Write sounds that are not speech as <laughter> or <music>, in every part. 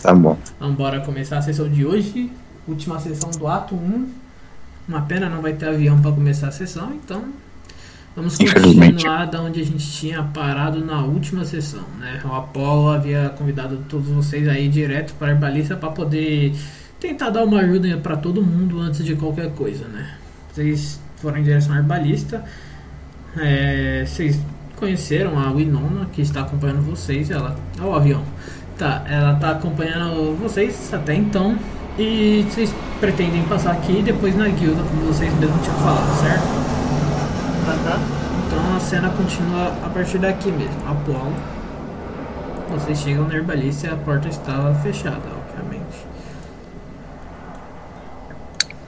Tá bom. Vamos embora começar a sessão de hoje. Última sessão do ato 1. Uma pena não vai ter avião para começar a sessão, então vamos continuar da onde a gente tinha parado na última sessão, né? O Apollo havia convidado todos vocês aí direto para a Herbalista para poder tentar dar uma ajuda para todo mundo antes de qualquer coisa, né? Vocês foram em direção à Herbalista. É, vocês conheceram a Winona que está acompanhando vocês, ela, ó o avião. Tá, ela tá acompanhando vocês até então. E vocês pretendem passar aqui e depois na guilda, como vocês mesmos tinham falado, certo? Aham. Então a cena continua a partir daqui mesmo. Apolo. Vocês chegam na herbalista e a porta estava fechada, obviamente.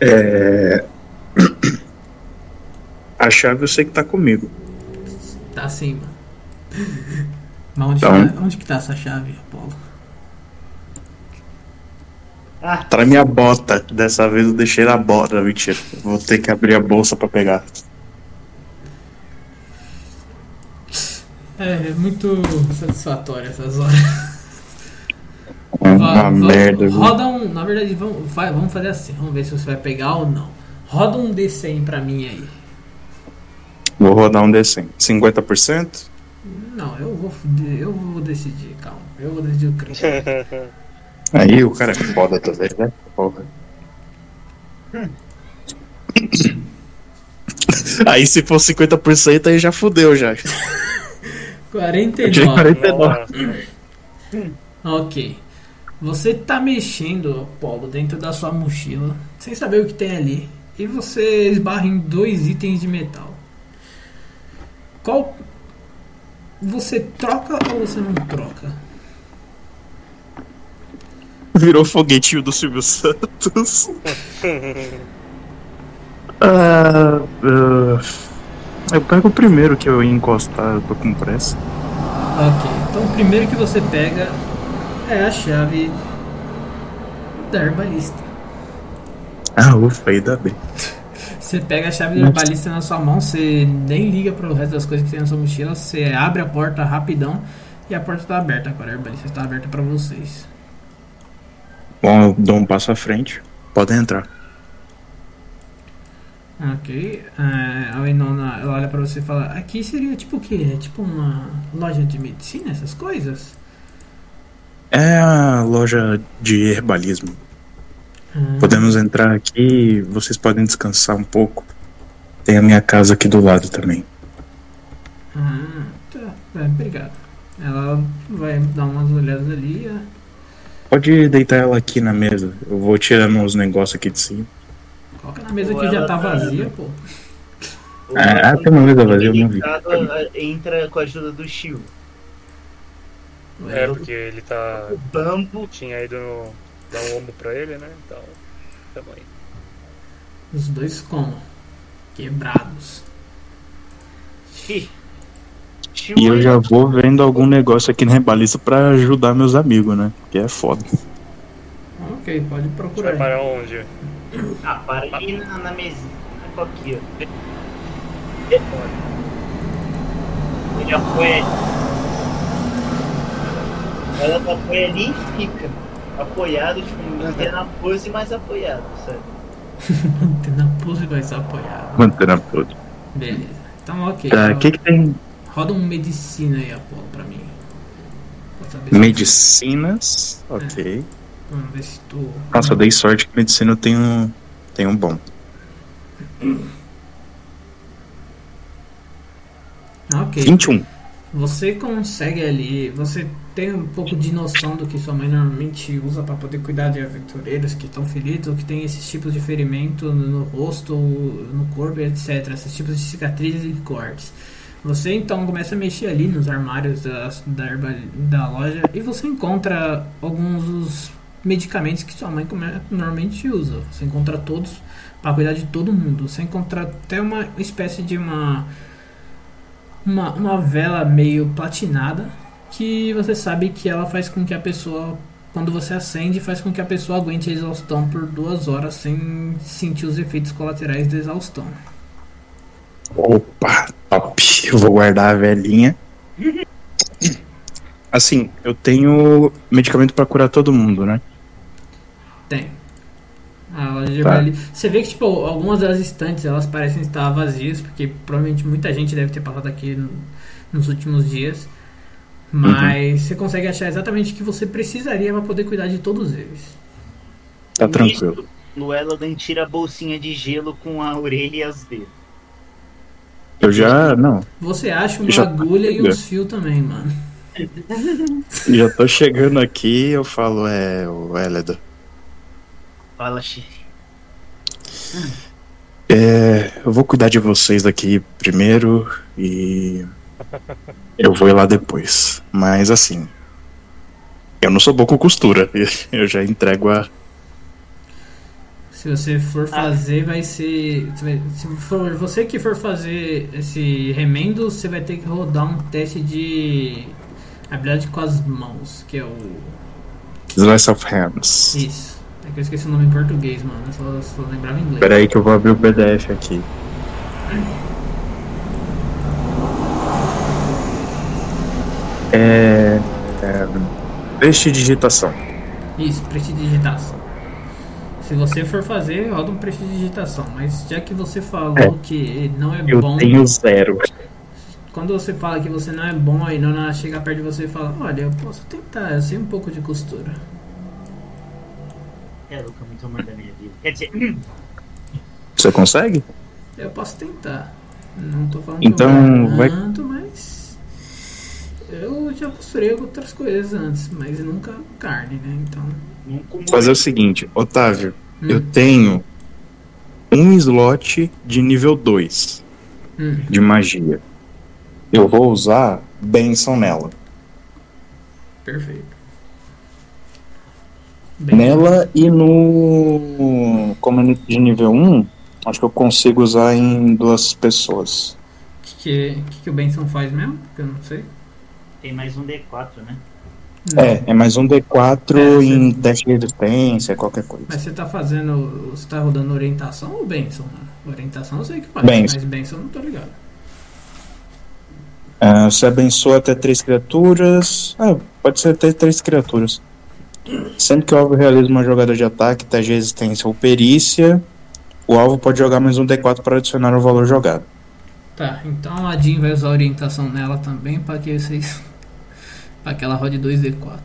É... <coughs> A chave eu sei que tá comigo. Tá acima. <laughs> Mas onde, Então- tá, onde que tá essa chave, Apolo? Ah, na minha bota. Dessa vez eu deixei na bota, mentira. Vou ter que abrir a bolsa pra pegar. É, é muito satisfatório essas horas. Uma Vá, vamos- merda? Roda um. Na verdade, vamos, vai- vamos fazer assim. Vamos ver se você vai pegar ou não. Roda um D100 pra mim aí. Vou rodar um D100. 50%? Não, eu vou, eu vou decidir, calma. Eu vou decidir o crime. <laughs> Aí o cara é foda também, né? Porra. Aí se for 50% aí já fudeu já. 49. 49. Ok. Você tá mexendo, Apolo, dentro da sua mochila, sem saber o que tem ali. E você esbarra em dois itens de metal. Qual. Você troca ou você não troca? Virou foguetinho do Silvio Santos. <laughs> Ah, ah, eu pego o primeiro que eu ia encostar, eu tô com pressa. Ok, então o primeiro que você pega é a chave da herbalista. Ah, ufa, ainda bem. Você pega a chave da herbalista na sua mão, você nem liga para o resto das coisas que tem na sua mochila, você abre a porta rapidão e a porta está aberta agora, a herbalista está aberta para vocês. Bom, eu dou um passo à frente. Podem entrar. Ok, é, a Winona ela olha para você e fala: Aqui seria tipo o quê? É tipo uma loja de medicina, essas coisas? É a loja de herbalismo. Ah, Podemos entrar aqui, vocês podem descansar um pouco. Tem a minha casa aqui do lado também. ah, tá, é, obrigado. Ela vai dar umas olhadas ali. é, Pode deitar ela aqui na mesa. Eu vou tirando uns negócios aqui de cima. Coloca na mesa Ou que já tá tá- vazia, pô. Ah, tem uma mesa vazia, eu não vi. delicado entra com a ajuda do Shio. É, porque ele tá. O Bambo Tinha ido no, dar um ombro pra ele, né? Então. Tamo aí. Os dois como? Quebrados. Shi. Shio E eu já vou vendo algum negócio aqui na herbalista pra ajudar meus amigos, né? Que é foda. Ok, pode Vai procurar. aí. parar onde? Ah, para aí na, na mesinha. Aqui, ó. Ele apoia. Ela apoia ali e fica. Apoiado, tipo, mantendo a pose mais apoiado, sabe? Na pose vai ser apoiado. Mantendo a toda. Beleza. Então, ok. Tá, o que que tem? Roda um medicina aí, Apolo, pra mim. Pra Medicinas. Ok. Vamos ver se tu. Nossa, eu dei sorte que medicina eu tenho, tenho um bom. Ok. 21. Você consegue ali. Você tem um pouco de noção do que sua mãe normalmente usa pra poder cuidar de aventureiros que estão feridos ou que tem esses tipos de ferimento no, no rosto, no corpo, etc. Esses tipos de cicatrizes e cortes. Você então começa a mexer ali nos armários da, da, da loja e você encontra alguns dos medicamentos que sua mãe normalmente usa. Você encontra todos para cuidar de todo mundo. Você encontra até uma espécie de uma uma, uma vela meio platinada que você sabe que ela faz com que a pessoa quando você acende faz com que a pessoa aguente a exaustão por duas horas sem sentir os efeitos colaterais da exaustão. Opa, top. Eu vou guardar a velhinha. Assim, eu tenho medicamento pra curar todo mundo, né? Tem. A loja de Tá. herbali- Você vê que, tipo, algumas das estantes elas parecem estar vazias, porque provavelmente muita gente deve ter passado aqui no- nos últimos dias. Mas você consegue achar exatamente o que você precisaria para poder cuidar de todos eles. Tá Nisso, tranquilo. O Eladan tira a bolsinha de gelo com a orelha e as dedos. Eu já. Não. Você acha uma Já- agulha e uns fios também, mano. Já tô chegando aqui eu falo, é, o Eleda. Fala, chefe. É, eu vou cuidar de vocês daqui primeiro e eu vou ir lá depois. Mas assim, eu não sou bom com costura. <laughs> Eu já entrego a. Se você for fazer, vai ser. Se for você que for fazer esse remendo, você vai ter que rodar um teste de habilidade com as mãos, que é o. Slice of Hands. Isso. É que eu esqueci o nome em português, mano. Eu só, só lembrava em inglês. Pera aí que eu vou abrir o PDF aqui. É. é prestidigitação. Isso, prestidigitação. Se você for fazer, roda um prestidigitação. Mas já que você falou É. que não é Eu bom. tenho zero. Quando você fala que você não é bom e não chega perto de você e fala, olha, eu posso tentar, eu sei um pouco de costura. É louco, é muito amor da minha vida. Quer dizer, Você consegue? Eu posso tentar. Não tô falando Então, que eu vai- garanto, mas. Eu já costurei outras coisas antes, mas nunca carne, né? Então. nunca Fazer o seguinte, Otávio, Hum. eu tenho um slot de nível 2 Hum, de magia. Eu vou usar benção nela. perfeito. Bem, Nela e no community de nível 1, acho que eu consigo usar em duas pessoas. O que, que, que, que o Benson faz mesmo? Que eu não sei. tem mais um D4, né? Não. É, é mais um D4 É, você- em teste de resistência, qualquer coisa. Mas você tá fazendo. Você tá rodando orientação ou Benson? Mano? Orientação eu sei que faz, Benção. mas Benson eu não tô ligado. Ah, você abençoa até três criaturas. Ah, pode ser até três criaturas. Sempre que o alvo realiza uma jogada de ataque, teste de resistência ou perícia, o alvo pode jogar mais um D4 para adicionar o valor jogado. Tá, então a Jean vai usar orientação nela também pra que vocês. Pra que ela rode 2D4.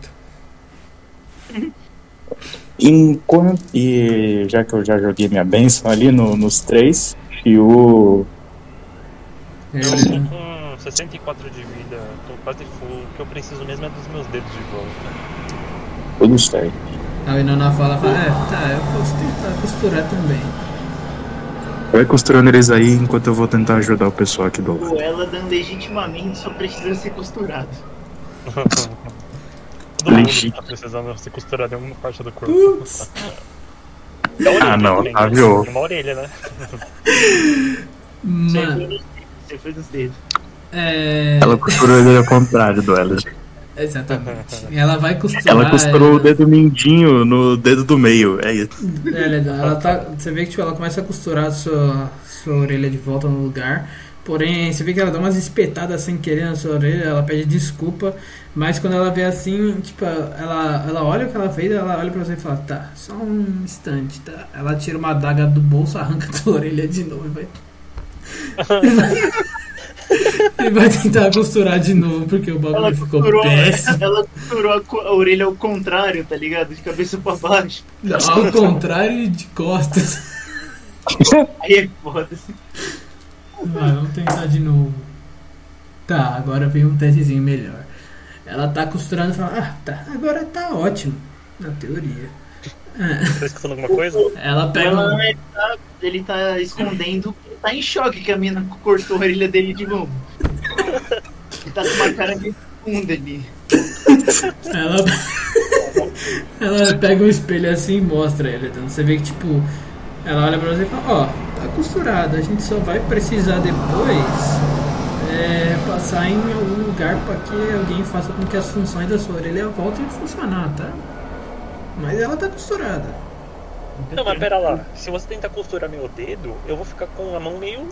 Enquanto, e já que eu já joguei minha benção ali no- nos três, e o. Eu tô com 64 de vida, tô quase full. O que eu preciso mesmo é dos meus dedos de volta. Tudo certo. A Winona fala, fala, é, tá, eu posso tentar costurar também. Vai costurando eles aí enquanto eu vou tentar ajudar o pessoal aqui do lado. O Eladan legitimamente só precisa ser costurado. Todo mundo tá precisando se costurar em alguma parte do corpo. Putz! Da orelha Ah, não, também, né? Otávio. Uma orelha, né? Mano, foi nos dedos. Você foi nos dedos. é. Ela costurou ele ao contrário do Ela. Exatamente. Ela vai costurar. Ela costurou o ela- dedo mindinho no dedo do meio. É isso. É legal. Ela tá, você vê que tipo, ela começa a costurar a sua, sua orelha de volta no lugar. Porém, você vê que ela dá umas espetadas sem querer na sua orelha, ela pede desculpa. Mas quando ela vê assim, tipo, ela, ela olha o que ela fez, ela olha pra você e fala, tá, só um instante, tá? Ela tira uma adaga do bolso, arranca a <laughs> tua orelha de novo e vai. <laughs> e vai- tentar costurar de novo, porque o bagulho Ela ficou costurou, péssimo. ela costurou a, a orelha ao contrário, tá ligado? De cabeça pra baixo. Não, ao contrário e de costas. <laughs> Aí é foda. Vai, vamos tentar de novo. Tá, agora vem um testezinho melhor. Ela tá costurando e fala, ah, tá, agora tá ótimo. Na teoria. Tá escutando alguma coisa? ela pega Ela, um, ele, tá, ele tá escondendo, tá em choque que a mina cortou a orelha dele de novo. Ele tá com uma cara de funda ali. ela, <laughs> ela pega um espelho assim e mostra ele. Então você vê que tipo, ela olha pra você e fala, ó, tá costurado, a gente só vai precisar depois é, passar em algum lugar pra que alguém faça com que as funções da sua orelha voltem a funcionar, tá? Mas ela tá costurada. Não, mas pera lá. Se você tentar costurar meu dedo, eu vou ficar com a mão meio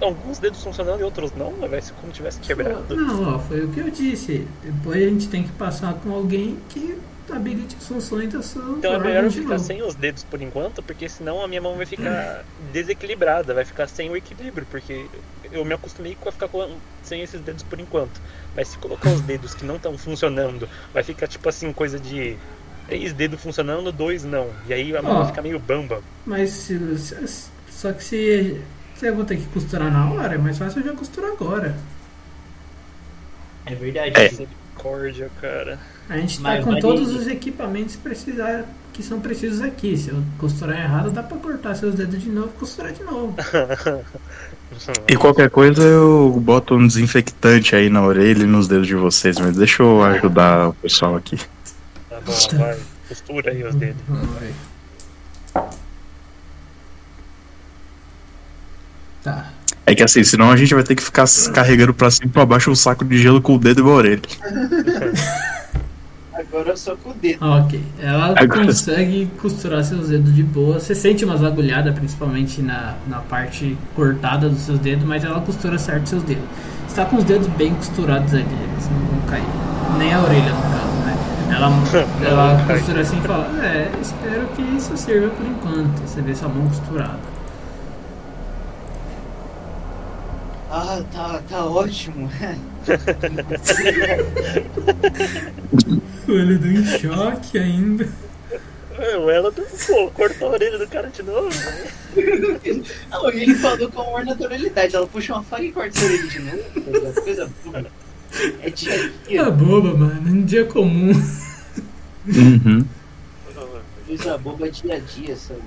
alguns dedos funcionando e outros não, vai ser como tivesse quebrado. Não, ó, foi o que eu disse. Depois a gente tem que passar com alguém que habilite as funções da sua Então é melhor eu ficar sem os dedos por enquanto, porque senão a minha mão vai ficar desequilibrada, vai ficar sem o equilíbrio, porque eu me acostumei com a ficar com- sem esses dedos por enquanto. Mas se colocar os dedos que não estão funcionando, vai ficar tipo assim, coisa de três dedos funcionando, dois não. E aí a mão vai ficar meio bamba. Mas se, se- só que se, se eu vou ter que costurar na hora, é mais fácil eu já costurar agora. É verdade. É. Misericórdia, cara. A gente tá Mas com todos os equipamentos precisar, que são precisos aqui. Se eu costurar errado, dá pra cortar seus dedos de novo e costurar de novo. <laughs> E qualquer coisa eu boto um desinfectante aí na orelha e nos dedos de vocês, mas deixa eu ajudar o pessoal aqui. Tá bom, vai. Costura aí os dedos. Tá. É que assim, senão a gente vai ter que ficar carregando pra cima e pra baixo um saco de gelo com o dedo e uma orelha. <laughs> Agora só com o dedo. Ok. Ela Agora- consegue costurar seus dedos de boa. Você sente umas agulhadas, principalmente na, na parte cortada dos seus dedos, mas ela costura certo seus dedos. Você tá com os dedos bem costurados ali, eles não vão cair. Nem a orelha, no caso, né? Ela, <laughs> ela costura assim e fala: É, espero que isso sirva por enquanto. Você vê sua mão costurada. Ah, tá, tá ótimo. <laughs> Ele deu em choque ainda. Meu, ela pô, cortou a orelha do cara de novo, velho. Não, ele falou com amor naturalidade. Ela puxa uma faca e corta a orelha de novo. Coisa, coisa boa. É dia a Tá dia. boba, mano. Um dia comum. Uhum. Coisa boba é dia a dia, sabe?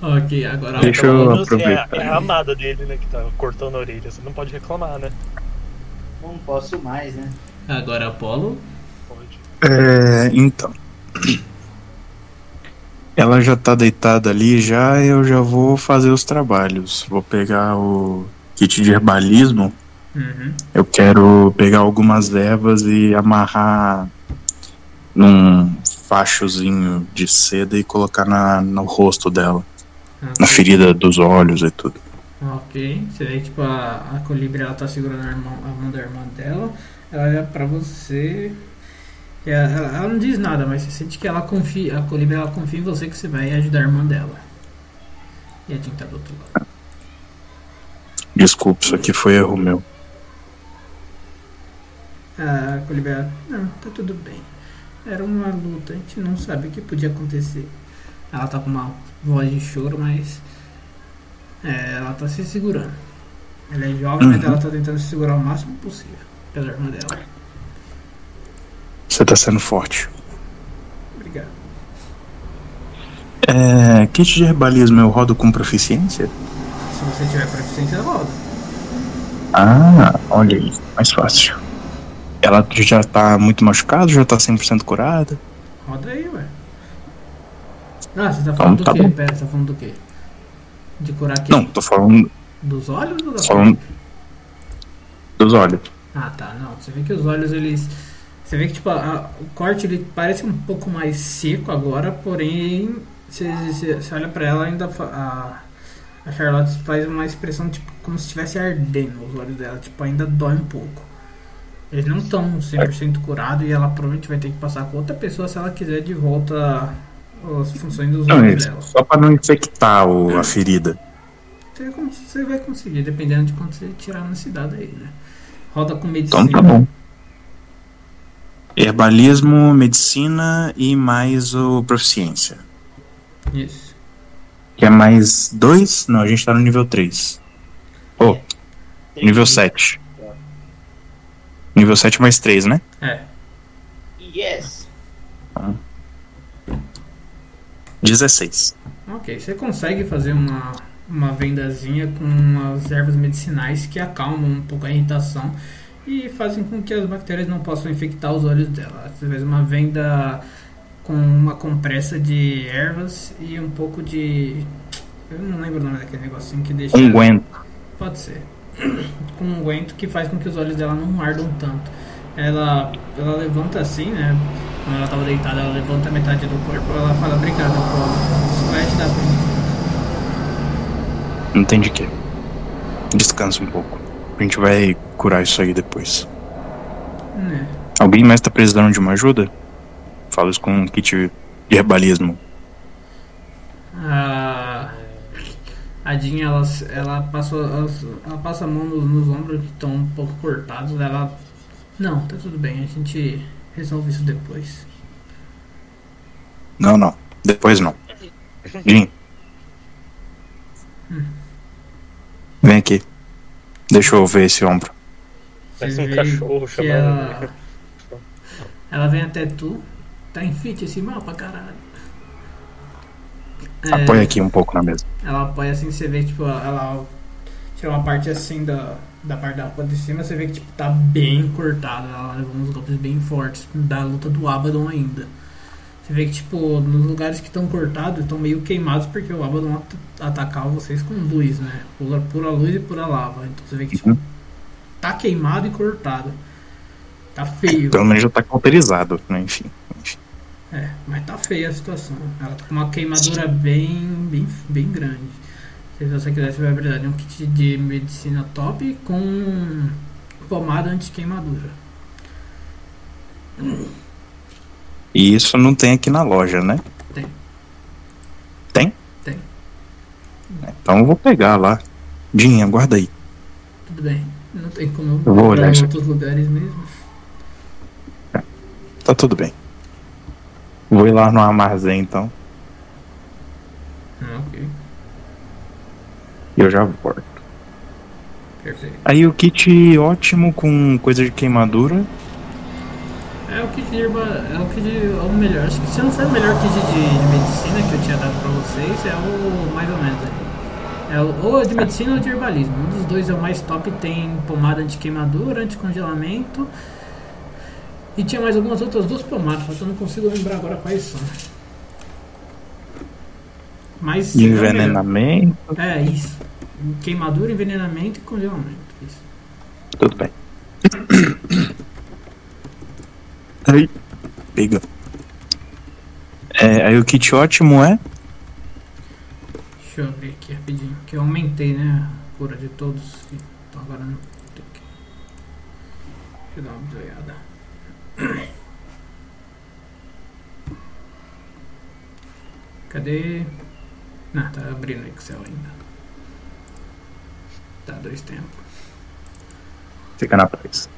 ok, agora a Deixa eu menos é, a- aproveitar. é a amada dele, né, que tá cortando a orelha. Você não pode reclamar, né? Não posso mais, né? Agora Apolo. Pode. É, então. Ela já tá deitada ali, já eu já vou fazer os trabalhos. Vou pegar o kit de herbalismo. Uhum. Eu quero pegar algumas ervas e amarrar num fachozinho de seda e colocar na, no rosto dela, na ferida dos olhos e tudo. Ok, você vê tipo, a, a colibri ela tá segurando a, irmã- a mão da irmã dela, ela olha pra você. Ela, ela- não diz nada, mas você sente que ela confia, a colibri ela confia em você que você vai ajudar a irmã dela. E a Jean tá do outro lado. Desculpa, isso aqui foi erro meu. A colibri ela, não, tá tudo bem. Era uma luta, a gente não sabe o que podia acontecer. Ela tá com uma voz de choro, mas é, ela tá se segurando. Ela é jovem, mas Uhum. ela tá tentando se segurar o máximo possível pela irmã dela. Você tá sendo forte. Obrigado. É, kit de herbalismo eu rodo com proficiência? Se você tiver proficiência, roda. Ah, olha aí, mais fácil. Ela já tá muito machucada, já tá 100% curada? Roda aí, ué. Ah, você tá falando do tá quê? bom. Pera, você tá falando do quê? De curar quem? Não, tô falando Dos olhos ou da Falando- dos olhos. Ah, tá. Não, você vê que os olhos, eles... Você vê que, tipo, a- o corte, ele parece um pouco mais seco agora, porém, você, você, olha pra ela, ainda... fa- A, a Charlotte faz uma expressão, tipo, como se estivesse ardendo os olhos dela. Tipo, ainda dói um pouco. Eles não estão 100% curados e ela provavelmente vai ter que passar com outra pessoa se ela quiser de volta as funções dos Não, é olhos dela. só pra não infectar o- a ferida. Você, vai cons- você vai conseguir, dependendo de quanto você tirar na cidade aí, né? Roda com medicina. Então tá bom. Herbalismo, medicina e mais o proficiência. Isso. Que é mais dois? Não, a gente tá no nível 3. Oh, Tem nível que- 7. Nível 7 mais 3, né? É. Yes. 16. Ok, você consegue fazer uma, uma vendazinha com umas ervas medicinais que acalmam um pouco a irritação e fazem com que as bactérias não possam infectar os olhos dela. Você faz uma venda com uma compressa de ervas e um pouco de. Eu não lembro o nome daquele negocinho que deixa. Unguento. Pode ser. <clears throat> Com um aguento que faz com que os olhos dela não ardam tanto. Ela, ela levanta assim, né? Quando ela tava deitada, ela levanta metade do corpo. Ela fala: Obrigada, Paula. Isso vai ajudar por enquanto. Não entendi o quê. Descansa um pouco. A gente vai curar isso aí depois. Né. Alguém mais tá precisando de uma ajuda? Fala isso com um kit de herbalismo. A, a Jean, ela, ela, passou, ela, ela passa a mão nos, nos ombros que estão um pouco cortados. Ela. Não, tá tudo bem, a gente resolve isso depois. Não, não. Depois não. Jim. Vem aqui. Deixa eu ver esse ombro. Parece Você um cachorro chamando. Ela, ela vem até tu. Tá em fit esse mapa, caralho. É, Apoia aqui um pouco na mesa. Ela apoia assim, você vê tipo, ela tira uma parte assim da, da parte da roupa de cima, você vê que tipo, tá bem cortada. Ela levou uns golpes bem fortes da luta do Abaddon ainda. Você vê que tipo, nos lugares que estão cortados, estão meio queimados porque o Abaddon at atacava vocês com luz, né? Pura, pura luz e pura lava. Então você vê que tipo, Uhum. tá queimado e cortado. Tá feio. Pelo menos já tá cauterizado, né? Enfim. enfim. É, mas tá feia a situação. Ela tá com uma queimadura bem, bem, bem grande. Se você quiser saber a verdade, é um kit de medicina top com pomada anti-queimadura. E isso não tem aqui na loja, né? Tem. Tem? Tem. Então eu vou pegar lá. Dinha, guarda aí. Tudo bem. Não tem como Eu vou olhar em outros lugares mesmo. Tá tudo bem. Vou ir lá no armazém então. Ah, ok. E eu já volto. Perfeito. Aí o kit ótimo com coisa de queimadura. É o kit de herba, é o kit de, é o melhor. Acho que se não for o melhor kit de, de medicina que eu tinha dado pra vocês, é o mais ou menos ali. É o, ou de medicina ou de herbalismo. Um dos dois é o mais top, tem pomada anti-queimadura, anti-congelamento. E tinha mais algumas outras duas pomadas, só que eu não consigo lembrar agora quais são. Mas envenenamento. É isso. Queimadura, envenenamento e congelamento. Isso. Tudo bem. <coughs> Aí. Pega. É, aí o kit ótimo é. Deixa eu ver aqui rapidinho. Que eu aumentei, né? A cura de todos. Então agora não tem que. Deixa eu dar uma olhada. <coughs> Cadê? Não, tá abrindo o Excel ainda. Tá dois tempos. Fica na paz.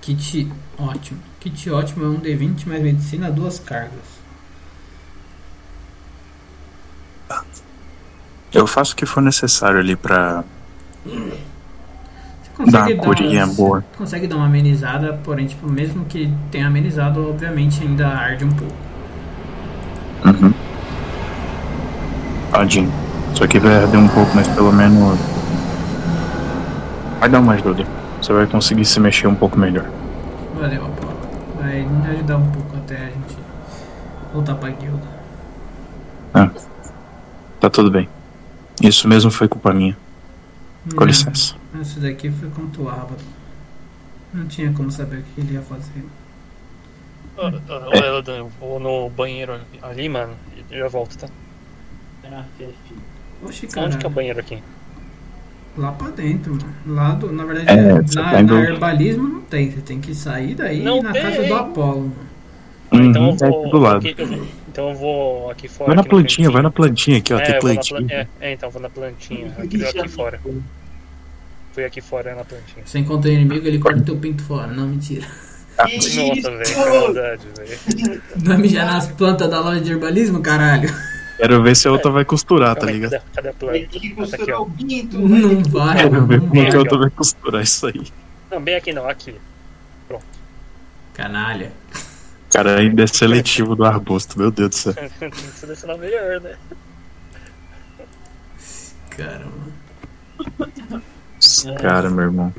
Kit ótimo. Kit ótimo é um D20 mais medicina, duas cargas. Eu faço o que for necessário ali pra consegue curinha umas- boa. consegue dar uma amenizada, porém, tipo, mesmo que tenha amenizado, obviamente ainda arde um pouco. Uhum. Tadinho. Isso aqui vai arder um pouco, mas pelo menos. Vai dar uma ajuda. Você vai conseguir se mexer um pouco melhor. Valeu, Apolo. Vai me ajudar um pouco até a gente voltar pra guilda. Ah, tá tudo bem. Isso mesmo foi culpa minha. Com Não, licença. Isso daqui foi contra o Abaddon. Não tinha como saber o que ele ia fazer. Ô, ô, ô, Elodan, eu vou no banheiro ali, mano. e já volto, tá? Fefe. Oxi, cara. Onde que é o banheiro aqui? Lá pra dentro, mano. Lá do, na verdade, É, na, tá na herbalismo não tem. Você tem que sair daí Não na tem. casa do Apolo. mano. Então Uhum, eu é vou. aqui do lado. aqui- eu então eu vou aqui fora. Vai na plantinha, vai na plantinha aqui, ó. é, tem eu plantinha. plan- é, é, então eu vou na plantinha. Aqui, aqui fora. Fui aqui fora na plantinha. Você encontra o inimigo, ele corta o teu pinto fora. Não, mentira. Ah, <laughs> Nossa, velho, que maldade, velho. Vai mijar nas plantas da loja de herbalismo, caralho. Quero ver se a outra vai costurar, tá ligado? cadê, cadê a planta? Tem que aqui, costurar o pinto. Não vai, Quero ver como é que a outra vai costurar isso aí. Não, bem aqui não, aqui. Canalha. Cara, ainda é seletivo do arbusto, meu Deus do céu. Tem que selecionar melhor, né? Cara, mano. Esse Cara, meu irmão.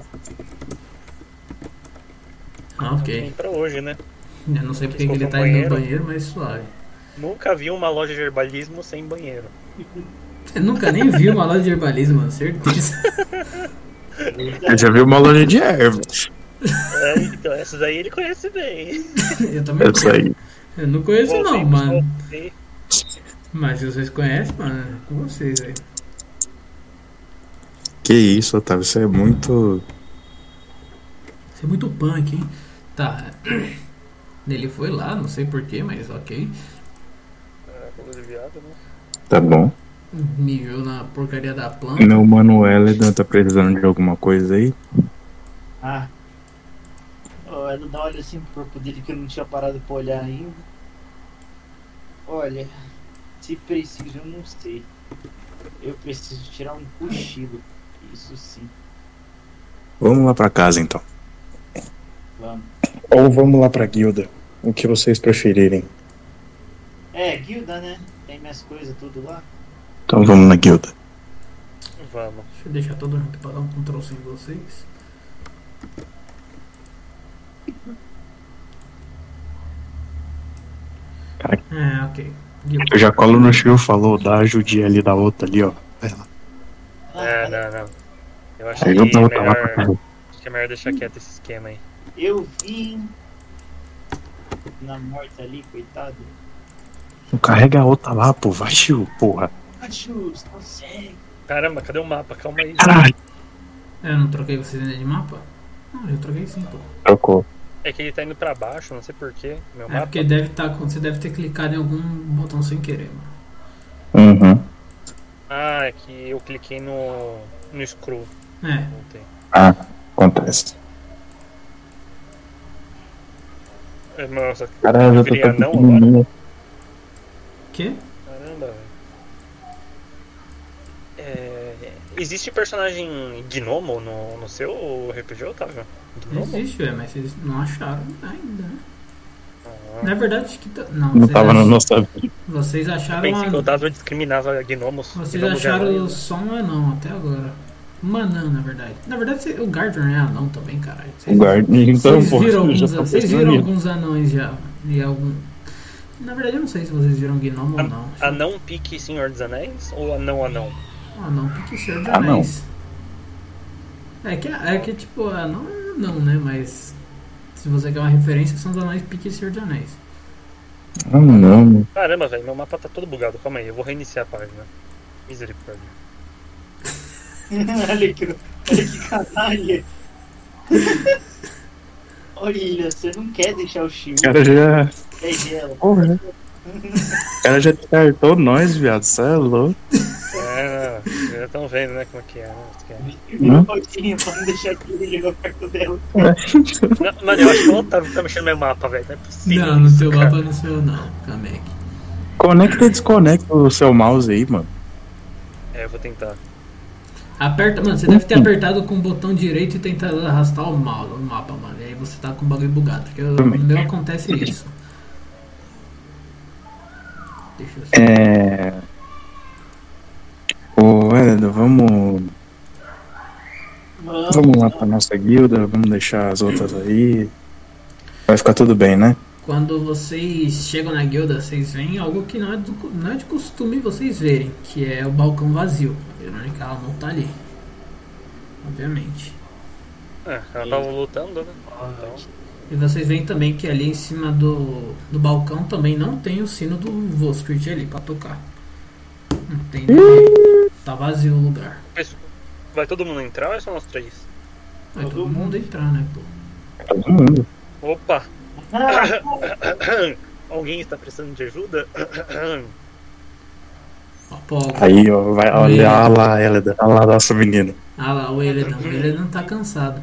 Ah, ok. Pra hoje, né? Eu não sei porque ele tá indo no banheiro. mas suave. Nunca vi uma loja de herbalismo sem banheiro. Você nunca nem viu uma loja de herbalismo, mano, certeza. Eu já vi uma loja de ervas. É, então essas aí ele conhece bem. Eu também Essa aí. Eu não conheço Vou não, mano. Mas se vocês conhecem, mano, é com vocês aí. Que isso, Otávio, isso é muito. Você é muito punk, hein? Tá. Ele foi lá, não sei porquê, mas ok. É, de viado, né? Tá bom. Mijou na porcaria da planta. Meu mano Elidan tá precisando de alguma coisa aí? Ah. Oh, ela dá olha assim pro corpo dele que eu não tinha parado pra olhar ainda. Olha, se preciso, eu não sei. Eu preciso tirar um cochilo. Isso sim. Vamos lá pra casa então. Vamos. Ou vamos lá pra guilda. O que vocês preferirem. É, guilda, né? Tem minhas coisas tudo lá. Então vamos na guilda. Vamos. Deixa eu deixar todo junto pra dar um Ctrl C em vocês. Caraca. É, ok. Guilda. Eu já colo no Shio, falou da judia ali da outra ali, ó. Vai lá. É, não, não. Eu acho que, é melhor, acho que é melhor deixar quieto esse esquema aí. Eu vi na morte ali, coitado. Não carrega a outra lá, pô. Vai, Shio, porra. Achus, consegue. Caramba, cadê o mapa? Calma aí. Caralho. É, eu não troquei vocês ainda de mapa? Não, eu troquei sim, pô. Trocou. É que ele tá indo pra baixo, não sei porquê. Meu É mapa. porque deve tá, você deve ter clicado em algum botão sem querer, mano. Uhum. Ah, é que eu cliquei no. no scroll. É. Ah, acontece. É, Nossa, Caralho, eu tô Queria tão não pequenininho. que? caramba, velho. É, existe personagem Gnomo no, no seu RPG, Otávio? Gnomo? Existe, velho, mas vocês não acharam ainda, né? Ah, Na verdade, acho que tá. Não, Não vocês, tava no ach- nosso. vocês eu acharam. pensei que o a- Otávio discriminava gnomos. Vocês Gnomos é acharam só um anão até agora. Um anão, na verdade. Na verdade, cê- o Gardner é anão também, caralho. O Vocês- Gardner, então, Vocês viram, alguns, vocês viram alguns anões já. E algum... Na verdade, eu não sei se vocês viram gnomo ou não. Anão pique Senhor dos Anéis ou anão anão? Ah, não, porque Senhor dos Anão. Anéis. É que, é que tipo, anão é anão, né? Mas se você quer uma referência, são os anões pique Senhor dos Anéis. Ah, não. Caramba, velho, meu mapa tá todo bugado. Calma aí, eu vou reiniciar a página. Misericórdia. <laughs> olha, que, olha que canalha. Olha, você não quer deixar o Chico. O cara já. É gelo. Porra, né? O cara já descartou nós, viado. Você é louco. É, não, já estão vendo, né, como é que é. Né? que é. Virou rodinha pra não deixar que ele chegou perto dela. Não, mano, eu acho que o Otávio tá mexendo no meu mapa, velho. Não é possível. não, no teu mapa no seu não, Kamek. Conecta e desconecta o seu mouse aí, mano. É, eu vou tentar. Aperta, mano, você deve ter apertado com o botão direito e tentado arrastar o, mouse, o mapa, mano. E aí você tá com o bagulho bugado. Porque o meu acontece isso. Deixa eu. É. Ô, Hélida, vamos. Vamos, Vamos lá pra nossa guilda, vamos deixar as outras aí. Vai ficar tudo bem, né? Quando vocês chegam na guilda, vocês veem algo que não é, do, não é de costume vocês verem, que é o balcão vazio. A Verônica ela não tá ali. Obviamente. É, ela tava lutando, né? Então, E vocês veem também que ali em cima do, do balcão também não tem o sino do Voskrit ali pra tocar. Não tem ninguém. Tá vazio o lugar. vai todo mundo entrar ou é só nós três? Vai Todo todo mundo mundo. entrar, né, pô? Todo mundo. Opa! Ah, <coughs> Alguém está precisando de ajuda? <coughs> Pô, Aí, ó, vai olha lá, Hélida. Olha lá, nossa menina. ah lá, o Eledan. O Eledan tá cansado.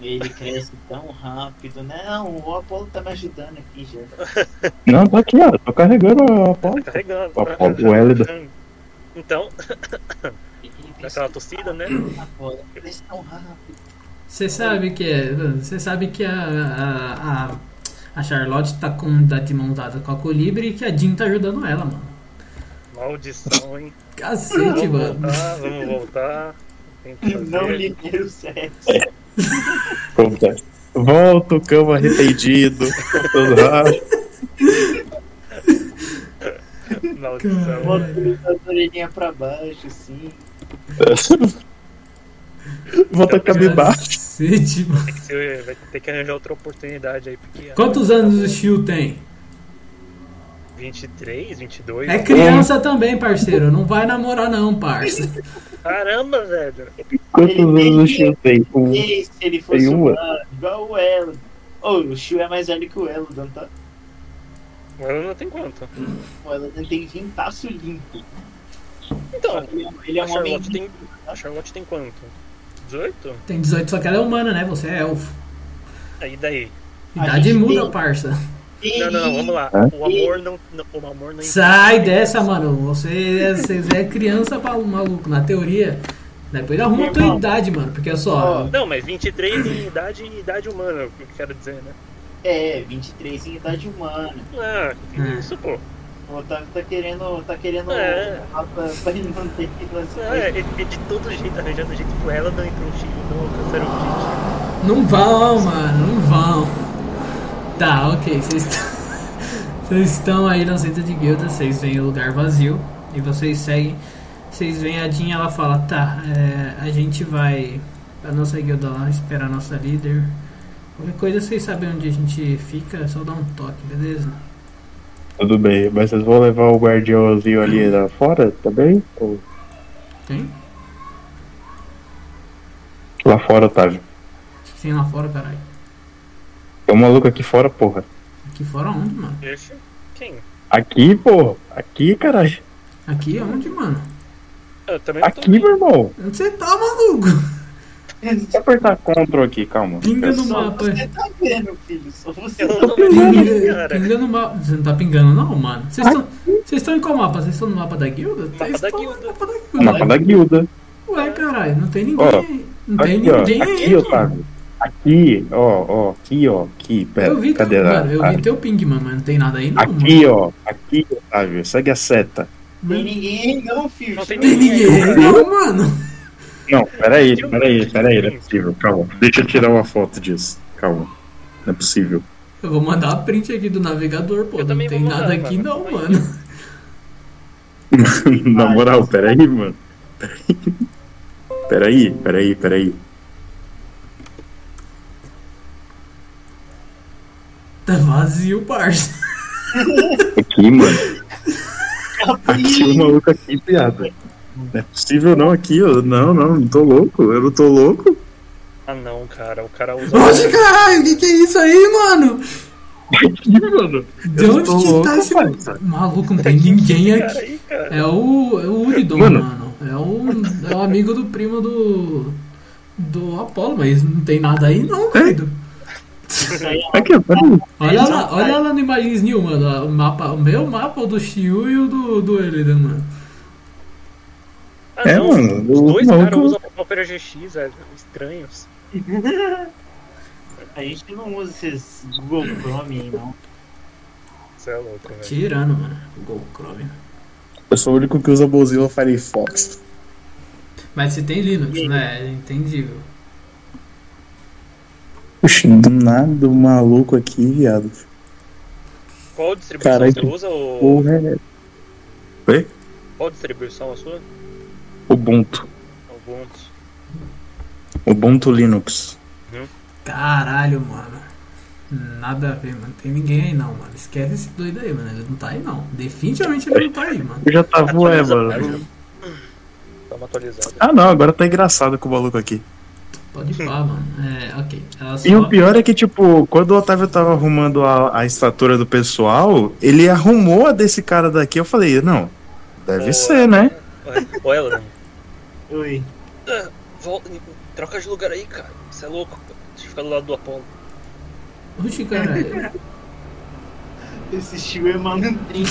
ele cresce tão rápido. Não, o Apolo tá me ajudando aqui já. <laughs> Não, tá aqui, ó. Tô carregando a Tá porta. carregando. O Apolo- o Hélida. <coughs> Então, Ele daquela tossida, né? Apolo, cresce tão rápido. Você sabe que é. Você sabe que a, a, a, a Charlotte tá com tá de mão dada com a Colibre e que a Jean tá ajudando ela, mano. Maldição, hein? Cacete, Vamos mano. voltar, vamos voltar. Tem que fazer. Não libera o sexo. <laughs> Puta. Volta o cão arrependido. Todo racho. Maldição. Bota a orelhinha pra baixo, assim. <laughs> Volta cabisbaixo. Cacete, mano. Tem que ser- vai ter que arranjar outra oportunidade aí, porque. Quantos anos o Shio tem? 23, 22. É criança também, parceiro. Não vai namorar, não, parça. Caramba, velho. Quantos anos o Shio tem? Um. E se ele fosse uma. humano, igual o Elodon. Oh, o Shu é mais velho que o Elodon, tá? O Elodon tem quanto? O Elodon tem vintaço limpo. Então, ele é, ele é um homem tem. A Charlotte tem quanto? 18? Tem 18, só que ela é humana, né? Você é elfo. Aí daí. Idade muda, tem- parça. Não, não, não, vamos lá. O amor não. não- O amor não Sai dessa, mano. Você, é- você é criança maluco. Na teoria. Depois arruma a tua idade, mano. Porque é só. Não, mas 23 em idade e idade humana, é o que eu quero dizer, né? É, 23 em idade humana. Ah, que É. isso, pô. O Otávio tá querendo. tá querendo É. pra, pra ele não ter que lançar. É, ele, de todo jeito arranjando jeito pro Elodon e pro Chico não alcançaram o objetivo. Não vão, mano. Não vão. Tá, ok. Vocês estão. <laughs> Vocês estão aí na centro de guilda. Vocês veem o lugar vazio. E vocês seguem. Vocês veem a Jean ela fala: Tá, é, a gente vai pra nossa guilda lá esperar a nossa líder. Qualquer coisa vocês sabem onde a gente fica. É só dar um toque, beleza? Tudo bem, mas vocês vão levar o guardiãozinho ali lá fora também? Ou Tem? lá fora, Otávio? Tem lá fora, caralho. Tem um maluco aqui fora, porra. Aqui fora onde, mano? Deixa. Quem? Aqui, porra. Aqui, caralho. Aqui onde, mano? Eu também não tô Aqui, meu irmão. Onde você tá, maluco? Deixa eu apertar Ctrl aqui, calma. Pinga no Só mapa. você tá vendo, filho. Só você Eu tá tô vendo, Pinga, cara. pinga no mapa. Você não tá pingando, não, mano? Vocês estão. Em qual mapa? Vocês estão no mapa da guilda? Mapa Vocês da guilda. no mapa da O guilda. mapa da guilda. Ué, caralho, não tem ninguém. Ó, não tem Aqui, ó. ninguém Aqui, aí. Otávio. Aqui, ó, ó. Aqui, ó. Aqui, pera. Eu vi, teu, Cadê mano, eu vi teu ping, mano, mas não tem nada aí, não. Aqui, ó. Aqui, Otávio. Segue a seta. Tem ninguém, não, filho. Não tem Não tem ninguém aí, não, mano. Não, peraí, peraí, peraí. Não é possível, calma. Deixa eu tirar uma foto disso. Calma. Não é possível. Eu vou mandar a print aqui do navegador, pô. Eu Não tem nada mandar, aqui, mano. não, <laughs> mano. Na moral, peraí, mano. Peraí, peraí, peraí. Tá vazio, parça. Aqui, mano. Aqui o maluco aqui, piada. Não é possível não aqui, ó. Não, não, não tô louco. Eu não tô louco. Ah não, cara, o cara usa. Oxe, caralho, que que é isso aí, mano? Aqui, <laughs> mano. De Eu onde que louco, tá esse. parça. Maluco, não tem ninguém aqui. aí. É o, é o Uridon, Mano. mano. É o, é o amigo do primo do. do Apolo, mas não tem nada aí não, querido. Peraí. Olha lá, olha lá no Imagines New, mano. O, mapa, o meu mapa, o do Shiu e o do, do Elidan, mano. Ah, É, não, mano, Os dois maluco- caras usam Opera GX, velho. Estranhos. <laughs> A gente não usa esses Google Chrome aí, não. Você é louco, velho. Tirando, mano. O Google Chrome. Eu sou o único que usa Mozilla Firefox. Mas você tem Linux, né? É entendível. Puxa, do nada o maluco aqui, viado. Qual distribuição você usa? Ou... Porra, é. Oi? Qual distribuição a sua? Ubuntu. Ubuntu. Ubuntu Linux. Caralho, mano. Nada a ver, mano. Tem ninguém aí não, mano. Esquece esse doido aí, mano. Ele não tá aí não. Definitivamente ele não tá aí, mano. Eu já tava, ué, mano. Ah, não, agora tá engraçado com o maluco aqui. Pode ir pá, <laughs> mano. É, ok. Só... E o pior é que, tipo, quando o Otávio tava arrumando a, a estatura do pessoal, ele arrumou a desse cara daqui. Eu falei, não, deve ser, né? Ué, Elan, Oi. ah, volta, troca de lugar aí, cara. Você é louco. Deixa eu ficar do lado do Apolo. Oxi, caralho. <laughs> Esse Chiu é malandrinho.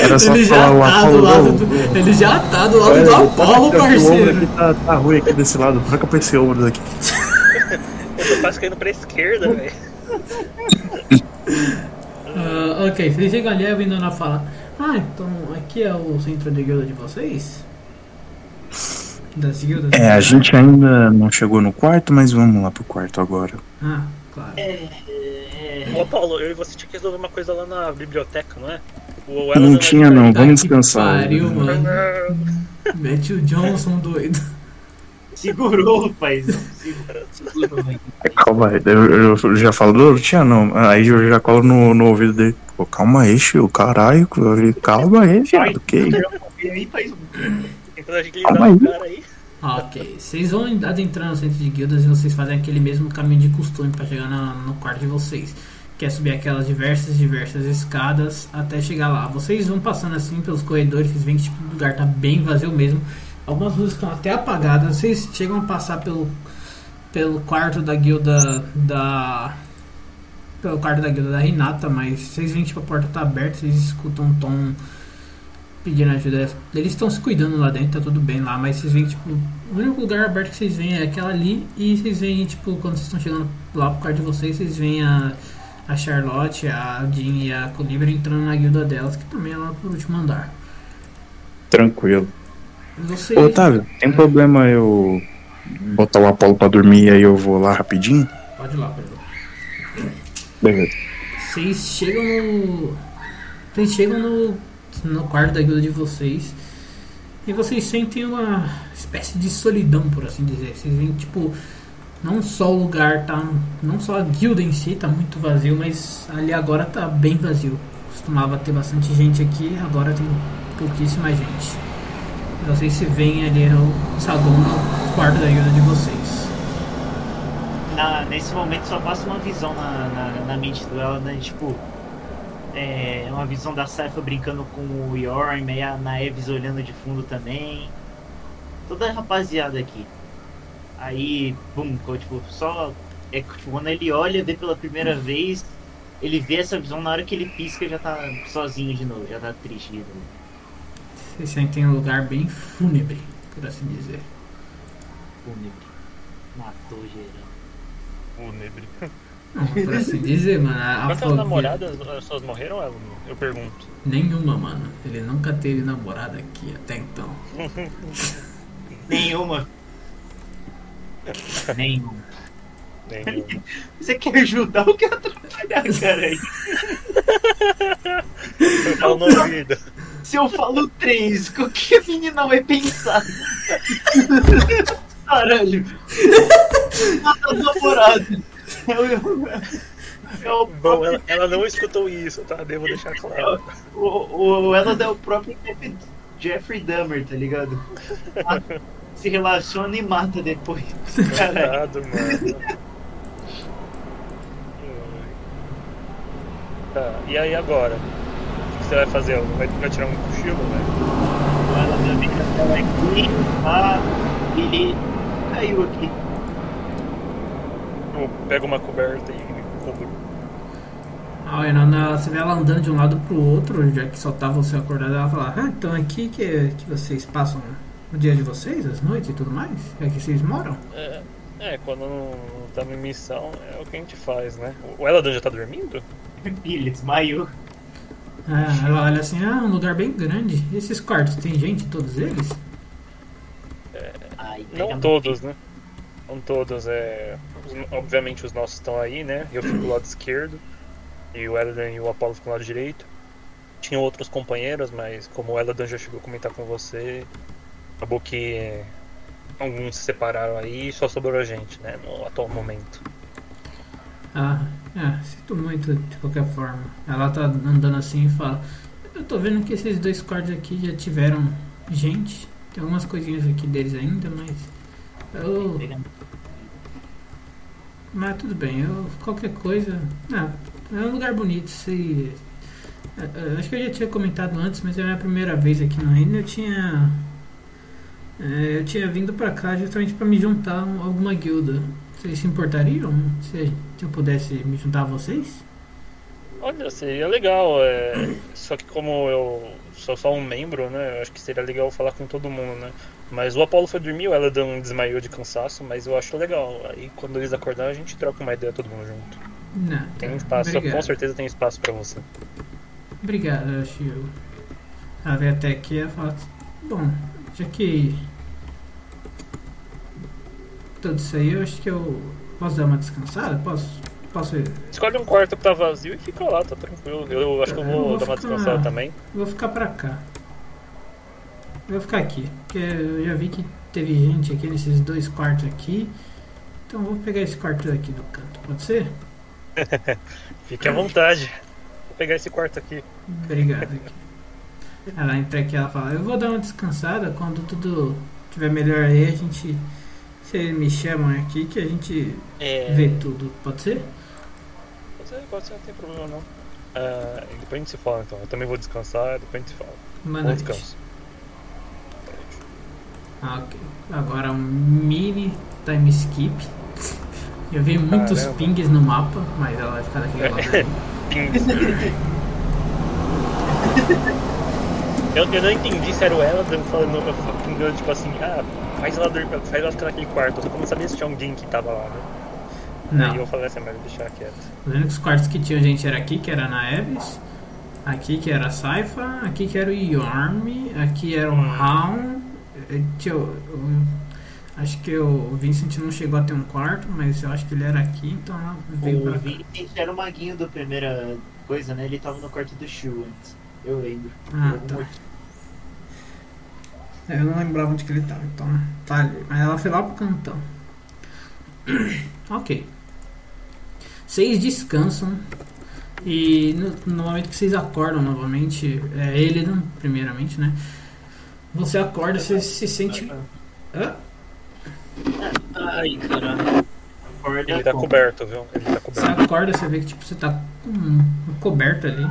Era só Ele já falar o tá do Apolo. lado não, do... Ele já tá do lado Olha, do tá- Apolo, tá- parceiro. aqui tá, tá ruim aqui desse lado. Troca pra esse ombro daqui. Eu tô quase caindo pra esquerda, <laughs> velho. Ah, ok, vocês chegam ali, a Winona fala: Ah, então aqui é o centro de guilda de vocês? Das guildas? É, a gente ainda não chegou no quarto, mas vamos lá pro quarto agora. Ah, claro. É. Ô, Paulo, eu e você tinha que resolver uma coisa lá na biblioteca, não é? O Não tinha não, Tá vamos que descansar. Pariu, né? mano. Mete o Johnson doido. Segurou, paizão. Segurou, segurou. Calma aí, eu, eu já falo, não, não tinha não. Aí eu já colo no, no ouvido dele. Pô, calma aí, tio. Caralho, calma aí, viado. Que Calma aí. aí. Ok, vocês vão adentrando no centro de guildas e vocês fazem aquele mesmo caminho de costume para chegar na- no quarto de vocês. Que é subir aquelas diversas, diversas escadas até chegar lá. Vocês vão passando assim pelos corredores, vocês veem que tipo, o lugar tá bem vazio mesmo. Algumas luzes estão até apagadas. Vocês chegam a passar pelo, pelo quarto da guilda da. Pelo quarto da guilda da Renata, mas vocês veem que tipo, a porta tá aberta, vocês escutam um tom pedindo ajuda. Eles estão se cuidando lá dentro, tá tudo bem lá, mas vocês veem, tipo, o único lugar aberto que vocês veem é aquela ali, e vocês veem, tipo, quando vocês estão chegando lá pro quarto de vocês, vocês veem a, a Charlotte, a Jean e a Colibra entrando na guilda delas, que também é lá pro último andar. Tranquilo. Vocês. Ô, Otávio, tem problema eu botar o Apolo pra dormir e aí eu vou lá rapidinho? Pode ir lá, lá. Beleza. Vocês chegam no. Vocês chegam no, no quarto da guilda de vocês. E vocês sentem uma espécie de solidão, por assim dizer. Vocês veem, tipo, não só o lugar tá. Não só a guilda em si tá muito vazio, mas ali agora tá bem vazio. Costumava ter bastante gente aqui, agora tem pouquíssima gente. Vocês se veem ali no saguão, no quarto da guilda de vocês. Na, nesse momento só passa uma visão na, na, na mente do ela, né? Tipo, é uma visão da Saifa brincando com o Yorm, aí a Naeves olhando de fundo também. Toda a rapaziada aqui. Aí, bum, tipo, só. É tipo, quando ele olha, vê pela primeira vez, ele vê essa visão, na hora que ele pisca já tá sozinho de novo, já tá triste de novo. Vocês sentem um lugar bem fúnebre, por assim dizer. Fúnebre. Matou geral. Fúnebre. Por assim dizer, mano. A, Quantas fogueira- namoradas as suas morreram? Eu pergunto. Nenhuma, mano. Ele nunca teve namorada aqui até então. <laughs> Nenhuma. <laughs> Nenhuma. Nenhuma. Você quer ajudar ou quer atrapalhar, <laughs> cara? aí? Eu ouvido. Se eu falo três, o que a menina vai pensar? Caralho. Mata eu, é o Bom, ela, ela não escutou isso, tá? Devo deixar claro. o, o, ela é o próprio Jeff- Jeffrey Dahmer, tá ligado? Se relaciona e mata depois. Caralho. Mano. Tá, e aí agora? O que você vai fazer? Vai, vai tirar um cochilo, né? Ela também ela aqui. Ah, ele caiu aqui. Eu pego uma coberta e me cubro. Ah, e na, na- você vê ela andando de um lado pro outro, já que só tá você acordado, ela fala, ah, então aqui que, que vocês passam o dia de vocês, as noites e tudo mais? É que vocês moram? É, é, quando não estamos em missão, é o que a gente faz, né? O Eladan já tá dormindo? <laughs> Ele desmaiou. Ah, ela olha assim, ah, um lugar bem grande. E esses quartos, tem gente em todos eles? Ai, Não todos, né? Não todos, é. Obviamente os nossos estão aí, né? Eu fico do lado esquerdo. E o Eladan e o Apollo ficam do lado direito. Tinha outros companheiros, mas como o Eladan já chegou a comentar com você, acabou que alguns se separaram aí e só sobrou a gente, né? No atual momento. Ah, é, sinto muito de qualquer forma. Ela tá andando assim e fala: Eu tô vendo que esses dois quartos aqui já tiveram gente. Tem algumas coisinhas aqui deles ainda, mas. Eu. Mas tudo bem, eu, qualquer coisa. Ah, é um lugar bonito. Se, é, é, acho que eu já tinha comentado antes, mas é a minha primeira vez aqui no Reino. Eu tinha. é, eu tinha vindo pra cá justamente pra me juntar a alguma guilda. Vocês se importariam se, se eu pudesse me juntar a vocês? Olha, seria legal, é... só que como eu sou só um membro, né? Eu acho que seria legal falar com todo mundo, né? Mas o Apollo foi dormir, o Eladan desmaiou de cansaço, mas eu acho legal. Aí quando eles acordarem a gente troca uma ideia todo mundo junto. Não, Tem tá, espaço, obrigado. com certeza tem espaço pra você. Obrigado, Shio. Ela veio até aqui e ela fala, bom, já que tudo isso aí, eu acho que eu posso dar uma descansada? Posso, posso ir? Escolhe um quarto que tá vazio e fica lá, tá tranquilo. Eu acho que eu Eu vou vou dar uma ficar- descansada também. Eu vou ficar pra cá. Eu vou ficar aqui, porque eu já vi que teve gente aqui nesses dois quartos aqui. Então eu vou pegar esse quarto aqui do canto, pode ser? <laughs> Fique à vontade. Vou pegar esse quarto aqui. Obrigado. aqui. Ela entra aqui ela fala, eu vou dar uma descansada, quando tudo tiver melhor aí, a gente. Vocês me chamam aqui que a gente É. vê tudo, pode ser? Ser, pode ser, não tem problema não. Depois a gente se fala então. Eu também vou descansar, depois a gente se fala. Boa Bom descanso. Ah, ok. Agora um mini time skip. <laughs> Eu vi muitos Caramba. pings no mapa, mas ela vai ficar daquele <laughs> lado ali. Eu, eu não entendi se era ela falando, pingando, tipo assim, ah, faz ela dormir, faz ela ficar naquele quarto. Eu só não sabia se tinha alguém que tava lá, né? Aí eu Não, falei assim, mas deixar quieto. os únicos quartos que tinham gente era aqui, que era na Eves. Aqui que era a Saifa, aqui que era o Yorm, aqui era o Raon. eh, tinha Acho que o Vincent não chegou a ter um quarto, mas eu acho que ele era aqui, então ela veio O pra cá. Vincent era o maguinho da primeira coisa, né? Ele tava no quarto do Shu antes. Eu lembro. Ah, tá. motivo. É, eu não lembrava onde que ele tava, então tá ali. Mas ela foi lá pro cantão. <clears throat> ok. Vocês descansam. E no, no momento que vocês acordam novamente, é ele não, primeiramente, né? Você acorda, você se sente. Hã? Ai. Acorda Ele tá coberto, viu? Ele tá Você coberto. acorda, você vê que tipo, você tá com coberto ali.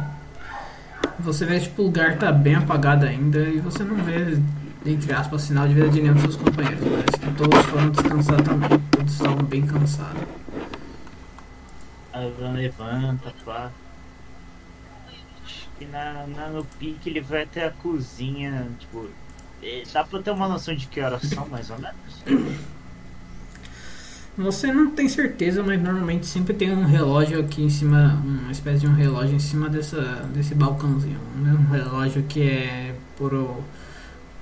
Você vê que tipo, o lugar tá bem apagado ainda e você não vê, entre aspas, sinal de vida de nenhum dos seus companheiros. Parece que todos foram descansar também. Todos estavam bem cansados. A Van levanta, pá. Acho que na, na- no pique ele vai até a cozinha, tipo. eh, Dá pra ter uma noção de que horas são, mais ou menos? Você não tem certeza, mas normalmente sempre tem um relógio aqui em cima, uma espécie de um relógio em cima dessa, desse balcãozinho. né? Um relógio que é por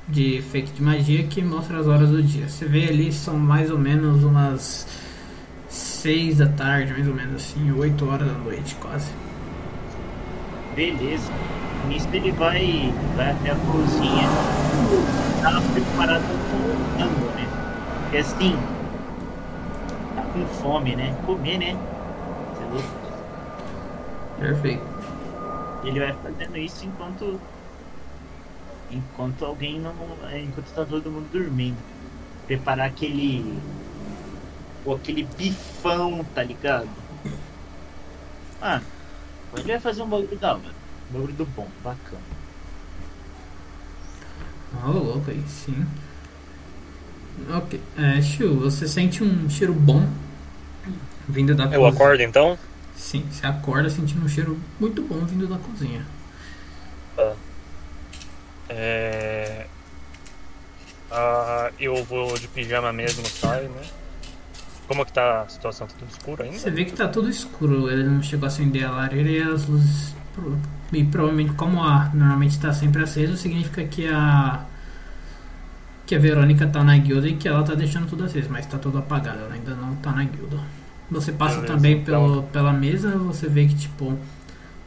de efeito de magia que mostra as horas do dia. Você vê ali, são mais ou menos umas 6 da tarde, mais ou menos assim, 8 horas da noite quase. Beleza. Nisso ele vai, vai até a cozinha. Tá preparado com rango, né? Porque assim. Tá com fome, né? Comer, né? Você é louco? Perfeito. Ele vai fazendo isso enquanto. Enquanto alguém não. Enquanto tá todo mundo dormindo. Preparar aquele. Ou aquele bifão, tá ligado? Ah, ele vai fazer um bagulho da hora. Um bagulho do bom, bacana. Ó, louco aí, sim. Ok. É, Shu, você sente um cheiro bom vindo da Eu cozinha. acordo então? Sim, você acorda sentindo um cheiro muito bom vindo da cozinha. É... Ah, eu vou de pijama mesmo, sai, né? Como que tá a situação? Tá tudo escuro ainda? Você vê que tá tudo escuro, ele não chegou a acender a lareira e as luzes. E provavelmente, como a normalmente tá sempre aceso, significa que a. que a Verônica tá na guilda e que ela tá deixando tudo aceso, mas tá tudo apagado, ela ainda não tá na guilda. Você passa Beleza, também então. pelo, pela mesa, você vê que tipo.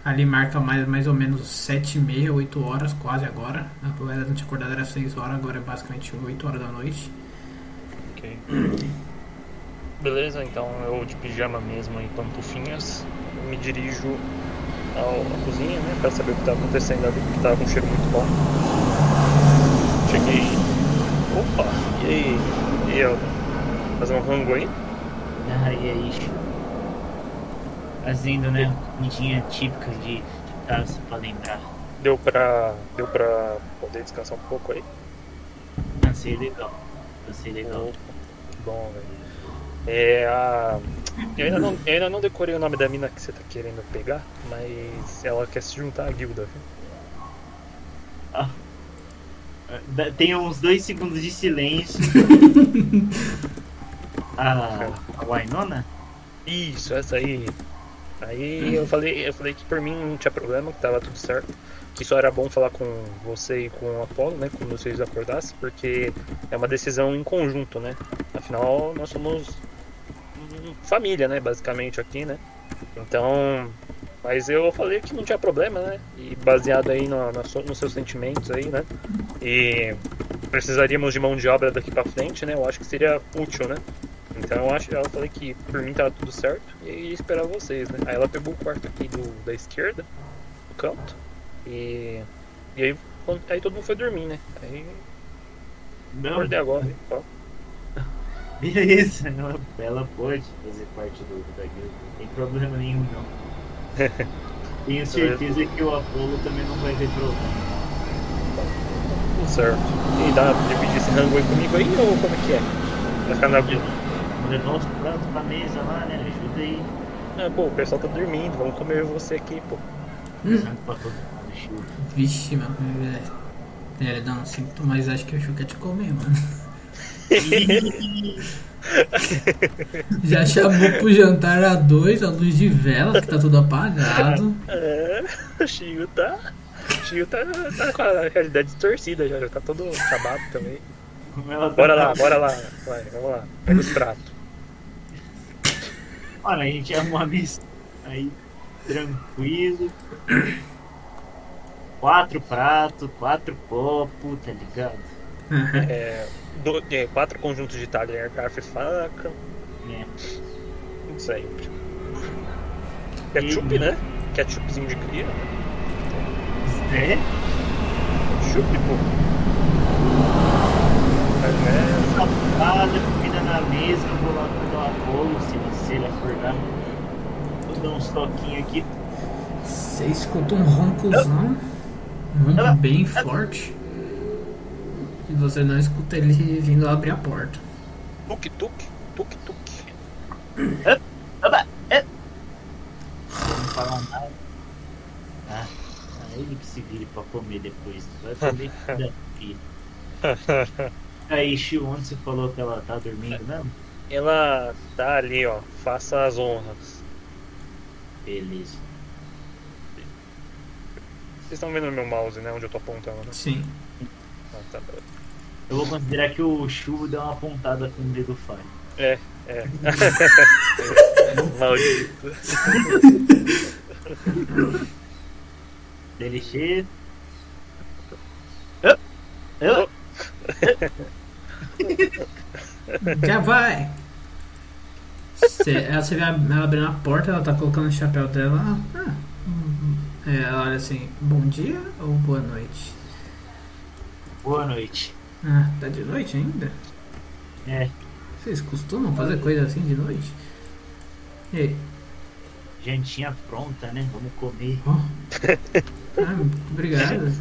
Ali marca mais, mais ou menos 7 e meia, 8 horas quase agora. A galera não tinha acordado era 6 horas, agora é basicamente 8 horas da noite. Ok. <clears throat> Beleza, então eu de pijama mesmo e pantufinhas me dirijo ao, à cozinha, né? Pra saber o que tá acontecendo ali, porque tava com um cheiro muito bom. Cheguei. Opa! E aí? E eu? Fazer um rango aí? Ah, e aí? Fazendo, né? Comidinha típica de, casa pra lembrar. Deu pra. Deu pra poder descansar um pouco aí? Cansei legal. Cansei legal. Opa, que bom, velho. É a. Eu ainda, não, eu ainda não decorei o nome da mina que você tá querendo pegar, mas ela quer se juntar à guilda, viu? Da- Tem uns dois segundos de silêncio. a, <laughs> a Wainona? Isso, essa aí. Aí eu falei, eu falei que por mim não tinha problema, que tava tudo certo. Que só era bom falar com você e com o Apolo, né? Quando vocês acordassem, porque é uma decisão em conjunto, né? Afinal, nós somos família, né? Basicamente aqui, né? Então. Mas eu falei que não tinha problema, né? E baseado aí no, na so- nos seus sentimentos aí, né? E precisaríamos de mão de obra daqui pra frente, né? Eu acho que seria útil, né? Então eu acho, eu falei que por mim tava tudo certo e ia esperar vocês, né? Aí ela pegou o quarto aqui do, da esquerda pro canto. E. E aí, aí todo mundo foi dormir, né? Aí Não, acordei agora. hein, só. beleza. Ela, ela pode fazer parte do, da guilda. Não tem problema nenhum, não. <laughs> Tenho certeza que o Apollo também não vai ter problema. Tudo certo. E dá pra dividir esse rango aí comigo aí ou como é que é? Vai ficar na. Levar os pratos pra mesa lá, né? Ajuda aí. Ah, pô, o pessoal tá dormindo, vamos comer você aqui, pô. Pra. Vixe, mano. É, é, não, sinto, mas acho que o Chu quer te comer, mano. Já chamou pro jantar a dois, a luz de vela, que tá tudo apagado. É, o Chico tá. O Chico tá, tá com a realidade distorcida já, já tá todo acabado também. Tá Bora lá, bora lá. Vai, vamos lá. Pega os pratos. Mano, a gente arrumou a mesa aí, tranquilo. Quatro pratos, quatro copos, tá ligado? <laughs> É, do- é, quatro conjuntos de talher, garfo e faca. É. Tudo sempre. Ketchup, né? Ketchupzinho de cria. É? Ketchup, pô. É, Salada, comida na mesa, eu vou lá cuidar o Apolo, se, se ele acordar. Vou dar uns toquinhos aqui. Você escuta um roncozão, um ronco bem forte. E você não escuta ele vindo abrir a porta. tuk tuk, tuk tuk. Oba! É. Nada. Ah, ele que se vire pra comer depois. Vai comer <laughs> da filha. Aí, Shio, onde você falou que ela tá dormindo mesmo? Ela tá ali, ó. Faça as honras. Beleza. Vocês estão vendo o meu mouse, né? Onde eu tô apontando, né? Sim. Ah, tá. Eu vou considerar que o Chu deu uma pontada com o dedo falho. É, é. <laughs> Maldito. Ah, ah, Já vai! Você, ela, você vê ela abrindo a porta, ela tá colocando o chapéu dela. Ah, hum, é, ela olha assim, bom dia ou boa noite? Boa noite. Ah, tá de noite ainda? É, Vocês costumam fazer coisa assim de noite? E aí? jantinha pronta, né? Vamos comer. Oh. Ah, obrigado.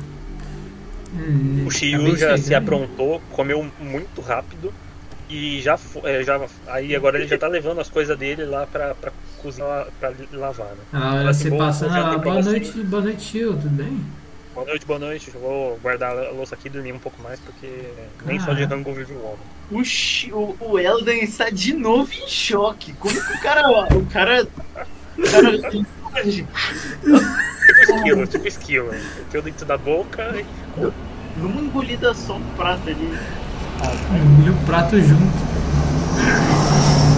Hum, O Shiyu já se aprontou, comeu muito rápido e já, fo- é, já aí agora ele já tá levando as coisas dele lá pra, pra cozinhar, pra lavar, né? Ela olha Assim, você ela, pra boa noite, boa noite, tio, tudo bem? Boa noite, boa noite. Eu vou guardar a louça aqui e dormir um pouco mais porque nem só de Ah. rango vive o homem. O, o, o Elden está de novo em choque. Como que o cara. O cara. O cara. Tipo esquilo, tipo esquilo. Meteu dentro da boca e Numa engolida só um prato ali. Engoliu o prato junto.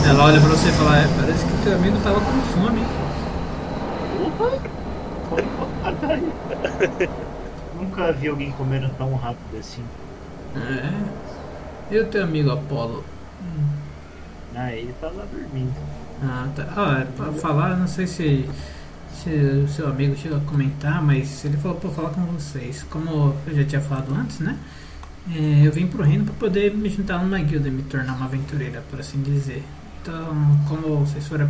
Ela olha pra você e fala, é, parece que teu amigo tava com fome, hein? Opa! <laughs> Nunca vi alguém comendo tão rápido assim. É. E o teu amigo Apolo? Ah, ele tá lá dormindo. Ah, tá. Ah, é pra falar, não sei se, se o seu amigo chegou a comentar, mas ele falou pra falar com vocês. Como eu já tinha falado antes, né? É, eu vim pro reino pra poder me juntar numa guilda e me tornar uma aventureira, por assim dizer. Então, como vocês foram.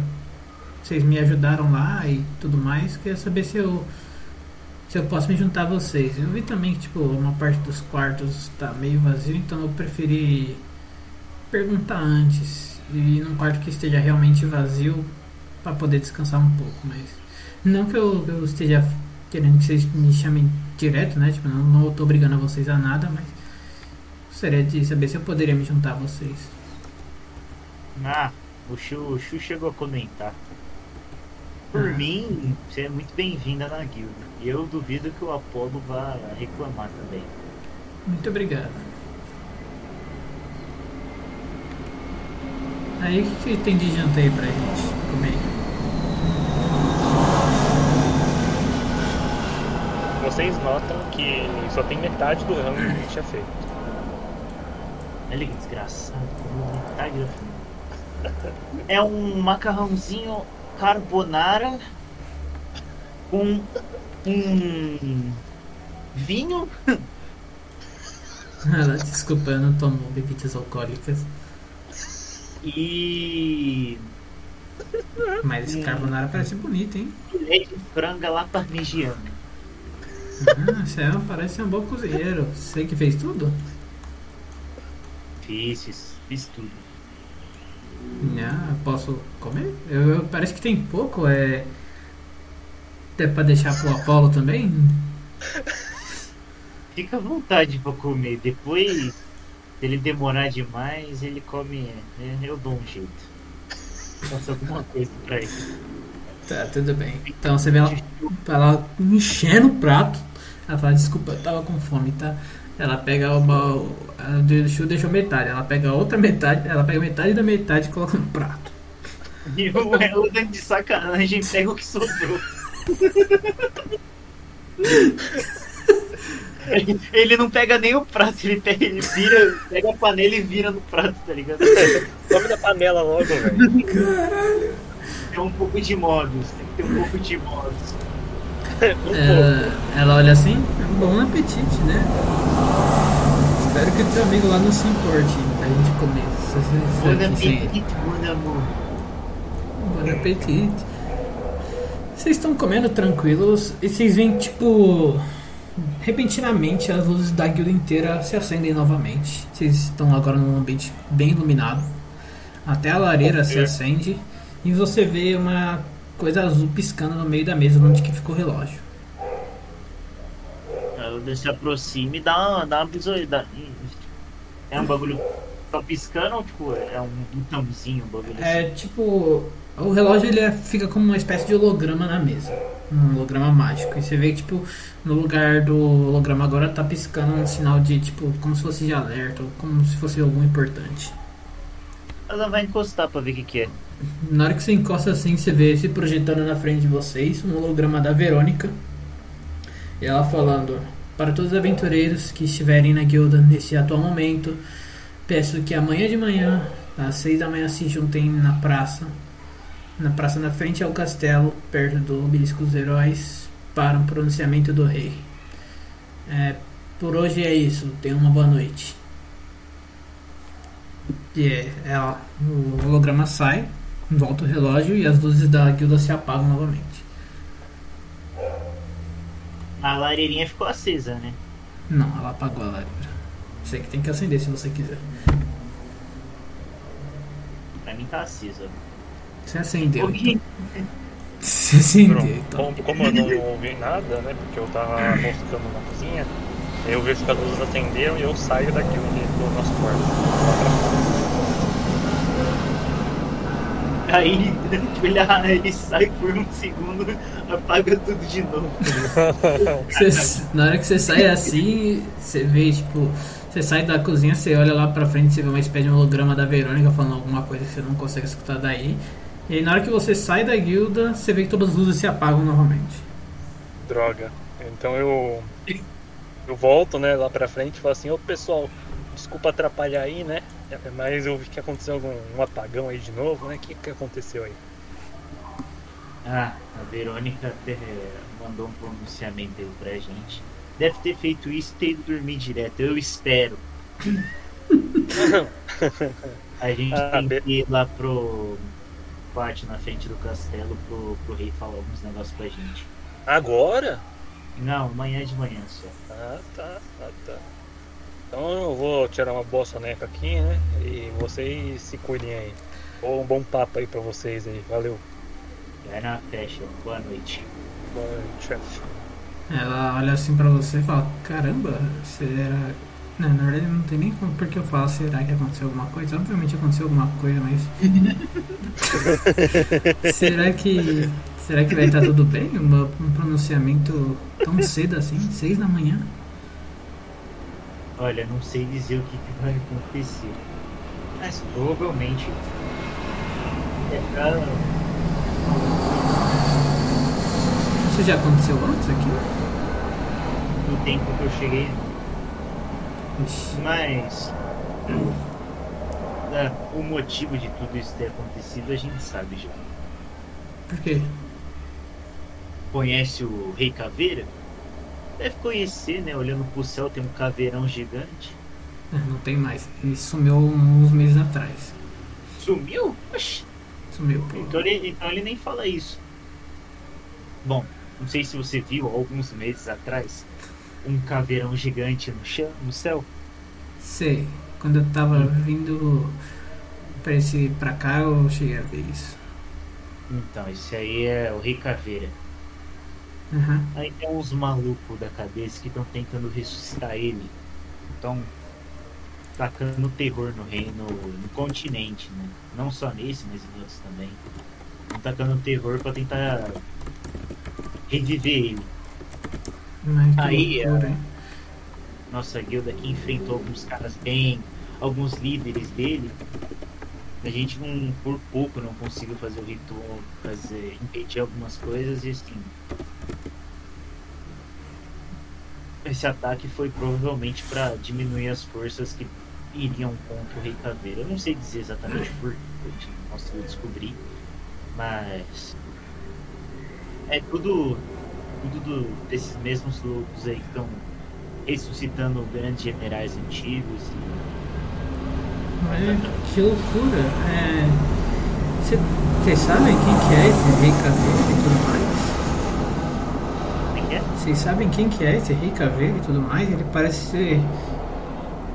Vocês me ajudaram lá e tudo mais, queria saber se eu. Se eu posso me juntar a vocês. Eu vi também que tipo, uma parte dos quartos tá meio vazio, então eu preferi perguntar antes e num quarto que esteja realmente vazio para poder descansar um pouco, mas não que eu, eu esteja querendo que vocês me chamem direto, né? Tipo, não, não tô obrigando a vocês a nada, mas gostaria de saber se eu poderia me juntar a vocês. Ah, o Chu, o Chu chegou a comentar. Por Ah. mim, você é muito bem-vinda na guilda. E eu duvido que o Apolo vá reclamar também. Muito obrigado. Aí o que, que tem de janta aí pra gente comer? vocês notam que só tem metade do rango que a gente tinha feito. Olha que desgraçado, metade da comida. É um macarrãozinho carbonara com um vinho. <laughs> Ela, desculpa, eu não tomo bebidas alcoólicas. E Mas carbonara parece bonito, hein? filé de franga lá parmegiana. Ah, é- parece um bom cozinheiro. Você que fez tudo? Fiz, fiz tudo. Ah, posso comer? Eu, eu- parece que tem pouco, é. É pra deixar pro Apolo também? Fica à vontade pra comer. Depois, se ele demorar demais, ele come. é, Eu dou um jeito. Faço alguma coisa pra ele. Tá, tudo bem. Então você vê ela, ela enchendo o prato. Ela fala, desculpa, eu tava com fome, tá? Ela pega uma. A do Chu deixou metade. Ela pega a outra metade. Ela pega metade da metade e coloca no prato. E o Elan de sacanagem pega o que sobrou. Ele- Ele não pega nem o prato, ele pega, ele vira, pega a panela e vira no prato, tá ligado? Come da panela logo, velho. Tem um pouco de modos, tem que ter um pouco de modos. Ela, ela olha assim, bom apetite, né? Espero que o teu amigo lá não se importe da gente comer. Bom apetite, mon amour. Bom apetite. Vocês estão comendo tranquilos e vocês veem, tipo, repentinamente as luzes da guilda inteira se acendem novamente. Vocês estão agora num ambiente bem iluminado. Até a lareira se Ok. acende e você vê uma coisa azul piscando no meio da mesa onde que ficou o relógio. O se aproxima e dá uma, dá uma bisoida. É um bagulho. Tá piscando ou tipo, é um botãozinho, um bagulho assim? É tipo. O relógio ele é- fica como uma espécie de holograma na mesa. Um holograma mágico. E você vê que, tipo, no lugar do holograma agora tá piscando um sinal de, tipo, como se fosse de alerta, ou como se fosse algum importante. Ela vai encostar pra ver o que, que é. Na hora que você encosta assim, você vê se projetando na frente de vocês um holograma da Verônica. E ela falando: Para todos os aventureiros que estiverem na guilda nesse atual momento, peço que amanhã de manhã, às seis da manhã, se juntem na praça. Na praça na frente ao castelo, perto do obelisco dos heróis, para um pronunciamento do rei. É, por hoje é isso. Tenham uma boa noite. E é, ela, o holograma sai, volta o relógio e as luzes da guilda se apagam novamente. A lareirinha ficou acesa, né? Não, ela apagou a lareira. Você que tem que acender se você quiser. Pra mim tá acesa. Você acendeu. Então. Você acendeu, Pronto. então. Como, como eu não ouvi nada, né? Porque eu tava moscando na cozinha, eu vejo que as luzes acenderam e eu saio daqui onde do nosso quarto. Lá pra fora. Aí <laughs> ele, ele sai por um segundo, apaga tudo de novo. <laughs> Você- na hora que você sai assim, você vê, tipo, você sai da cozinha, você olha lá pra frente, você vê uma espécie de holograma da Verônica falando alguma coisa que você não consegue escutar daí. E aí, na hora que você sai da guilda, você vê que todas as luzes se apagam novamente. Droga. Então eu. Eu volto, né, lá pra frente e falo assim, ô pessoal, desculpa atrapalhar aí, né? Mas eu vi que aconteceu algum um apagão aí de novo, né? O que, que aconteceu aí? Ah, a Verônica mandou um pronunciamento aí pra gente. Deve ter feito isso e ter ido dormir direto, eu espero. A gente <laughs> Ah, tem que ir lá pro pátio na frente do castelo pro, pro rei falar alguns negócios pra gente. Agora? Não, amanhã de manhã só. Ah, tá, ah, tá. Então eu vou tirar uma boa soneca aqui, né? E vocês se cuidem aí. Um bom papo aí pra vocês aí. Valeu. Vai na fecha, boa noite. Boa noite, chefe. Ela olha assim pra você e fala: Caramba, será. Não, na verdade não tem nem como porque eu falo, será que aconteceu alguma coisa? Obviamente aconteceu alguma coisa, mas. <laughs> será que. Será que vai estar tudo bem? Um pronunciamento tão cedo assim? Seis da manhã? Olha, não sei dizer o que, que vai acontecer. Mas provavelmente é pra Isso já aconteceu antes aqui? no tempo que eu cheguei. Ixi, Mas é, <clears throat> o motivo de tudo isso ter acontecido a gente sabe já. por quê? conhece o Rei Caveira? Deve conhecer, né? Olhando pro céu tem um caveirão gigante. Ah, Não tem mais. Ele sumiu uns meses atrás. Sumiu? Oxi. Sumiu, pô. Então ele, então ele nem fala isso. Bom, não sei se você viu alguns meses atrás um caveirão gigante no chão, no céu. Sei. Quando eu tava vindo pra, esse, pra cá, eu cheguei a ver isso. Então, esse aí é o Rei Caveira. Aham. Aí tem uns malucos da cabeça que estão tentando ressuscitar ele. Então, tacando terror no reino, no continente, né? Não só nesse, mas em outros também. Estão tacando terror pra tentar reviver ele. Mas que Aí, loucura, hein? Nossa guilda aqui enfrentou alguns caras bem, alguns líderes dele. A gente não, por pouco não conseguiu fazer o ritual, fazer, impedir algumas coisas e assim. Esse ataque foi provavelmente para diminuir as forças que iriam contra o Rei Caveira. Eu não sei dizer exatamente por que conseguiu descobrir, mas é tudo, tudo do- desses mesmos loucos aí que estão ressuscitando grandes generais antigos. Olha, que loucura. É... Vocês sabem quem que é esse rei caveira e tudo mais? É? Vocês sabem quem que é esse caveira e tudo mais? Ele parece ser...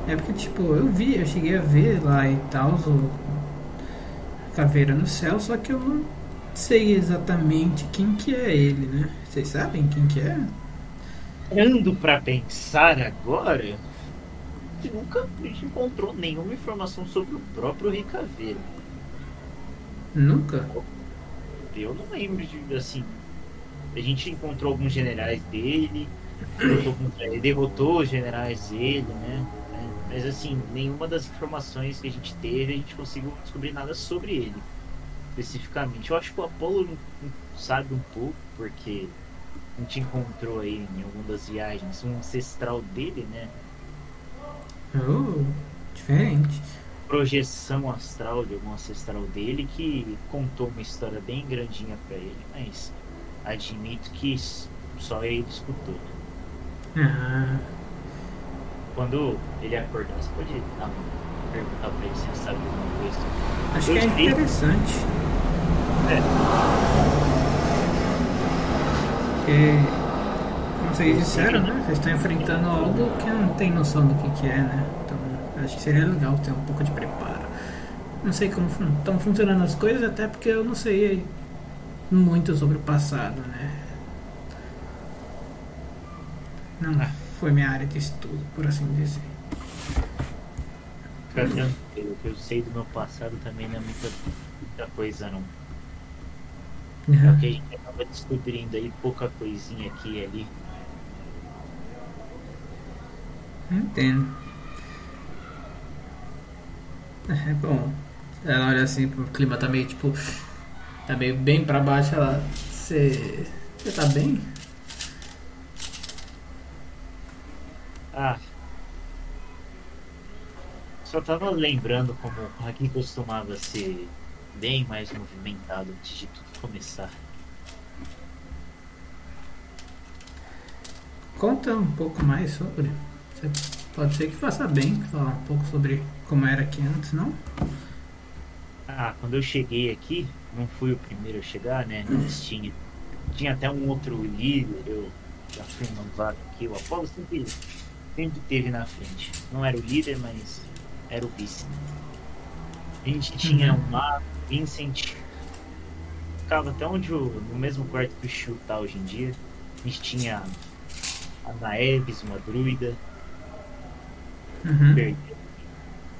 É porque, tipo, eu vi, eu cheguei a ver lá e tal, o caveira no céu, só que eu não sei exatamente quem que é ele, né? Vocês sabem quem que é? Ando pra pensar agora que nunca a gente encontrou nenhuma informação sobre o próprio Rei Caveira. Nunca? Eu não lembro de assim. A gente encontrou alguns generais dele, ele, derrotou os generais dele, né? Mas assim, nenhuma das informações que a gente teve a gente conseguiu descobrir nada sobre ele. Especificamente. Eu acho que o Apolo sabe um pouco, porque a gente encontrou aí em alguma das viagens um ancestral dele, né? Oh, diferente. projeção astral de algum ancestral dele que contou uma história bem grandinha pra ele, mas admito que só ele escutou. Ah, Quando ele acordar, você pode dar perguntar pra ele se ele sabe alguma coisa. acho que é interessante. É, Porque, como vocês disseram, né? Vocês estão enfrentando algo que não tem noção do que, que é, né? Então, acho que seria legal ter um pouco de preparo. Não sei como estão funcionando as coisas, até porque eu não sei muito sobre o passado, né? Não Ah. foi minha área de estudo, por assim dizer. fica tranquilo, o que eu sei do meu passado também não é muita, muita coisa não. É o que a gente acaba descobrindo aí, pouca coisinha aqui e ali. Entendo. É bom. Ela olha assim pro clima tá meio tipo. Tá meio bem pra baixo, ela. Você. Você tá bem? Ah. Só tava lembrando como aqui costumava ser bem mais movimentado antes de tudo começar. Conta um pouco mais sobre. Você pode ser que faça bem falar um pouco sobre como era aqui antes, não? Ah, quando eu cheguei aqui, não fui o primeiro a chegar, né? Antes tinha, tinha até um outro líder, eu já fui novato aqui, o Apolo sempre, sempre teve na frente. Não era o líder, mas era o vice. A gente tinha Uhum. um mago, Vincent, ficava até onde o, no mesmo quarto que o Shu tá hoje em dia. A gente tinha a Naeves, uma druida, Uhum.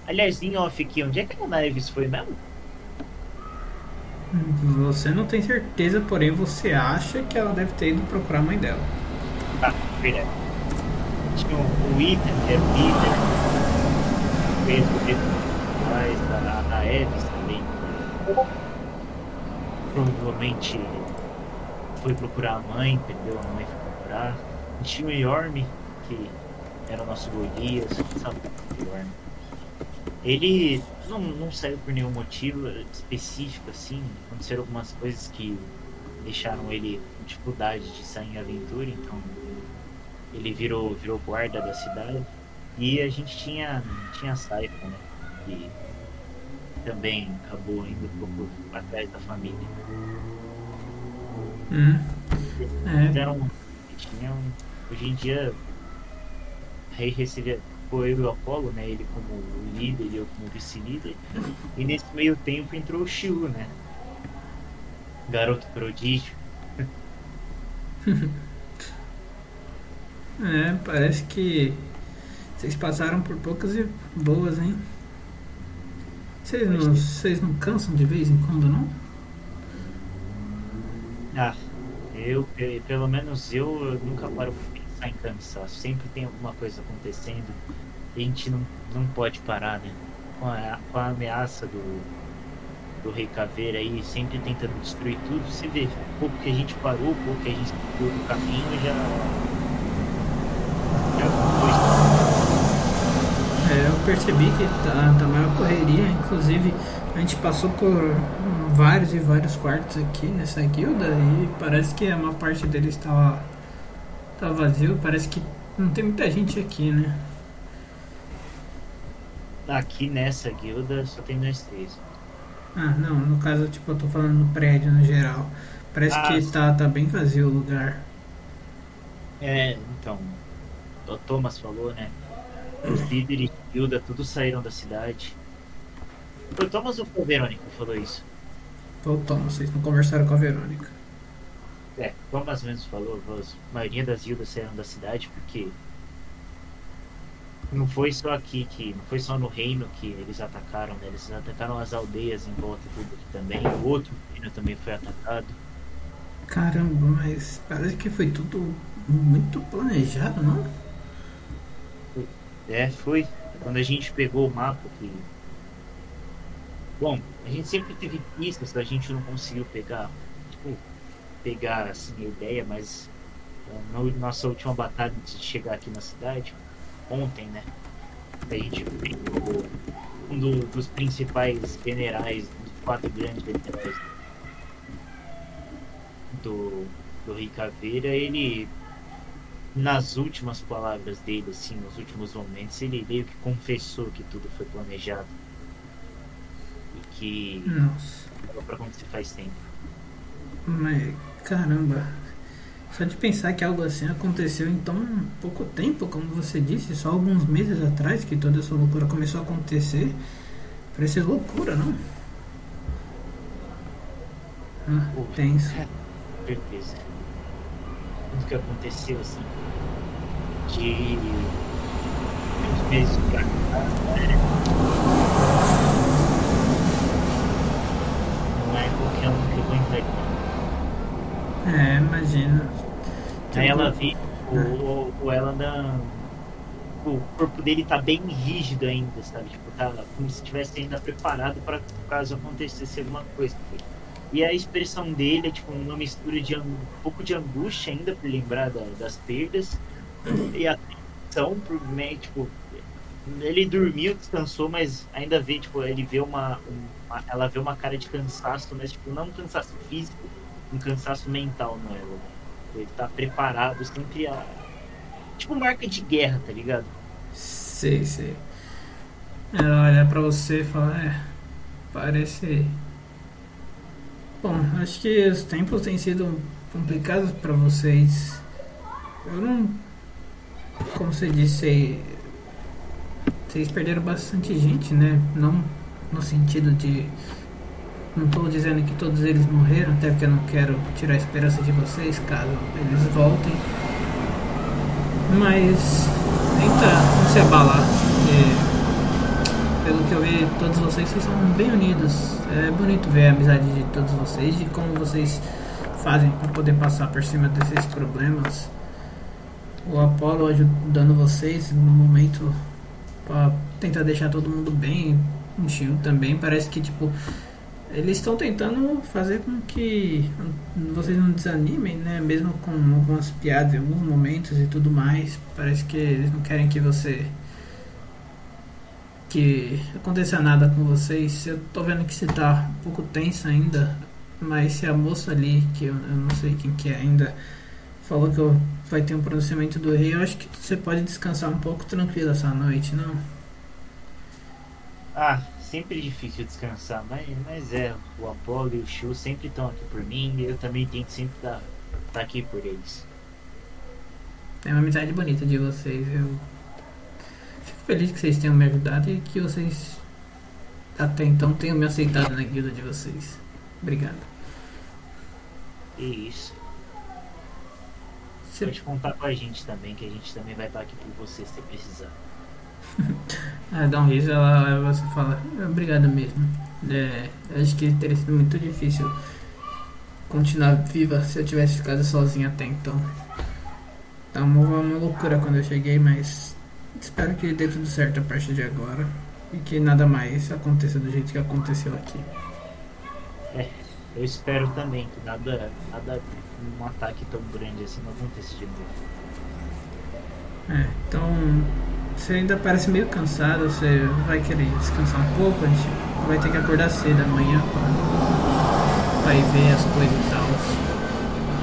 Aliás, em off aqui, onde é que a Naeves foi mesmo? Você não tem certeza, porém você acha que ela deve ter ido procurar a mãe dela. Ah, verdade. O, Ethan, que o líder. Fez o Ethan mais da, da Eves também. Provavelmente foi procurar a mãe, perdeu a mãe foi procurar. Tinha o Yorm, que era o nosso Golias, sabe o Yorm. Ele não, não saiu por nenhum motivo específico assim. Aconteceram algumas coisas que deixaram ele com dificuldade de sair em aventura, então ele virou, virou guarda da cidade. E a gente tinha, tinha a Saifa, né? Que também acabou indo um pouco atrás da família. Hum. É, Fizeram, tinham, hoje em dia, rei recebia e o Apolo, né? Ele como líder e eu como vice-líder. E nesse meio tempo entrou o Shiu, né? Garoto prodígio. <laughs> é, parece que vocês passaram por poucas e boas, hein? Vocês não, vocês não cansam de vez em quando, não? Ah, eu, pe- pelo menos eu, eu nunca paro pensar em cansaço. Sempre tem alguma coisa acontecendo. E a gente não, não pode parar, né? Com a, com a ameaça do, do Rei Caveira aí, sempre tentando destruir tudo. Você vê, o pouco que a gente parou, o pouco que a gente seguiu no caminho já. Já. É, eu percebi que tá, tá maior correria, inclusive a gente passou por vários e vários quartos aqui nessa guilda e parece que a maior parte deles estava tá vazio, parece que não tem muita gente aqui, né? Aqui nessa guilda só tem nós três. Ah, não, no caso, tipo, eu tô falando no prédio no geral. Parece Ah, que sim. tá, tá bem vazio o lugar. É, então, o Thomas falou, né? Os líderes de guilda todos saíram da cidade. Foi o Thomas ou foi a Verônica que falou isso? Ô, Thomas, vocês não conversaram com a Verônica. É, Thomas mesmo falou, a maioria das guildas saíram da cidade porque não foi só aqui que, não foi só no reino que eles atacaram, né? Eles atacaram as aldeias em volta tudo aqui também. O outro reino também foi atacado. Caramba, mas parece que foi tudo muito planejado, não? É, foi. Quando a gente pegou o mapa que. Bom, a gente sempre teve pistas, a gente não conseguiu pegar. Pegar assim a ideia, mas eh, na nossa última batalha antes de chegar aqui na cidade, ontem, né? A gente pegou um do- dos principais generais, dos quatro grandes generais do, do Rei Caveira, ele nas últimas palavras dele, assim, nos últimos momentos, ele meio que confessou que tudo foi planejado. E que Nossa, estava pra acontecer faz tempo. mas caramba. Só de pensar que algo assim aconteceu em tão pouco tempo, como você disse, só alguns meses atrás que toda essa loucura começou a acontecer, parece loucura, não? Ah, tenso. Com certeza. Tudo que aconteceu, assim, de uns meses pra cá, né? não é qualquer um que aguentaria. É, imagina. Aí ela vê o, o, o Elan, o corpo dele tá bem rígido ainda, sabe? Tipo, tá como se estivesse ainda preparado para caso acontecesse alguma coisa. E a expressão dele é tipo uma mistura de um pouco de angústia ainda por lembrar da- das perdas e a tensão por né, tipo ele dormiu, descansou, mas ainda vê tipo ele vê uma, uma- ela vê uma cara de cansaço, mas tipo não um cansaço físico, um cansaço mental no Ela. Ele tá preparado sempre a tipo marca de guerra, tá ligado? Sei, sei. Ela olha pra você e fala, é, parece. Bom, acho que os tempos têm sido complicados pra vocês. Eu não. Como você disse, vocês perderam bastante gente, né? Não no sentido de. Não estou dizendo que todos eles morreram, até porque eu não quero tirar a esperança de vocês caso eles voltem. Mas tenta não se abalar, porque pelo que eu vi, todos vocês, vocês são bem unidos. É bonito ver a amizade de todos vocês e como vocês fazem para poder passar por cima desses problemas. O Apollo ajudando vocês no momento para tentar deixar todo mundo bem. O Shio também parece que tipo eles estão tentando fazer com que vocês não desanimem, né? Mesmo com algumas piadas em alguns momentos e tudo mais. Parece que eles não querem que você. que aconteça nada com vocês. Eu tô vendo que você tá um pouco tenso ainda. Mas se a moça ali, que eu, eu não sei quem que é ainda, falou que eu- vai ter um pronunciamento do rei, eu acho que você pode descansar um pouco tranquilo essa noite, não? Ah, sempre difícil descansar, mas, mas é, o Apollo e o Shu sempre estão aqui por mim e eu também tento sempre estar tá aqui por eles. É uma amizade bonita de vocês. Eu fico feliz que vocês tenham me ajudado e que vocês até então tenham me aceitado na guilda de vocês. Obrigado. E isso. Você- Pode contar com a gente também, que a gente também vai estar aqui por você se precisar. <laughs> Ah, dá um riso, ela, você fala, obrigado mesmo. É, acho que teria sido muito difícil continuar viva se eu tivesse ficado sozinha até então. Tá uma, uma loucura quando eu cheguei, mas espero que dê tudo certo a partir de agora. E que nada mais aconteça do jeito que aconteceu aqui. Eu espero também que nada, nada, um ataque tão grande assim não aconteça de novo. É, então você ainda parece meio cansado, você vai querer descansar um pouco, a gente vai ter que acordar cedo amanhã pra, pra ir ver as coisas e tal.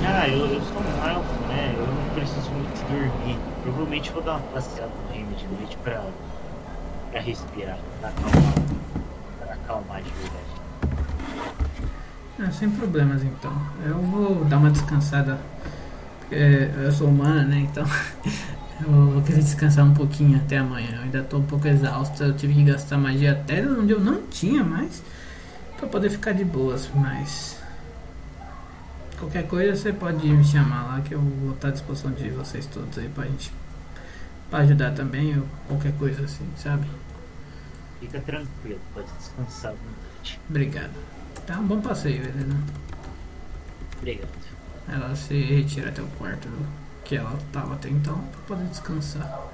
Ah, eu, eu sou um elfo, né? Eu não preciso muito dormir. Provavelmente vou dar uma passeada no reino de noite pra, pra respirar, pra acalmar, pra acalmar de verdade. É, sem problemas então. Eu vou dar uma descansada. Porque eu sou humana, né? Então <laughs> eu vou querer descansar um pouquinho até amanhã. Eu ainda tô um pouco exausto. Eu tive que gastar magia até onde eu não tinha mais. Pra poder ficar de boas, mas. Qualquer coisa você pode me chamar lá que eu vou estar à disposição de vocês todos aí pra gente. Pra ajudar também, ou qualquer coisa assim, sabe? Fica tranquilo, pode descansar à vontade. Obrigado. Tá um bom passeio, Helena. Obrigado. Ela se retira até o quarto que ela estava até então para poder descansar.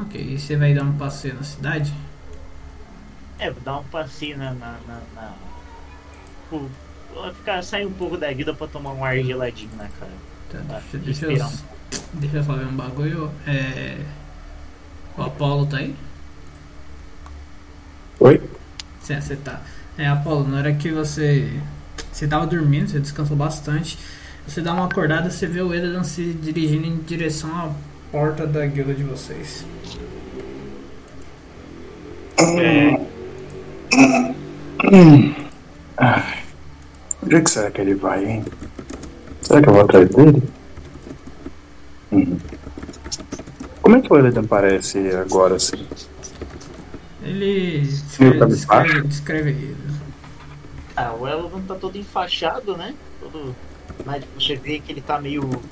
Ok, e você vai dar um passeio na cidade? É, vou dar um passeio na. na, na, na... Pô, vou ficar, sair um pouco da vida pra tomar um ar geladinho na cara. Tá, Tá, deixa, deixa, eu, deixa eu só ver um bagulho. É, o Apolo tá aí? Oi? Sim, você tá. É, Apolo, na hora que você. Você tava dormindo, você descansou bastante. Você dá uma acordada, você vê o Edan se dirigindo em direção à porta da guilda de vocês. Onde é que será que ele vai, hein? Será que eu vou atrás dele? Uhum. Como é que o Eledan parece agora assim? Ele Ele tá descreve, de descreve, descreve. Ah, o Elovan tá todo enfaixado, né? Todo. Mas tipo, você vê que ele tá meio. O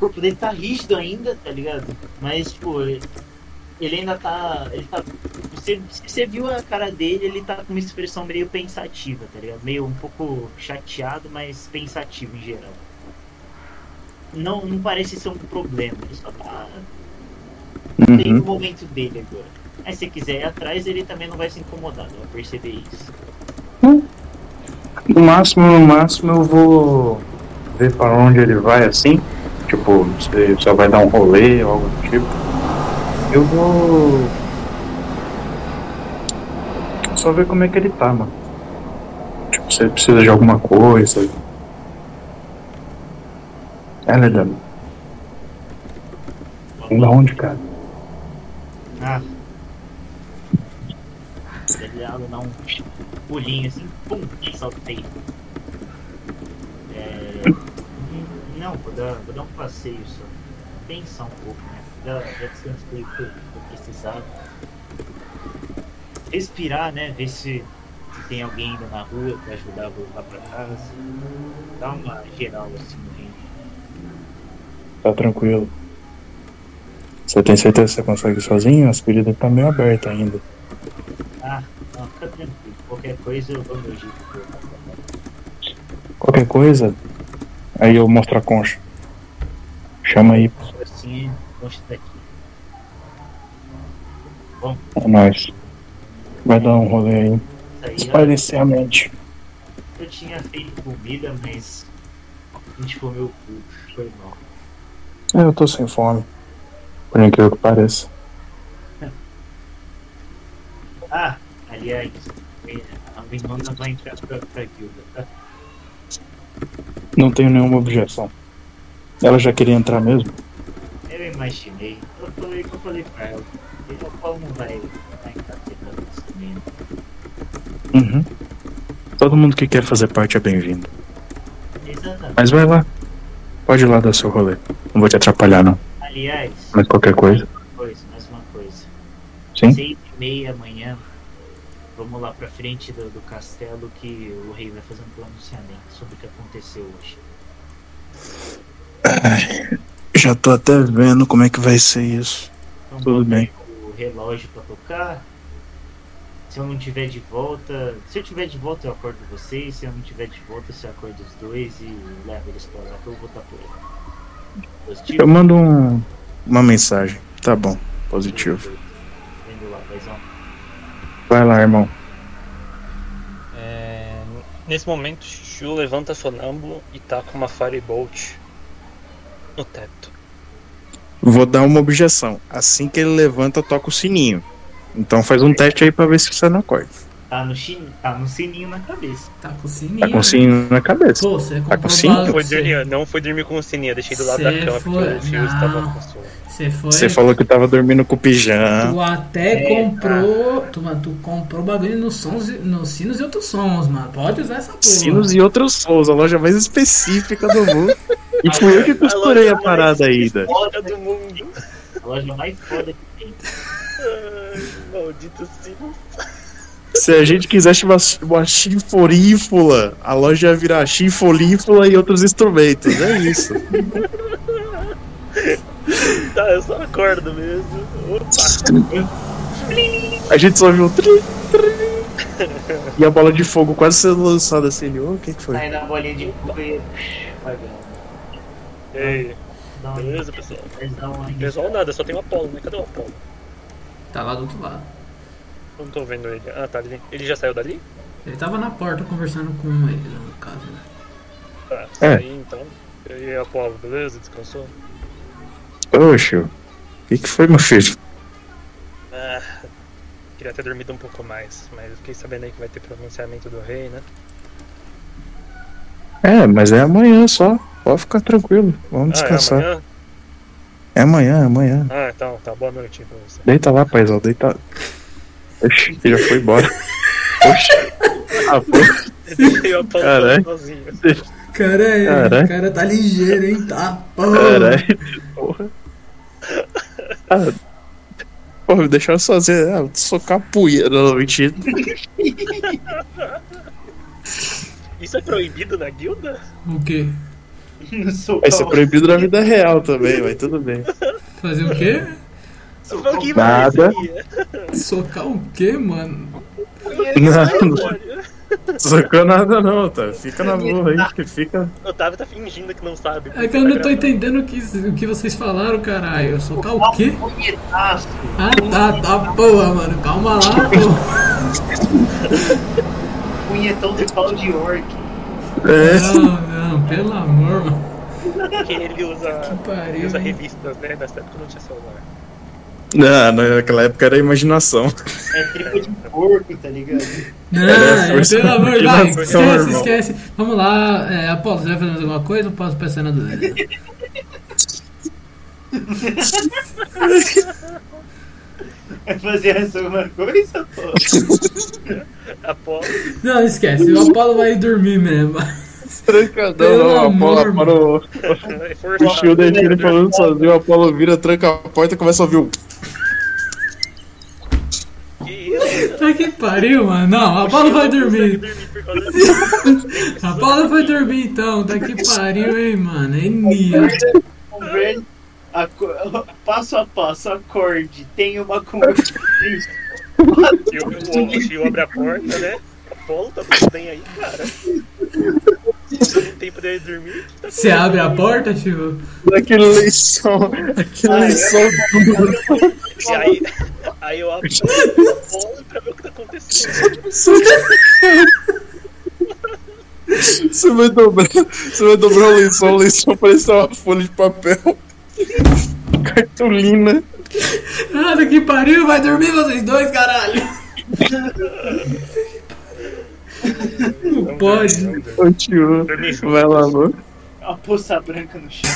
corpo dele tá rígido ainda, tá ligado? Mas, tipo, ele, ele ainda tá. Ele tá. Você, você viu a cara dele, ele tá com uma expressão meio pensativa, tá ligado? Meio um pouco chateado, mas pensativo em geral. Não, não parece ser um problema, ele só tá. Tem o Uhum. momento dele agora. Mas se quiser ir atrás, ele também não vai se incomodar, vai perceber isso. No máximo, no máximo eu vou ver para onde ele vai assim. Tipo, se só vai dar um rolê ou algo do tipo. Eu vou. Só ver como é que ele tá, mano. Tipo, se ele precisa de alguma coisa. É, Eledan, vem da onde, cara? Ah. Ele dá um pulinho assim, pum, saltei. É... Não, vou dar, vou dar um passeio só. Pensar um pouco, né? Já, já descansei o que eu precisava. Respirar, né? Ver se, se tem alguém ainda na rua pra ajudar a voltar pra casa. Dar uma geral assim no reino. Tá tranquilo. Você tem certeza que você consegue sozinho? As feridas tá meio aberta ainda. Ah, não, fica tranquilo. Qualquer coisa eu dou meu jeito. Qualquer coisa, aí eu mostro a concha. Chama aí, Assim, consta daqui. é nóis. Vai dar um rolê aí. Aí, Espairecer a mente. eu tinha feito comida, mas a gente comeu tudo. Foi mal. É, eu tô sem fome. Por incrível que pareça. <laughs> Ah, aliás, Pra guilda, tá? Não tenho nenhuma objeção. Ela já queria entrar mesmo? Eu imaginei. Eu falei eu falei pra ela. Ele como vai, vai entrar tentando isso também. Uhum. Todo mundo que quer fazer parte é bem-vindo. Mas vai lá. Pode ir lá dar seu rolê. Não vou te atrapalhar, não. Aliás, Mas qualquer coisa. coisa, mais uma coisa. Sim? Seis e meia amanhã, vamos lá pra frente do, do castelo que o rei vai fazer um pronunciamento sobre o que aconteceu hoje. Já tô até vendo como é que vai ser isso. Então, Tudo bem. o relógio pra tocar. Se eu não tiver de volta, se eu tiver de volta eu acordo vocês, se eu não tiver de volta você acorda os dois e leva eles pra lá que eu vou estar por aí. Positivo? Eu mando um, uma mensagem. Tá bom. Positivo. Vai lá, irmão. É, nesse momento, Shu levanta sonâmbulo e tá com uma Firebolt no teto. Vou dar uma objeção. Assim que ele levanta, toca o sininho. Então faz um teste aí pra ver se você não acorda. Tá no, chin... tá no sininho na cabeça. Tá com o sininho. Tá com o sininho na cabeça. Pô, você Tá com Não foi, dormir, não foi dormir com o sininho, eu deixei do lado da Cê cama porque foi- o Shu estava com sono. Você foi. Você falou que tava dormindo com o pijama. Tu até É, comprou. Tu, mano, tu comprou bagulho nos sons, nos sinos e outros sons, mano. Pode usar essa porra. Sinos e outros sons, a loja mais específica do mundo. E fui eu que costurei a parada ainda. Foda do mundo. A loja mais foda que tem. Ai, maldito sino. Se a gente quisesse uma, uma chinforífula, a loja ia virar chinfolífula e outros instrumentos. É isso. <laughs> Tá, eu só acordo mesmo. Opa. A gente só viu. um trim, trim. E a bola de fogo quase sendo lançada assim. ele, "Ô, O que, que foi? Sai na bolinha de fogo e. E aí, uma. beleza, pessoal? Uma. Pessoal nada, só tem o Apolo, né? Cadê o Apolo? Tá lá do outro lado. Eu não tô vendo ele. Ah, tá ali. Ele já saiu dali? Ele tava na porta conversando com ele, no caso, né? Tá, É. aí então. E aí, Apolo, beleza? Descansou? Oxe, o que, que foi, meu filho? Ah, queria ter dormido um pouco mais, mas eu fiquei sabendo aí que vai ter pronunciamento do rei, né? É, mas é amanhã só. Pode ficar tranquilo. Vamos Ah, é descansar. amanhã? É amanhã, é amanhã. Ah, então, tá. Boa noite pra você. Deita lá, paizão, deita. Oxi, ele já foi embora. Oxi. Ah, pô. Caralho. sozinho. Cara, é, Caralho. o cara tá ligeiro, hein? Tá, porra. Caralho, porra. Ah, porra, me deixaram sozinho. Ah, socar a poeira. Não, mentira. Isso é proibido na guilda? O quê? <laughs> Vai ser proibido na vida real também, mas tudo bem. Fazer o quê? Só que Nada. Socar o quê, mano? Não, não socou nada não, tá? Fica na boa aí, que fica. O Otávio tá fingindo que não sabe. É que eu não tô entendendo o que, o que vocês falaram, caralho. Socar o quê? Ah, tá, tá, porra, mano. Calma lá, porra. Punhetão de pau de orc. É. Não, não, pelo amor, mano. Porque ele usa, ele pariu. usa revistas, né? Nessa época não tinha celular. Não, naquela época era imaginação. É tripa de porco, tá ligado? Não, É, pelo amor, de vai, esquece, irmão. esquece. Vamos lá, é, Apolo, você vai fazer mais alguma coisa ou posso pensar na dúvida? Vai fazer essa alguma coisa, pô? Apolo. Não, esquece, o Apolo vai dormir mesmo. Trancadão, Apolo, Apolo, É o. Shield ele falando sozinho, o Apolo vira, tranca a porta e começa a ouvir um. Que isso? Tá que pariu, mano. Não, a Apolo vai dormir. <laughs> A Apolo vai dormir então. Tá que pariu, hein, mano. É aco- passo a passo, acorde, tem uma conversa. O, o, o Gil abre a porta, né? Apolo, tá tudo bem aí, cara? De dormir. Tá Você abre a porta, tio? Daquele lençol, aquele lençol duro. E aí, aí eu abro o Apolo pra ver o que tá acontecendo. Você vai dobrar, você vai dobrar o lençol, o lençol parece uma folha de papel. Cartolina. Ah, tá que pariu, vai dormir vocês dois, caralho. Não pode. Ô tio, Dormir junto. vai lá, amor. Uma poça branca no chão.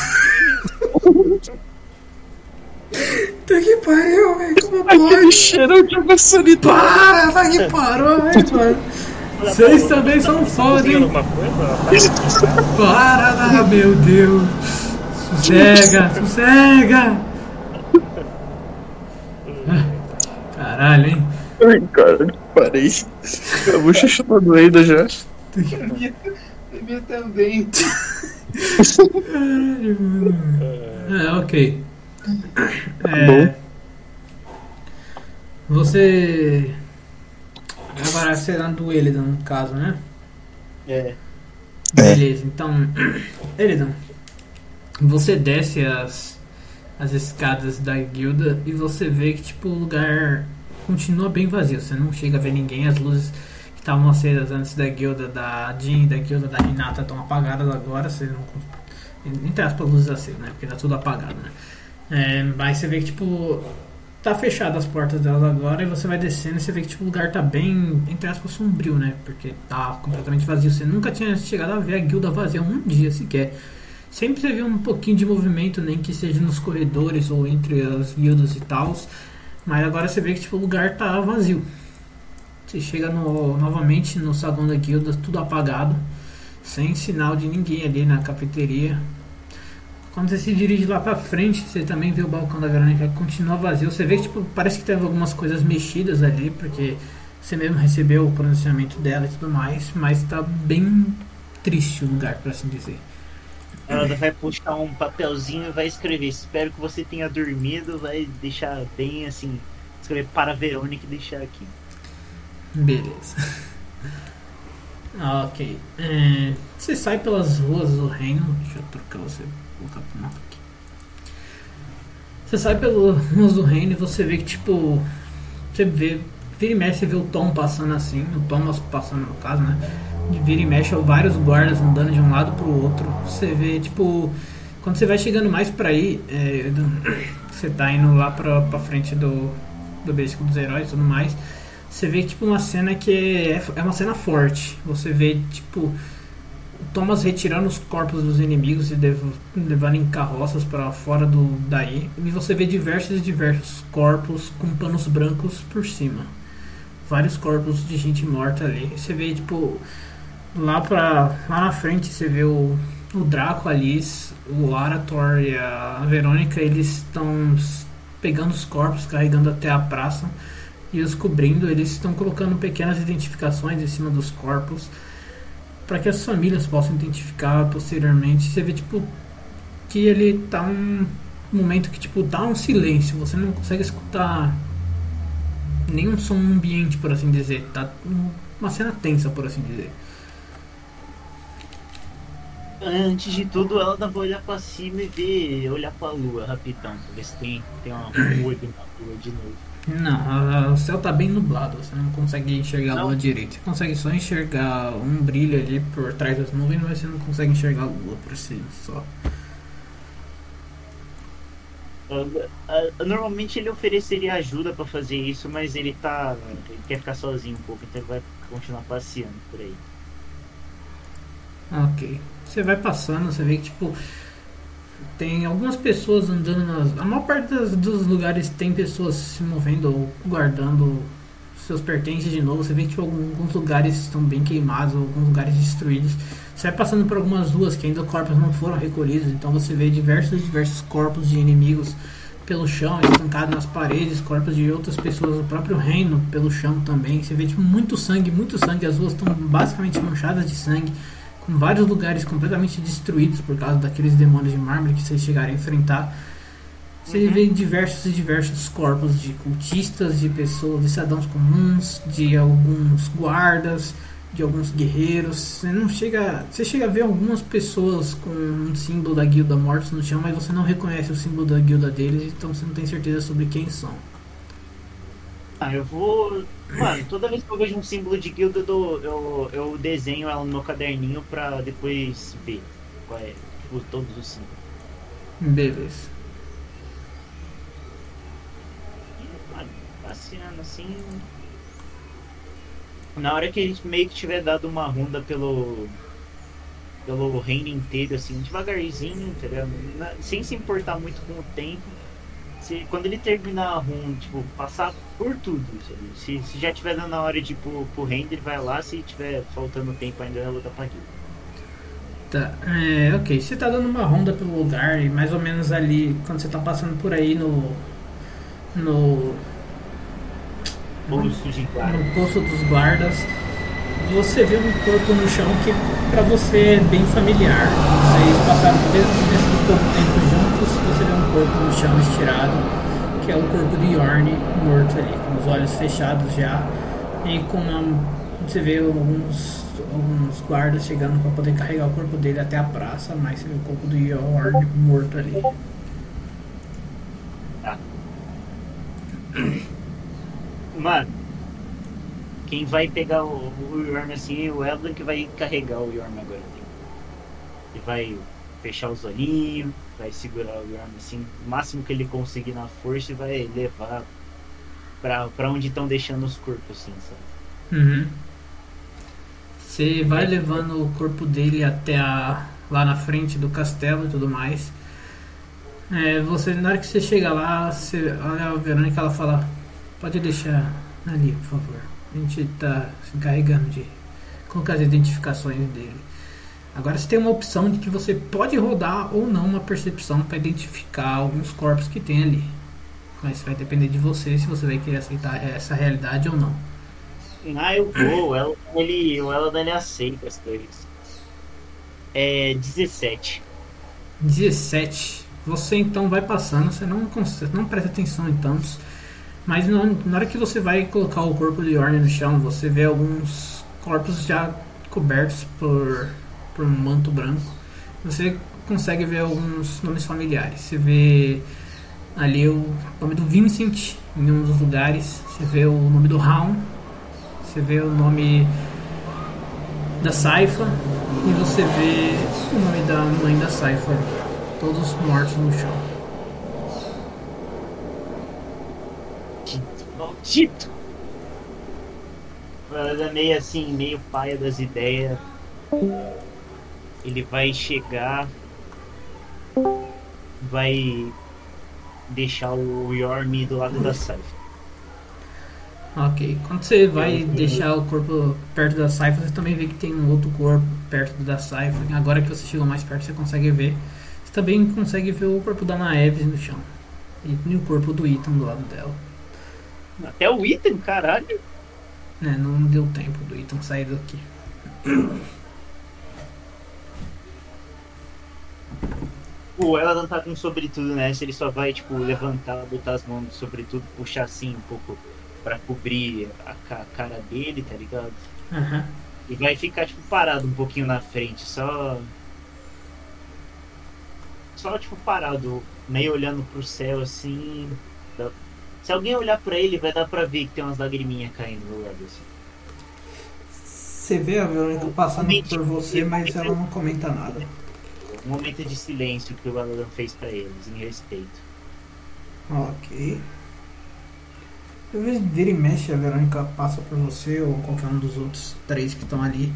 Puta que pariu, velho. Como Aquele pode? cheirão de água sanitária. Para, vai que parou, velho, mano. Vocês também são foda, Cozinhando hein? alguma coisa? Para, ah, meu Deus. Sossega, sossega. <laughs> Caralho, hein? Ai, cara, parei. A bochecha tá doendo já. Minha também. Caralho, mano. É, ok. É, bom. Você. Tá do Elidan, no caso, né? É. Beleza, então. <clears throat> Elidan, você desce as, as escadas da guilda e você vê que tipo o lugar continua bem vazio. Você não chega a ver ninguém, as luzes que estavam acesas antes da guilda da Jean e da guilda da Renata estão apagadas agora. Você não. Entre aspas, luzes acesas, né? Porque tá tudo apagado, né? É, mas você vê que tipo. Tá fechado as portas delas agora e você vai descendo e você vê que tipo, o lugar tá bem, entre aspas, sombrio, né? Porque tá completamente vazio. Você nunca tinha chegado a ver a guilda vazia um dia sequer. Sempre você vê um pouquinho de movimento, nem que seja nos corredores ou entre as guildas e tal. Mas agora você vê que tipo, o lugar tá vazio. Você chega no, novamente no saguão da guilda, tudo apagado, sem sinal de ninguém ali na cafeteria. Quando você se dirige lá pra frente, você também vê o balcão da Verônica que continua vazio. Você vê que tipo, parece que teve algumas coisas mexidas ali, porque você mesmo recebeu o pronunciamento dela e tudo mais, mas tá bem triste o lugar, por assim dizer. Ela vai puxar um papelzinho e vai escrever. Espero que você tenha dormido. Vai deixar bem assim. Escrever para a Verônica e deixar aqui. Beleza. Ah, ok. É, você sai pelas ruas do reino. Deixa eu trocar você. Colocar pro mapa aqui. Você sai pelas ruas do reino e você vê que tipo. Você vê. Vira e mexe, você vê o Tom passando assim. O Thomas passando no caso, né? Vira e mexe, vários guardas andando de um lado pro outro. Você vê tipo. Quando você vai chegando mais pra aí, é, <coughs> você tá indo lá pra, pra frente do, do básico dos heróis e tudo mais você vê tipo uma cena que é, é uma cena forte. Você vê tipo o Thomas retirando os corpos dos inimigos e levando em carroças para fora do daí. E você vê diversos e diversos corpos com panos brancos por cima. Vários corpos de gente morta ali. Você vê tipo lá pra lá na frente você vê o o Draco, a Alice, o Arator e a Verônica, eles estão pegando os corpos, carregando até a praça e os cobrindo. Eles estão colocando pequenas identificações em cima dos corpos para que as famílias possam identificar posteriormente. Você vê tipo que ele tá um momento que tipo dá um silêncio, você não consegue escutar nenhum som ambiente, por assim dizer. Tá um- uma cena tensa, por assim dizer. Antes de tudo, ela dá pra olhar pra cima e ver, olhar pra lua rapidão, pra ver se tem, tem uma, um olho na lua de novo. Não, a- a- o céu tá bem nublado, você não consegue enxergar a Não? lua direito. Você consegue só enxergar um brilho ali por trás das nuvens, mas você não consegue enxergar a lua por si só. Ah, ah, Normalmente ele ofereceria ajuda pra fazer isso, mas ele tá. Ele quer ficar sozinho um pouco, então ele vai continuar passeando por aí. Ok. Você vai passando, você vê que tipo. Tem algumas pessoas andando nas. A maior parte das- dos lugares tem pessoas se movendo ou guardando seus pertences de novo. Você vê que tipo, alguns lugares estão bem queimados, alguns lugares destruídos. Você vai passando por algumas ruas que ainda corpos não foram recolhidos, então você vê diversos diversos corpos de inimigos pelo chão, estancados nas paredes, corpos de outras pessoas do próprio reino pelo chão também. Você vê tipo muito sangue, muito sangue. As ruas estão basicamente manchadas de sangue com vários lugares completamente destruídos por causa daqueles demônios de mármore que vocês chegaram a enfrentar. Você vê diversos e diversos corpos de cultistas, de pessoas, de cidadãos comuns, de alguns guardas, de alguns guerreiros. Você não chega, você chega a ver algumas pessoas com um símbolo da guilda mortos no chão, mas você não reconhece o símbolo da guilda deles, então você não tem certeza sobre quem são. Ah, eu vou. Mano, toda vez que eu vejo um símbolo de guilda, eu, dou- eu, eu desenho ela no meu caderninho pra depois ver qual é, tipo, todos os símbolos. Beleza. E, mano, passeando assim. Na hora que a gente meio que tiver dado uma ronda pelo. pelo reino inteiro, assim, devagarzinho, entendeu? Na- sem se importar muito com o tempo. Se, quando ele terminar a ronda, tipo, passar por tudo? Se, se já tiver dando a hora de ir pro, pro reino, ele vai lá, se tiver faltando tempo ainda, ele luta pra guilda. Tá, é, ok. Você tá dando uma ronda pelo lugar e mais ou menos ali, quando você tá passando por aí no. no. Bolso de guarda. no posto dos guardas, você vê um corpo no chão que pra você é bem familiar. Vocês passaram, mesmo que tenha sido pouco tempo juntos, você vê um corpo no chão estirado, que é o corpo de Yorn morto ali, com os olhos fechados já, e com uma. Você vê alguns, alguns guardas chegando para poder carregar o corpo dele até a praça, mas você vê o corpo do Yorn morto ali. <coughs> Mano, quem vai pegar o, o Yorm assim é o Eldon que vai carregar o Yorm agora. Ele vai fechar os olhinhos, vai segurar o Yorm assim, o máximo que ele conseguir na força e vai levar pra, pra onde estão deixando os corpos, assim, sabe? Uhum. Você vai levando o corpo dele até a, lá na frente do castelo e tudo mais. É, você, na hora que você chega lá, você olha a Verônica ela fala, pode deixar ali, por favor. A gente tá se encarregando de colocar as identificações dele. Agora você tem uma opção de que você pode rodar ou não uma percepção para identificar alguns corpos que tem ali. Mas vai depender de você se você vai querer aceitar essa realidade ou não. Ah, eu vou, o Eldon, ele, o Eldon ele aceita as coisas. É 17. 17. Você então vai passando, você não, cons- não presta atenção em tantos. Mas na, na hora que você vai colocar o corpo de Yorn no chão, você vê alguns corpos já cobertos por, por um manto branco. Você consegue ver alguns nomes familiares. Você vê ali o nome do Vincent em um dos lugares. Você vê o nome do Raon. Você vê o nome da Saifa. E você vê o nome da mãe da Saifa. Todos mortos no chão. Maldito! Ela é meio assim, meio paia das ideias. Ele vai chegar. Vai deixar o Yormi do lado da Saifa. Ok. Quando você vai deixar o corpo perto da Saifa, você também vê que tem um outro corpo perto da Saifa. Agora que você chegou mais perto, você consegue ver. Você também consegue ver o corpo da Naeves no chão. E o corpo do Ethan do lado dela. Até o item, caralho. Né, não deu tempo do Ethan sair daqui. O ela não tá com sobretudo, né? Se ele só vai, tipo, levantar, botar as mãos no sobretudo, puxar assim um pouco pra cobrir a ca- cara dele, tá ligado? Aham. E vai ficar, tipo, parado um pouquinho na frente, só. Só, tipo, parado, meio olhando pro céu assim. Dá- Se alguém olhar pra ele, vai dar pra ver que tem umas lagriminhas caindo no lado assim. Você vê a Verônica passando por você, mas ela não comenta nada. Um momento de silêncio que o Aladan fez pra eles, em respeito. Ok. Às vezes vira e mexe, a Verônica passa por você ou qualquer um dos outros três que estão ali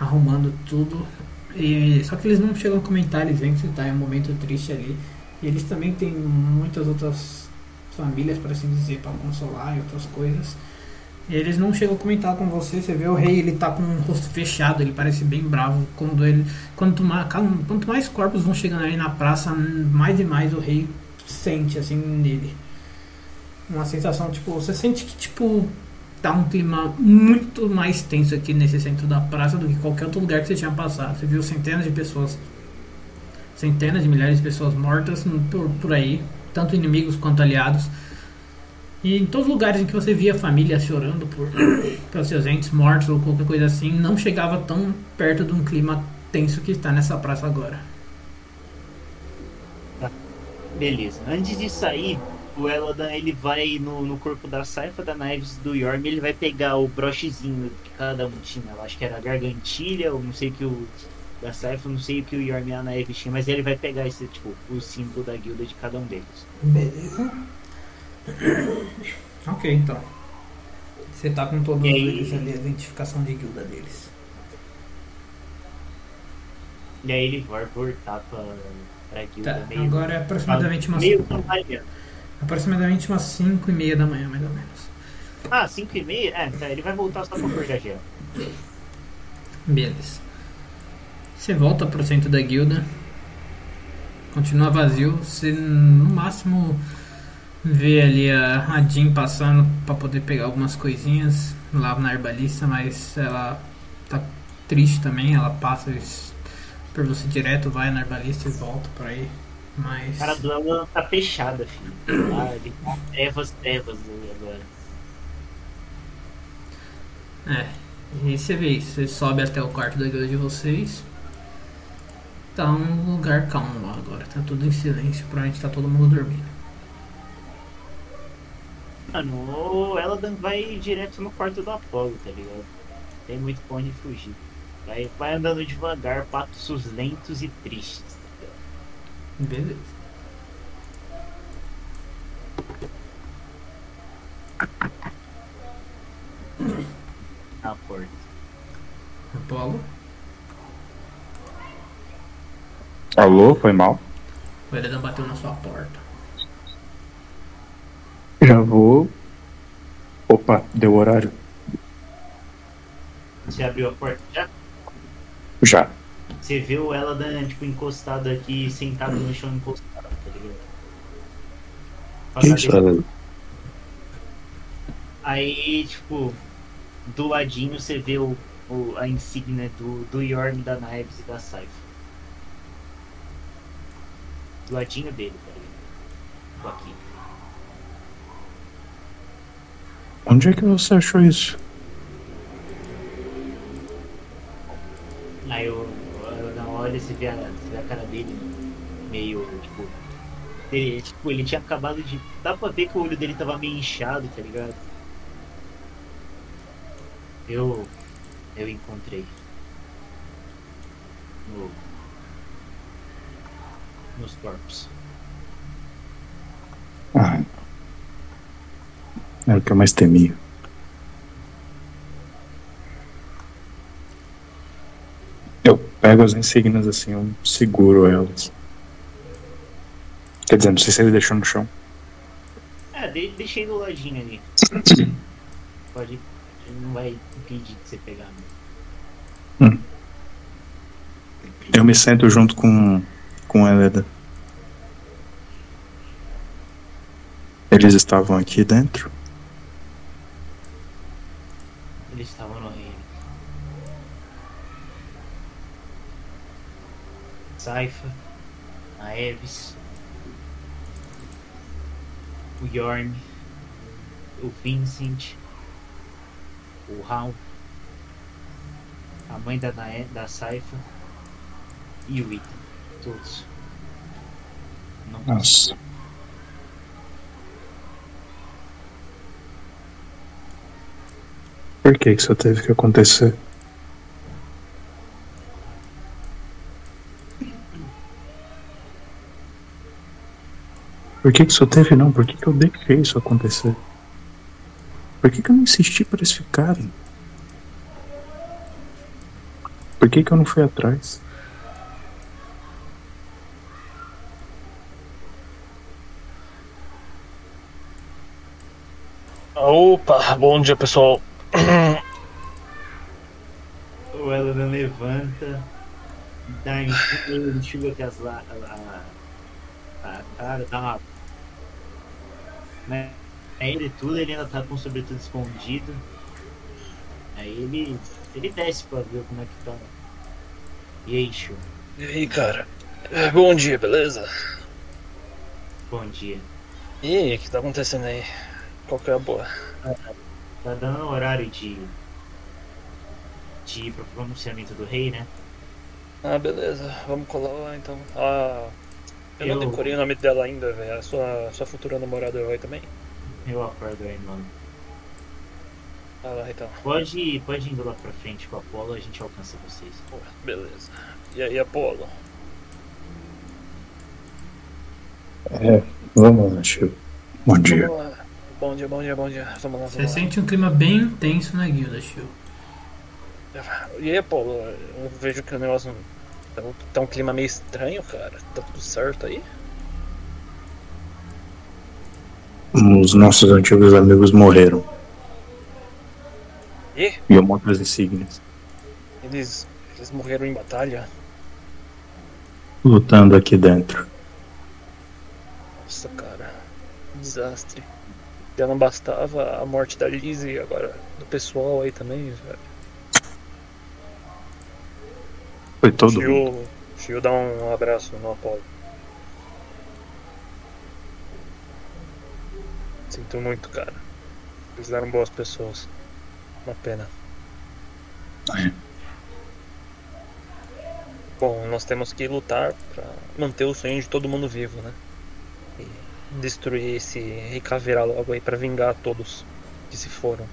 arrumando tudo. E, só que eles não chegam a comentar, eles veem que você está em um momento triste ali. E eles também têm muitas outras famílias, por assim dizer, para consolar e outras coisas. Eles não chegam a comentar com você, você vê o rei, ele tá com o rosto fechado, ele parece bem bravo. Quando ele, quanto, mais, quanto mais corpos vão chegando ali na praça, mais e mais o rei sente assim nele. Uma sensação, tipo, você sente que tipo tá um clima muito mais tenso aqui nesse centro da praça do que qualquer outro lugar que você tinha passado. Você viu centenas de pessoas, centenas de milhares de pessoas mortas por, por aí, tanto inimigos quanto aliados. E em todos os lugares em que você via família chorando por pelos seus entes mortos ou qualquer coisa assim, não chegava tão perto de um clima tenso que está nessa praça agora. Beleza. Antes de sair, o Eladan ele vai no, no corpo da Saifa, da Knives do Yorm, ele vai pegar o brochezinho que cada um tinha. Eu acho que era a gargantilha, ou não sei o que o. Da Saifa, não sei o que o Yorm e a Knives tinham, mas ele vai pegar esse, tipo, o símbolo da guilda de cada um deles. Beleza. <coughs> Ok, então. Você tá com todos eles ali, a identificação de guilda deles. E aí ele vai voltar pra, pra guilda Tá, meio. agora é aproximadamente umas, meio aproximadamente umas 5 e meia da manhã, mais ou menos. Ah, 5 e meia? É, tá, ele vai voltar só pra gel. Beleza. Você volta pro centro da guilda. Continua vazio. Você no máximo vê ali a, a Jean passando pra poder pegar algumas coisinhas lá na herbalista, mas ela tá triste também. Ela passa por você direto, vai na herbalista e volta por aí. Mas. A cara do Alan tá fechada, filho. Ah, ele tá trevas, trevas ali agora. É, e você vê isso, você sobe até o quarto da guilda de vocês. Tá um lugar calmo lá agora, tá tudo em silêncio, provavelmente tá todo mundo dormindo. Mano, o Eladan vai direto no quarto do Apolo, tá ligado? Tem muito pra onde fugir. Vai, vai andando devagar, passos lentos e tristes, tá ligado? Beleza. Na porta. Apolo, Alô, foi mal? o Eledan bateu na sua porta. Já vou. Opa, deu horário. Você abriu a porta já? Já. Você vê o Eladan, tipo, encostado aqui, sentado no chão encostado, tá ligado? Isso, Ela? Aí, tipo, do ladinho você vê o, o- a insígnia do, do Yorm, da Knives e da Saifa. Do ladinho dele, tá ligado? Tô aqui. Onde é que você achou isso? Aí eu, eu na hora você vê, a, vê a cara dele meio, tipo. Ele, tipo, ele tinha acabado de. Dá pra ver que o olho dele tava meio inchado, tá ligado? Eu. Eu encontrei. No. Nos corpos. Ah. É o que eu mais temia. Eu pego as insígnias assim, eu seguro elas. Quer dizer, não sei se ele deixou no chão. É, de, deixei do ladinho ali. <clears throat> Pode. Não vai impedir de você pegar. Né? Eu me sento junto com, com Eleda. Eles estavam aqui dentro? Eles estavam no reino. Saifa, a Eves, o Yorm, o Vincent, o Raul, a mãe da, Nae, da Saifa e o Ethan. Todos. Não Nossa. Por que que isso teve que acontecer? Por que que isso teve não? Por que que eu deixei isso acontecer? Por que que eu não insisti para eles ficarem? Por que que eu não fui atrás? Opa, bom dia pessoal. O Elodan levanta, dá enxuga, enxuga com as la, a, a cara, dá uma. Né? Ele tudo, ele ainda tá com o sobretudo escondido. Aí ele. ele desce pra ver como é que tá. E aí, Shu, E aí, cara? É, Bom dia, beleza? bom dia. E aí, o que tá acontecendo aí? Qual que é a boa? Tá dando horário de. de ir pro pronunciamento do rei, né? Ah, beleza, vamos colar lá então. Ah, eu, Eu- não decorei o nome dela ainda, velho. A sua, sua futura namorada vai também? Eu acordo aí, mano. Ah lá então. Pode, pode ir indo lá pra frente com a Apolo, a gente alcança vocês. Pô, beleza. E aí, Apolo? É, vamos lá, tio. Bom dia. Vamos lá. Bom dia, bom dia, bom dia. Vamos lá, Você vamos lá. sente um clima bem tenso na guilda, Shio. E aí, Paulo, eu vejo que o negócio tá, tá um clima meio estranho, cara. Tá tudo certo aí? Os nossos antigos amigos morreram. E E eu as insígnias. eles, eles morreram em batalha? Lutando aqui dentro. Nossa, cara. Desastre. Já não bastava a morte da Lizzie, agora do pessoal aí também, velho. Foi todo mundo. Shio, Shio dá um abraço no Apolo. Sinto muito, cara. Eles eram boas pessoas. Uma pena. É. Bom, nós temos que lutar pra manter o sonho de todo mundo vivo, né? E destruir esse Rei Caveira logo aí pra vingar todos que se foram.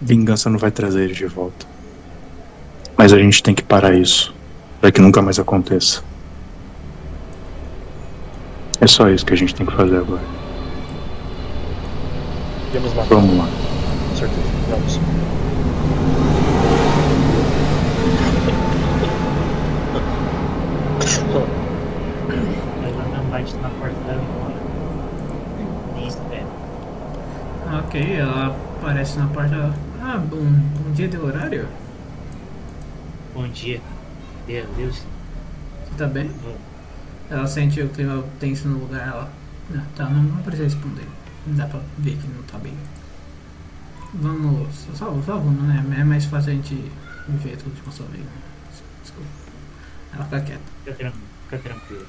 Vingança não vai trazer eles de volta. Mas a gente tem que parar isso. Para que nunca mais aconteça. É só isso que a gente tem que fazer agora. Vamos lá, Vamos lá. com certeza. Vamos. Na porta espera. Ok, ela aparece na porta. Ah, bom, bom dia de horário? Bom dia. Meu Deus. Você tá bem? Ela sente o clima tenso no lugar, ela. Não, tá, não, não precisa responder. Dá pra ver que não tá bem. Vamos. Só, só vamos, né? É mais fácil a gente ver tudo de uma só vez. né? Desculpa. Ela fica quieta. Fica tranquilo. Fica tranquilo.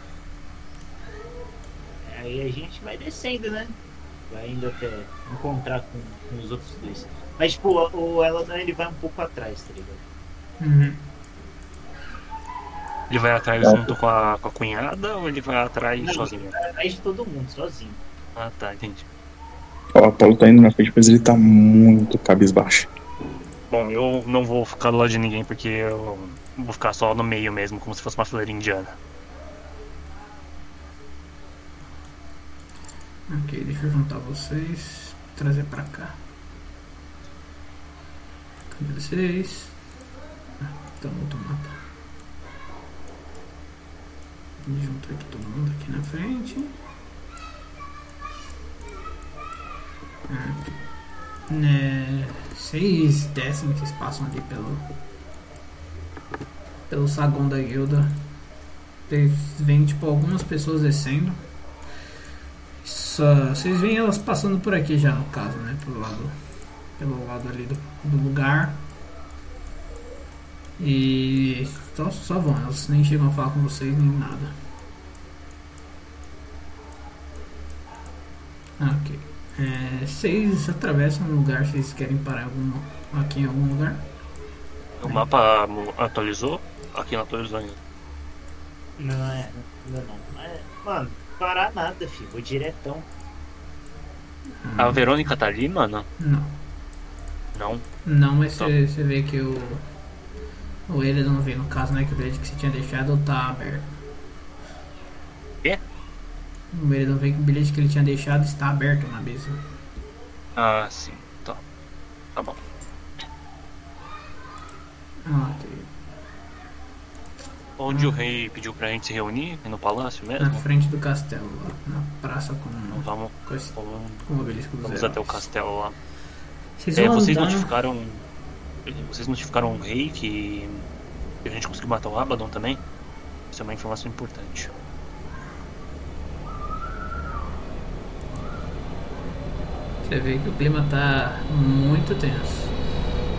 Aí a gente vai descendo, né? Vai indo até encontrar com, com os outros dois. Mas, tipo, o, Eladon ele vai um pouco atrás, tá ligado? Uhum. Ele vai atrás junto com a, com a cunhada ou ele vai atrás Não. sozinho? Atrás de todo mundo, sozinho. Ah, tá, entendi. O Apolo tá indo na frente, mas ele tá muito cabisbaixo. Bom, eu não vou ficar do lado de ninguém porque eu vou ficar só no meio mesmo, como se fosse uma fileira indiana. Ok, deixa eu juntar vocês. Trazer pra cá. Cadê vocês? Ah, tá no outro mapa. Junta aqui todo mundo aqui na frente. Ah, né, vocês descem, vocês passam ali pelo. pelo saguão da guilda. Veem tipo algumas pessoas descendo. Só, vocês veem elas passando por aqui já no caso, né? Pelo lado, pelo lado ali do, do lugar. E só, só vão, elas nem chegam a falar com vocês nem nada. Ah, Ok. É, vocês atravessam um lugar, vocês querem parar algum, aqui em algum lugar? O mapa atualizou? Aqui não atualizou ainda. Não é, ainda não. Mas, mano, parar nada, filho. Vou diretão. A Verônica tá ali, mano? Não. Não. Não, mas Tá. você vê que o. O ele não vê, no caso, né? Que o bilhete que você tinha deixado tá aberto. Quê? O ele não vê que o bilhete que ele tinha deixado está aberto na mesa. Ah, sim. Tá. Tá bom. Ah, ok. Onde o rei pediu pra gente se reunir? No palácio Na mesmo? frente do castelo, lá. Na praça com, Então vamos, com, esse, vamos, com o obelisco vamos heróis. até o castelo lá. Vocês É, vocês andando- notificaram. Vocês notificaram o rei que a gente conseguiu matar o Abaddon também? Isso é uma informação importante. Você vê que o clima tá muito tenso.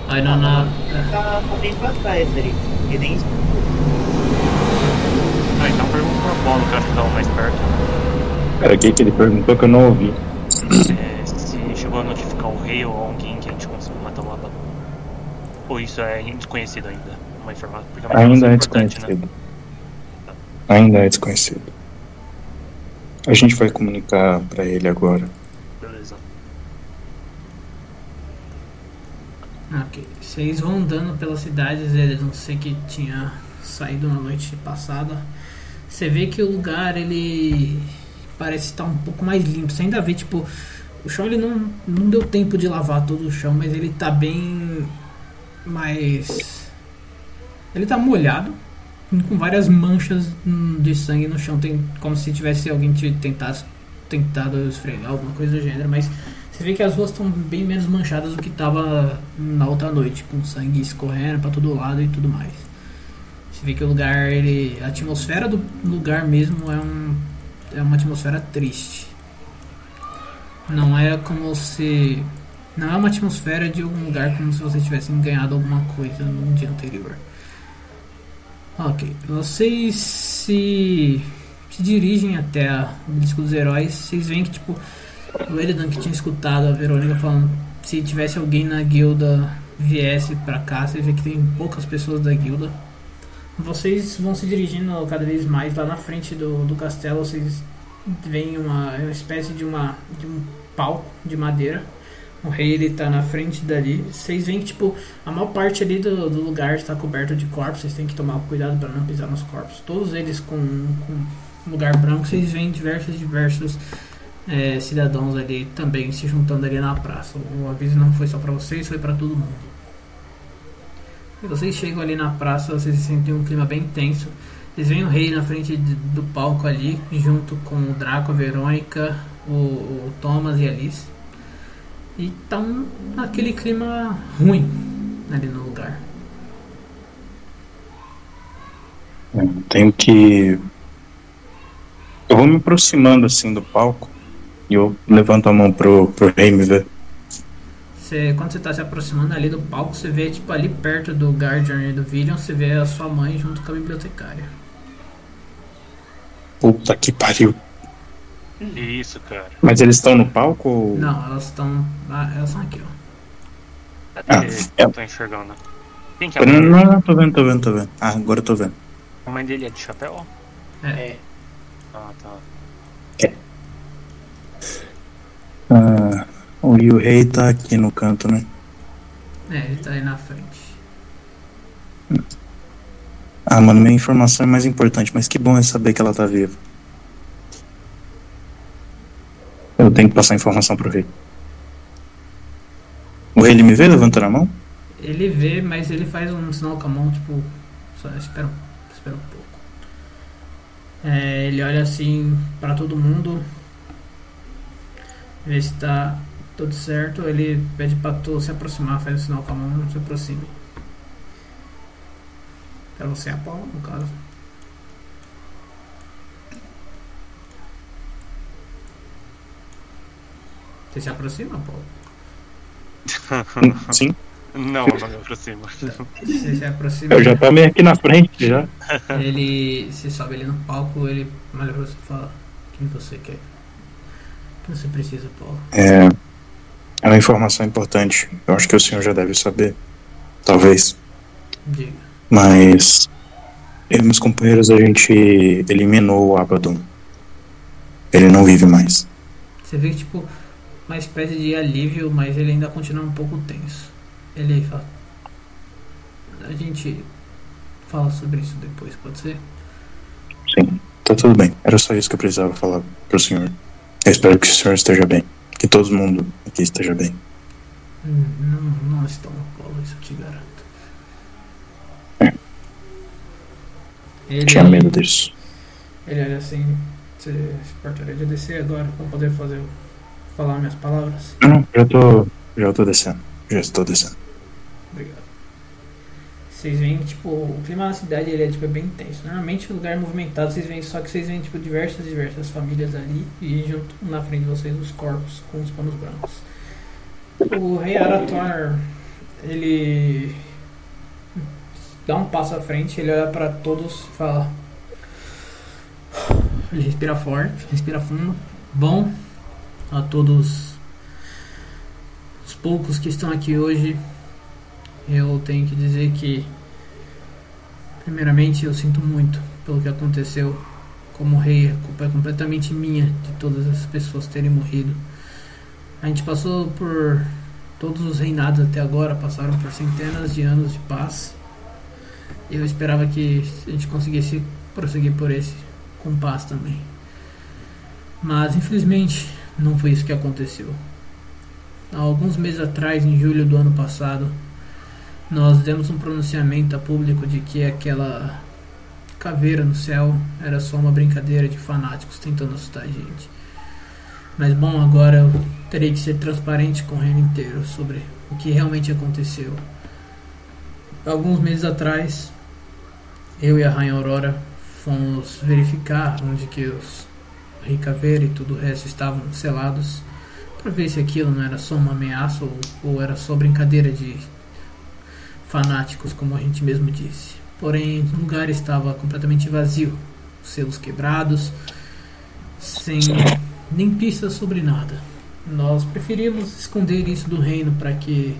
Aí na. na Tá, tá bem pra trás ali. Nem Ah, então pergunta pro Apolo, que eu acho que tava mais perto. Cara, o que, que ele perguntou que eu não ouvi? É, se chegou a notificar o rei ou alguém que a gente conseguiu matar o Abaddon. Ou isso é desconhecido ainda? Uma informação. porque é Ainda é informação né? desconhecido. Ainda é desconhecido. A gente vai comunicar pra ele agora. Beleza. Ok. Vocês vão andando pelas cidades, ele não sei que tinha saído na noite passada. Você vê que o lugar ele parece estar um pouco mais limpo. Você ainda vê, tipo, o chão ele não, não deu tempo de lavar todo o chão, mas ele tá bem mais. Ele tá molhado, com várias manchas de sangue no chão. Tem como se tivesse alguém te tentasse, tentado esfregar, alguma coisa do gênero, mas você vê que as ruas estão bem menos manchadas do que tava na outra noite, com sangue escorrendo para todo lado e tudo mais. Você vê que o lugar, ele, a atmosfera do lugar mesmo é, um, é uma atmosfera triste. Não é como se. Não é uma atmosfera de algum lugar como se vocês tivessem ganhado alguma coisa no dia anterior. Ok, vocês se, se dirigem até a disco dos heróis. Vocês veem que, tipo, o Eridan que tinha escutado a Verônica falando se tivesse alguém na guilda viesse pra cá, vocês vê que tem poucas pessoas da guilda. Vocês vão se dirigindo cada vez mais lá na frente do, do castelo. Vocês veem uma, uma espécie de, uma, de um palco de madeira. O rei ele tá na frente dali. Vocês veem que tipo a maior parte ali do, do lugar está coberto de corpos. Vocês têm que tomar cuidado para não pisar nos corpos. Todos eles com, com lugar branco. Vocês veem diversos diversos é, cidadãos ali também se juntando ali na praça. O aviso não foi só para vocês, foi para todo mundo. Vocês chegam ali na praça, vocês sentem um clima bem tenso. Vocês veem o rei na frente do palco ali, junto com o Draco, a Verônica, o, o Thomas e a Alice. E estão naquele clima ruim ali no lugar. Tenho que. Eu vou me aproximando assim do palco e eu levanto a mão pro, pro rei me ver. Você, quando você tá se aproximando ali do palco, você vê, tipo, ali perto do Guardian e do Villian, você vê a sua mãe junto com a bibliotecária. Puta que pariu. Isso, cara. Mas eles estão no palco? Ou... Não, elas estão. Ah, elas estão aqui, ó. Até Ah, eu é. tô enxergando. Quem que é Não, não, não, tô vendo, tô vendo, tô vendo. Ah, agora eu tô vendo. A mãe dele é de chapéu? É. Ah, tá. Ah, o Yu Rei tá aqui no canto, né? É, ele tá aí na frente. Ah, mano, minha informação é mais importante, mas que bom é saber que ela tá viva. Eu tenho que passar informação pro rei. O rei ele me vê levantando a mão? Ele vê, mas ele faz um sinal com a mão, tipo. Só espera, um- espera um pouco. É, ele olha assim pra todo mundo. Vê se tá tudo certo. Ele pede pra tu se aproximar, faz o sinal com a mão, se aproxime. Pra você a Paula, no caso. Você se aproxima, Paulo? <laughs> Sim. Não, não me aproximo. Você se aproxima. Eu já tô meio aqui na frente já. Ele se sobe ali no palco, ele olha pra você e fala: Quem você quer? O que você precisa, Paulo? É, é uma informação importante. Eu acho que o senhor já deve saber. Talvez. Diga. Mas. Eu e meus companheiros a gente eliminou o Abaddon. Ele não vive mais. Você vê que, tipo, uma espécie de alívio, mas ele ainda continua um pouco tenso. Ele fala: A gente fala sobre isso depois, pode ser? Sim, tá tudo bem. Era só isso que eu precisava falar pro senhor. Eu espero que o senhor esteja bem. Que todo mundo aqui esteja bem. Hum, Não, não estão, Paulo, isso eu te garanto. Ele, Tinha medo disso. ele olha assim: Você se importaria de descer agora pra poder fazer, falar minhas palavras? Não, não, já tô. Já tô descendo. Já estou descendo. Obrigado. Vocês veem que, tipo, o clima na cidade ele é, tipo, é bem intenso. Normalmente, o lugar é movimentado, vocês veem, só que vocês veem, tipo, diversas, diversas famílias ali e junto na frente de vocês os corpos com os panos brancos. O rei Arator, ele dá um passo à frente, ele olha pra todos e fala. Ele respira forte, respira fundo. Bom, a todos os poucos que estão aqui hoje, eu tenho que dizer que, primeiramente, eu sinto muito pelo que aconteceu. Como rei, a culpa é completamente minha de todas as pessoas terem morrido. A gente passou por todos os reinados até agora, passaram por centenas de anos de paz. Eu esperava que a gente conseguisse prosseguir por esse com paz também. Mas infelizmente não foi isso que aconteceu. Há alguns meses atrás, em julho do ano passado, nós demos um pronunciamento a público de que aquela caveira no céu era só uma brincadeira de fanáticos tentando assustar a gente. Mas bom, agora eu terei que ser transparente com o reino inteiro sobre o que realmente aconteceu. Alguns meses atrás, eu e a Rainha Aurora fomos verificar onde que os Rei Caveira e tudo o resto estavam selados para ver se aquilo não era só uma ameaça ou, ou era só brincadeira de fanáticos, como a gente mesmo disse. Porém, o lugar estava completamente vazio, selos quebrados, sem nem pistas sobre nada. Nós preferimos esconder isso do reino para que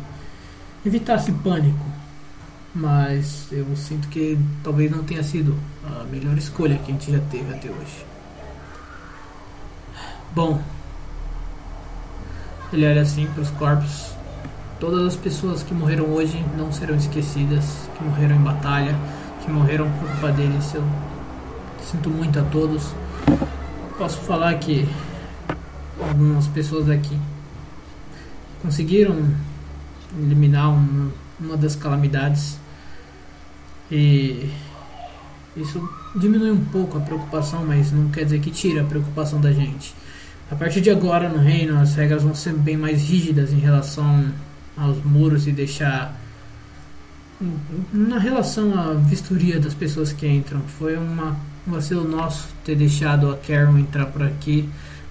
evitasse pânico, mas eu sinto que talvez não tenha sido a melhor escolha que a gente já teve até hoje. Bom, ele olha assim para os corpos. Todas as pessoas que morreram hoje não serão esquecidas, que morreram em batalha, que morreram por culpa deles. Eu sinto muito a todos. Posso falar que algumas pessoas daqui conseguiram eliminar uma, uma das calamidades e isso diminui um pouco a preocupação, mas não quer dizer que tira a preocupação da gente. A partir de agora no reino as regras vão ser bem mais rígidas em relação aos muros e deixar na relação à vistoria das pessoas que entram. Foi uma um vacilo nosso ter deixado a Karen entrar por aqui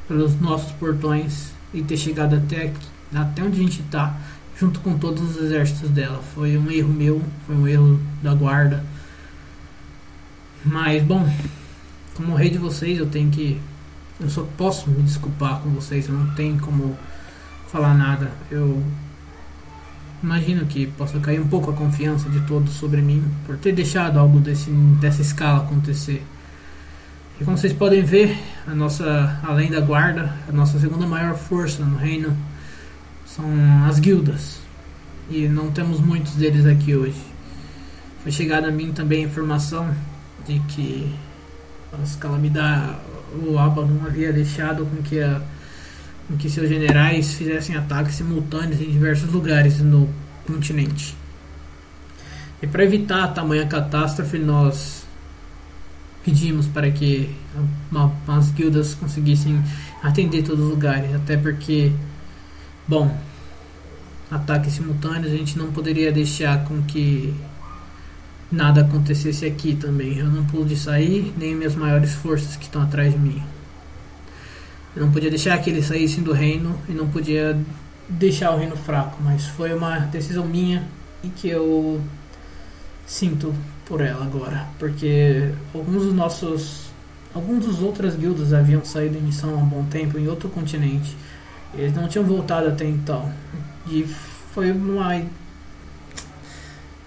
pelos nossos portões e ter chegado até aqui, até onde a gente está junto com todos os exércitos dela. Foi um erro meu, foi um erro da guarda. Mas bom, como rei de vocês, eu tenho que eu só posso me desculpar com vocês, eu não tenho como falar nada. Eu imagino que possa cair um pouco a confiança de todos sobre mim por ter deixado algo desse, dessa escala acontecer. E como vocês podem ver, a nossa, além da guarda, a nossa segunda maior força no reino são as guildas. E não temos muitos deles aqui hoje. Foi chegada a mim também a informação de que as calamidades, o Abaddon havia deixado com que, a, com que seus generais fizessem ataques simultâneos em diversos lugares no continente. E para evitar tamanha catástrofe, nós pedimos para que uma, as guildas conseguissem atender todos os lugares, até porque, bom, ataques simultâneos a gente não poderia deixar com que nada acontecesse aqui também. Eu não pude sair, nem minhas maiores forças que estão atrás de mim. Eu não podia deixar que eles saíssem do reino e não podia deixar o reino fraco, mas foi uma decisão minha e que eu sinto por ela agora, porque alguns dos nossos alguns dos outras guildas haviam saído em missão há um bom tempo em outro continente. Eles não tinham voltado até então. E foi uma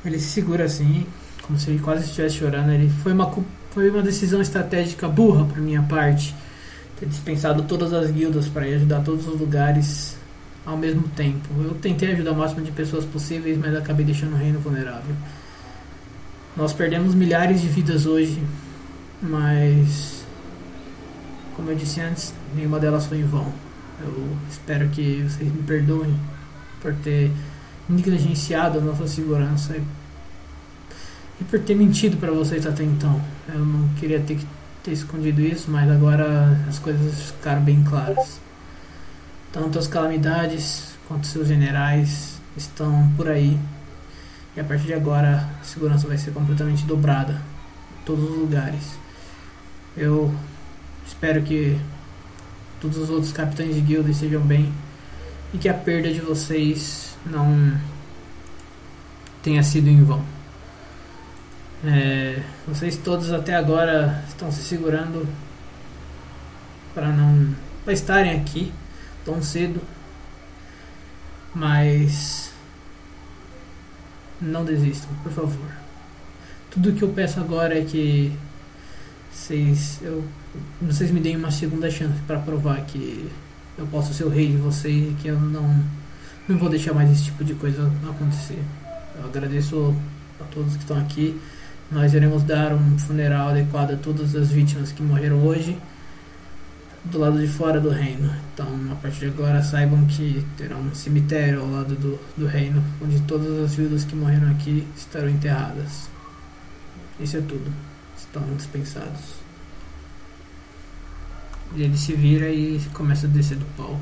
ele se segura assim, como se ele quase estivesse chorando. Ele foi uma foi uma decisão estratégica burra por minha parte ter dispensado todas as guildas para ir ajudar todos os lugares ao mesmo tempo. Eu tentei ajudar o máximo de pessoas possíveis, mas acabei deixando o reino vulnerável. Nós perdemos milhares de vidas hoje, mas como eu disse antes, nenhuma delas foi em vão. Eu espero que vocês me perdoem por ter negligenciado a nossa segurança e, e por ter mentido para vocês até então. Eu não queria ter ter escondido isso, mas agora as coisas ficaram bem claras. Tanto as calamidades quanto seus generais estão por aí e a partir de agora a segurança vai ser completamente dobrada em todos os lugares. Eu espero que todos os outros capitães de guilda estejam bem e que a perda de vocês não tenha sido em vão. É, vocês todos até agora estão se segurando para não pra estarem aqui tão cedo, mas não desistam, por favor. Tudo que eu peço agora é que vocês, eu, vocês me deem uma segunda chance para provar que eu posso ser o rei de vocês e que eu não, não vou deixar mais esse tipo de coisa acontecer. Eu agradeço a todos que estão aqui. Nós iremos dar um funeral adequado a todas as vítimas que morreram hoje. do lado de fora do reino. Então, a partir de agora, saibam que terá um cemitério ao lado do, do reino, onde todas as viúvas que morreram aqui estarão enterradas. Isso é tudo. Estão dispensados. E ele se vira e começa a descer do palco.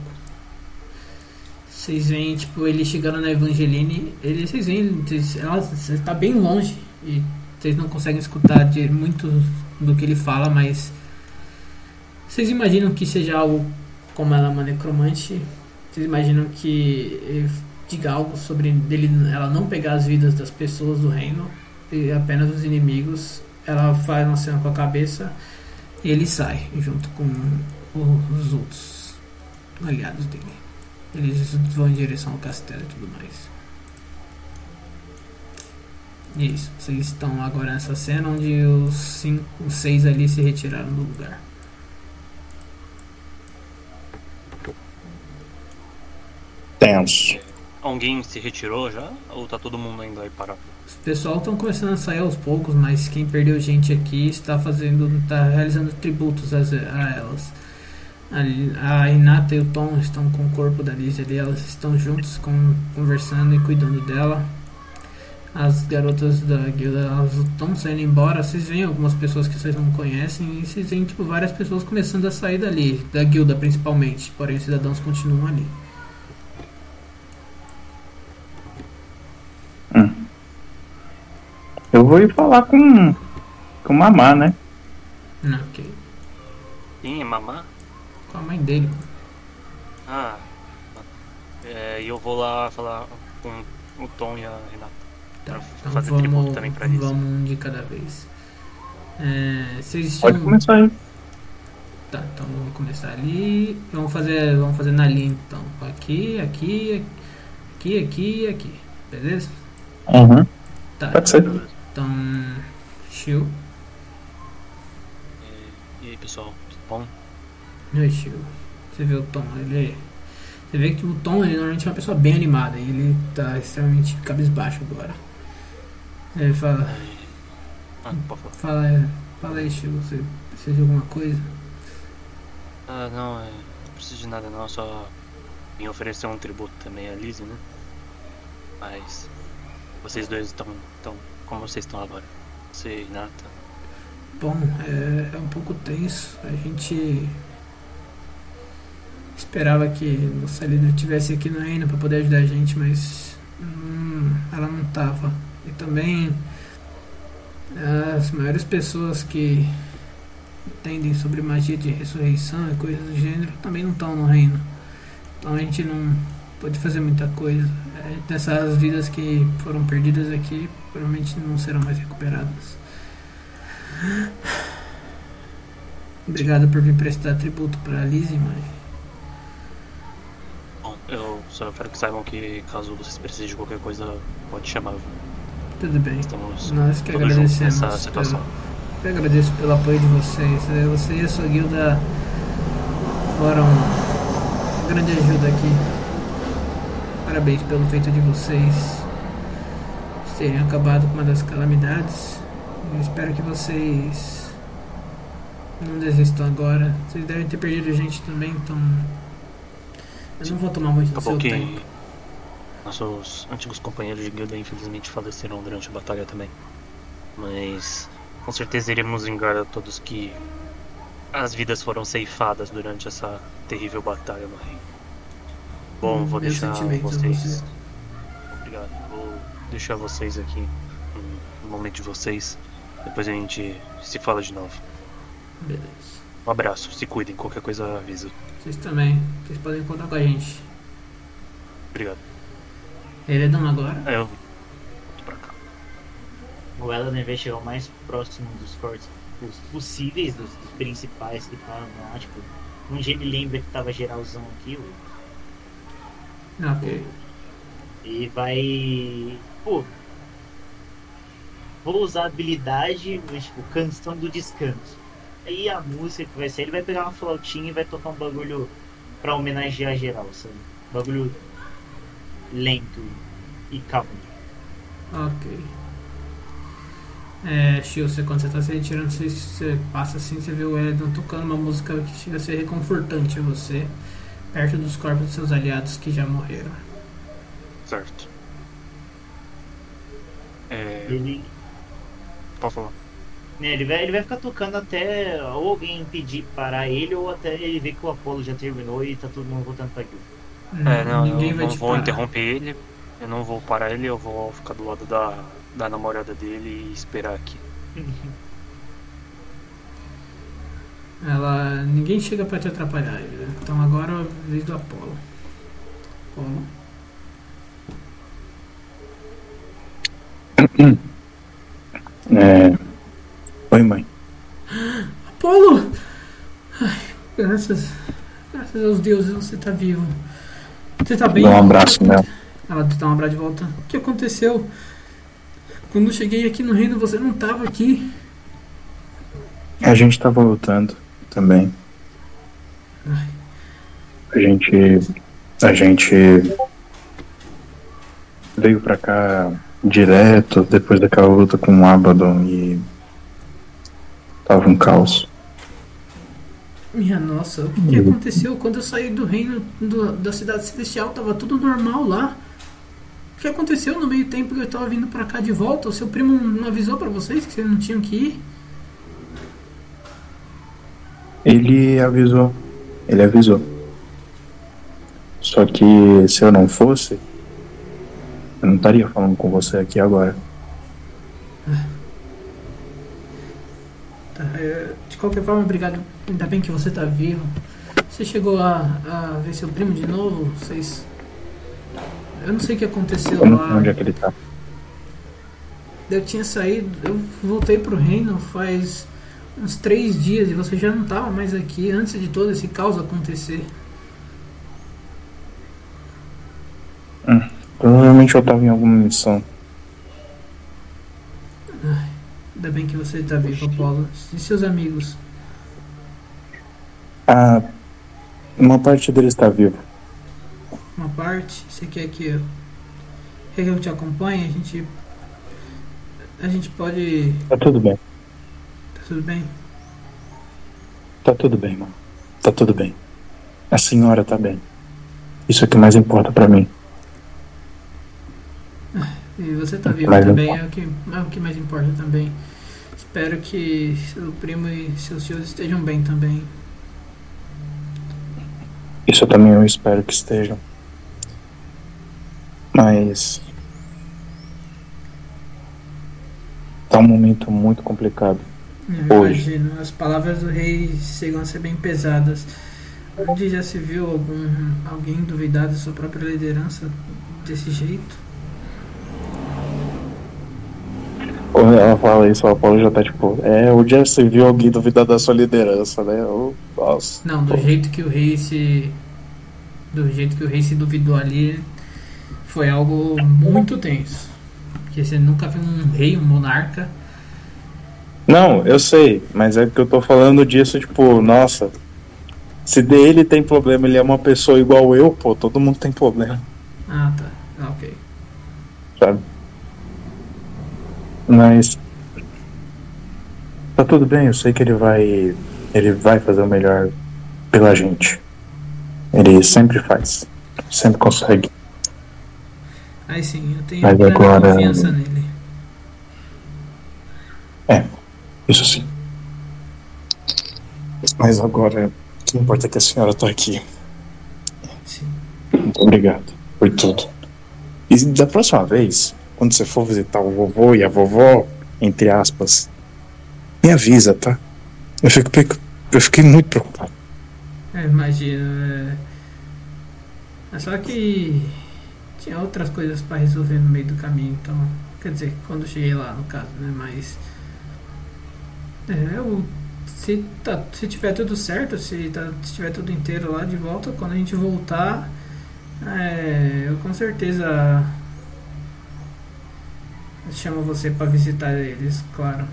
Vocês veem, tipo, ele chegando na Evangeline, ele, vocês veem, ela está bem longe e vocês não conseguem escutar de muito do que ele fala, mas vocês imaginam que seja algo como ela é uma necromante? Vocês imaginam que diga algo sobre dele, ela não pegar as vidas das pessoas do reino e apenas os inimigos? Ela faz uma cena com a cabeça e ele sai junto com os outros aliados dele. Eles vão em direção ao castelo e tudo mais. Isso, vocês estão agora nessa cena onde os, cinco, os seis ali se retiraram do lugar. Tenso. Alguém se retirou já? Ou tá todo mundo ainda aí parado? Os pessoal estão começando a sair aos poucos, mas quem perdeu gente aqui está fazendo, está realizando tributos às- a, elas. A, a Inata e o Tom estão com o corpo da Liz ali, elas estão juntos com, conversando e cuidando dela. As garotas da guilda elas estão saindo embora. Vocês veem algumas pessoas que vocês não conhecem e vocês veem tipo, várias pessoas começando a sair dali, da guilda principalmente. Porém, os cidadãos continuam ali. Eu vou ir falar com. com o Mamá, né? Não, ok. Sim, é mamá? Com a mãe dele. Ah. É, e eu vou lá falar com o Tom e a Renata. Tá, Pra então fazer vamos, tributo também pra isso. vamos um de cada vez. É, vocês Pode tinham- começar aí. Tá, então vamos começar ali. Vamos fazer, vamos fazer na linha então. Aqui, aqui, aqui, aqui e aqui. Beleza? Uhum. Tá. Pode ser. Então, Shiu. E aí, pessoal, tudo bom? Oi, Shiu. Você vê o Tom, ele. Você vê que o Tom ele normalmente é uma pessoa bem animada e ele tá extremamente cabisbaixo agora. Ele fala, Ah, pode falar. fala, fala aí, Shiu, você precisa de alguma coisa? Ah, não, é, não preciso de nada não, só vim oferecer um tributo também a Lizzie, né? Mas vocês dois estão, estão como vocês estão agora? Você e Nata. Bom, é, é um pouco tenso. A gente esperava que nossa líder estivesse aqui no reino para poder ajudar a gente, mas hum, ela não estava. Também as maiores pessoas que entendem sobre magia de ressurreição e coisas do gênero também não estão no reino. Então a gente não pode fazer muita coisa. É, dessas vidas que foram perdidas aqui, provavelmente não serão mais recuperadas. Obrigado por vir prestar tributo para Lizzie, mãe. Bom, eu só quero que saibam que caso vocês precisem de qualquer coisa, pode chamar. Tudo bem. Estamos Nós que agradecemos. nessa Pelo, eu agradeço pelo apoio de vocês. Você e a sua guilda foram grande ajuda aqui. Parabéns pelo feito de vocês terem acabado com uma das calamidades. Eu espero que vocês não desistam agora. Vocês devem ter perdido gente também, então. Eu não vou tomar muito do seu que tempo. Nossos antigos companheiros de guilda infelizmente faleceram durante a batalha também. Mas com certeza iremos vingar a todos que as vidas foram ceifadas durante essa terrível batalha no reino. Bom, Hum, vou deixar vocês. você. Obrigado. Vou deixar vocês aqui no- no momento de vocês. Depois a gente se fala de novo. Beleza. Um abraço, se cuidem, qualquer coisa avisa. Vocês também. Vocês podem contar com a gente. Obrigado. Ele é dono agora? É, eu tô pra cá. O Elan vai chegar o mais próximo dos cortes pos- possíveis, dos, dos principais que estavam lá, tipo, onde ele lembra que tava geralzão aqui, o- Ah, ok. e vai. Pô. Vou usar a habilidade, mas, tipo, canção do descanso. Aí a música que vai ser, ele vai pegar uma flautinha e vai tocar um bagulho pra homenagear geral, sabe? Bagulho lento e calmo. Ok. É, Shio, você, quando você tá se retirando, você, você passa assim, você vê o Eldon tocando uma música que chega a ser reconfortante a você, perto dos corpos dos seus aliados que já morreram. Certo. É. Ele, Pode falar. né, ele, vai, ele vai ficar tocando até ou alguém pedir parar ele ou até ele ver que o Apolo já terminou e tá todo mundo voltando pra guilda. É, não, Ninguém eu vai não te vou parar. interromper ele. Eu não vou parar ele, eu vou ficar do lado da, da namorada dele e esperar aqui. Ela. Ninguém chega pra te atrapalhar. Elida. Então agora é a vez do Apolo. Apolo. É... Oi, mãe. <gasps> Apolo! Ai, graças. Graças aos deuses você tá vivo. Você tá bem? Dá um abraço nela. Ela dá um abraço de volta. O que aconteceu? Quando eu cheguei aqui no reino você não tava aqui. A gente tá voltando também. Ai. A gente. A gente. Veio pra cá direto depois daquela luta com o Abaddon e. Tava um caos. Minha nossa, o que, que aconteceu quando eu saí do reino do- da cidade celestial? Tava tudo normal lá. O que aconteceu no meio tempo que eu tava vindo pra cá de volta? O seu primo não avisou pra vocês que vocês não tinham que ir? Ele avisou. Ele avisou. Só que se eu não fosse, eu não estaria falando com você aqui agora. Tá, é, de qualquer forma, obrigado. Ainda bem que você tá vivo. Você chegou a, a ver seu primo de novo? Vocês. Eu não sei o que aconteceu Eu não lá. sei onde é que ele tá. Eu tinha saído, eu voltei pro reino faz uns três dias e você já não tava mais aqui antes de todo esse caos acontecer. Provavelmente eu tava em alguma missão. Ainda bem que você tá vivo, Apolo. E seus amigos? Ah, uma parte deles tá vivo. Uma parte? Você quer que eu, quer que eu te acompanhe? A gente. A gente pode. Tá tudo bem. Tá tudo bem? Tá tudo bem, mano. Tá tudo bem. A senhora tá bem. Isso é o que mais importa pra mim. E você tá vivo Mas não também, é o, que, é o que mais importa também. Espero que seu primo e seus tios estejam bem também. Isso eu também eu espero que estejam. Mas. Tá um momento muito complicado. Eu Hoje. imagino. As palavras do rei chegam a ser bem pesadas. Onde já se viu algum alguém duvidar da sua própria liderança desse jeito? Ela fala isso, o Apolo já tá tipo, é, onde já se viu alguém duvidar da sua liderança, né? Oh, nossa. Não, do jeito que o rei se. Do jeito que o rei se duvidou ali, foi algo muito tenso. Porque você nunca viu um rei, um monarca. Não, eu sei, mas é que eu tô falando disso, tipo, nossa. Se dele tem problema, ele é uma pessoa igual eu, pô, todo mundo tem problema, Ah, tá. Ah, ok. sabe? Mas. Tá tudo bem, eu sei que ele vai. Ele vai fazer o melhor pela gente. Ele sempre faz. Sempre consegue. Aí sim, eu tenho Mas agora- confiança nele. Isso sim. Mas agora, o que importa é que a senhora tá aqui. Sim. Muito obrigado por tudo. E da próxima vez, quando você for visitar o vovô e a vovó, entre aspas, me avisa, tá? Eu, fico, eu fiquei muito preocupado. É, imagino. É... é só que tinha outras coisas pra resolver no meio do caminho, então. Quer dizer, quando cheguei lá, no caso, né? Mas. É, eu. Se, tá, se tiver tudo certo, se, tá, se tiver tudo inteiro lá de volta, quando a gente voltar, é, eu com certeza chamo você pra visitar eles, claro.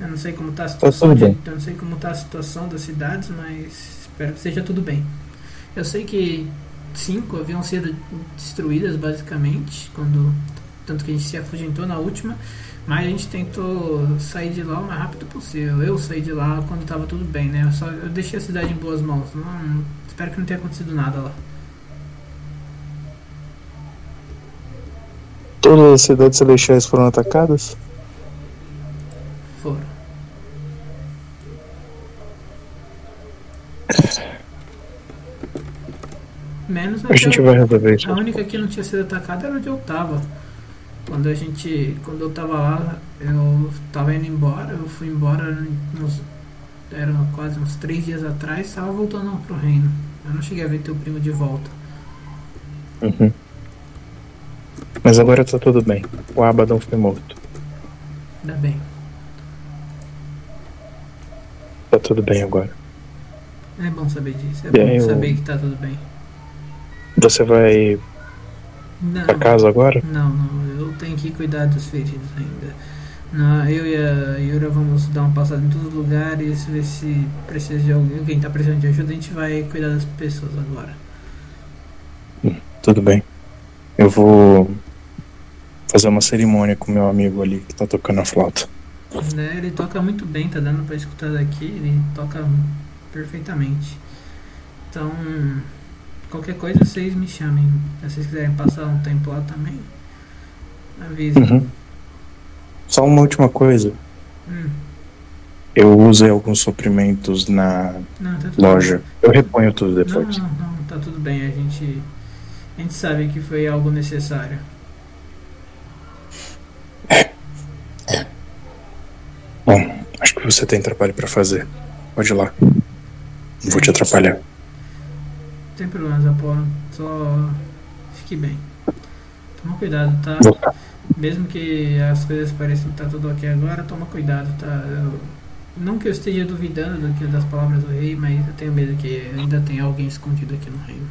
Eu não sei como tá a situação tudo de, eu não sei como tá a situação das cidades, mas espero que seja tudo bem. Eu sei que cinco haviam sido destruídas basicamente quando tanto que a gente se afugentou na última, mas a gente tentou sair de lá o mais rápido possível. Eu saí de lá quando tava tudo bem, né? Eu, só, eu deixei a cidade em boas mãos. Não, espero que não tenha acontecido nada lá. Todas as cidades celestiais foram atacadas? Foram. Menos A gente vai resolver isso. A única que não tinha sido atacada era onde eu tava. Quando a gente. Quando eu tava lá, eu tava indo embora, eu fui embora uns. Eram quase uns três dias atrás, tava voltando pro reino. Eu não cheguei a ver teu primo de volta. Uhum. Mas agora tá tudo bem. O Abaddon foi morto. Ainda bem. Tá tudo bem agora. É bom saber disso. É bom eu- saber que tá tudo bem. Você vai Não. pra casa agora? Não, não, eu tenho que cuidar dos feridos ainda. Não, eu e a Yura vamos dar uma passada em todos os lugares, ver se precisa de alguém, alguém tá precisando de ajuda, a gente vai cuidar das pessoas agora. Tudo bem. Eu vou fazer uma cerimônia com meu amigo ali que tá tocando a flauta. Né, Ele toca muito bem, tá dando pra escutar daqui, ele toca perfeitamente. Então, qualquer coisa vocês me chamem. Se vocês quiserem passar um tempo lá também, avisem. Uhum. Só uma última coisa. Hum, Eu usei alguns suprimentos na não, tá loja. Eu reponho tudo Não, depois. não, não, tá tudo bem. A gente, a gente sabe que foi algo necessário. Bom, acho que você tem trabalho pra fazer. Pode ir lá. Não vou te atrapalhar. Não tem problemas, Apolo. Só fique bem. Toma cuidado, tá? Vou. Mesmo que as coisas pareçam estar tudo ok agora, toma cuidado, tá? Eu- não que eu esteja duvidando do que das palavras do rei, mas eu tenho medo que ainda tenha alguém escondido aqui no reino.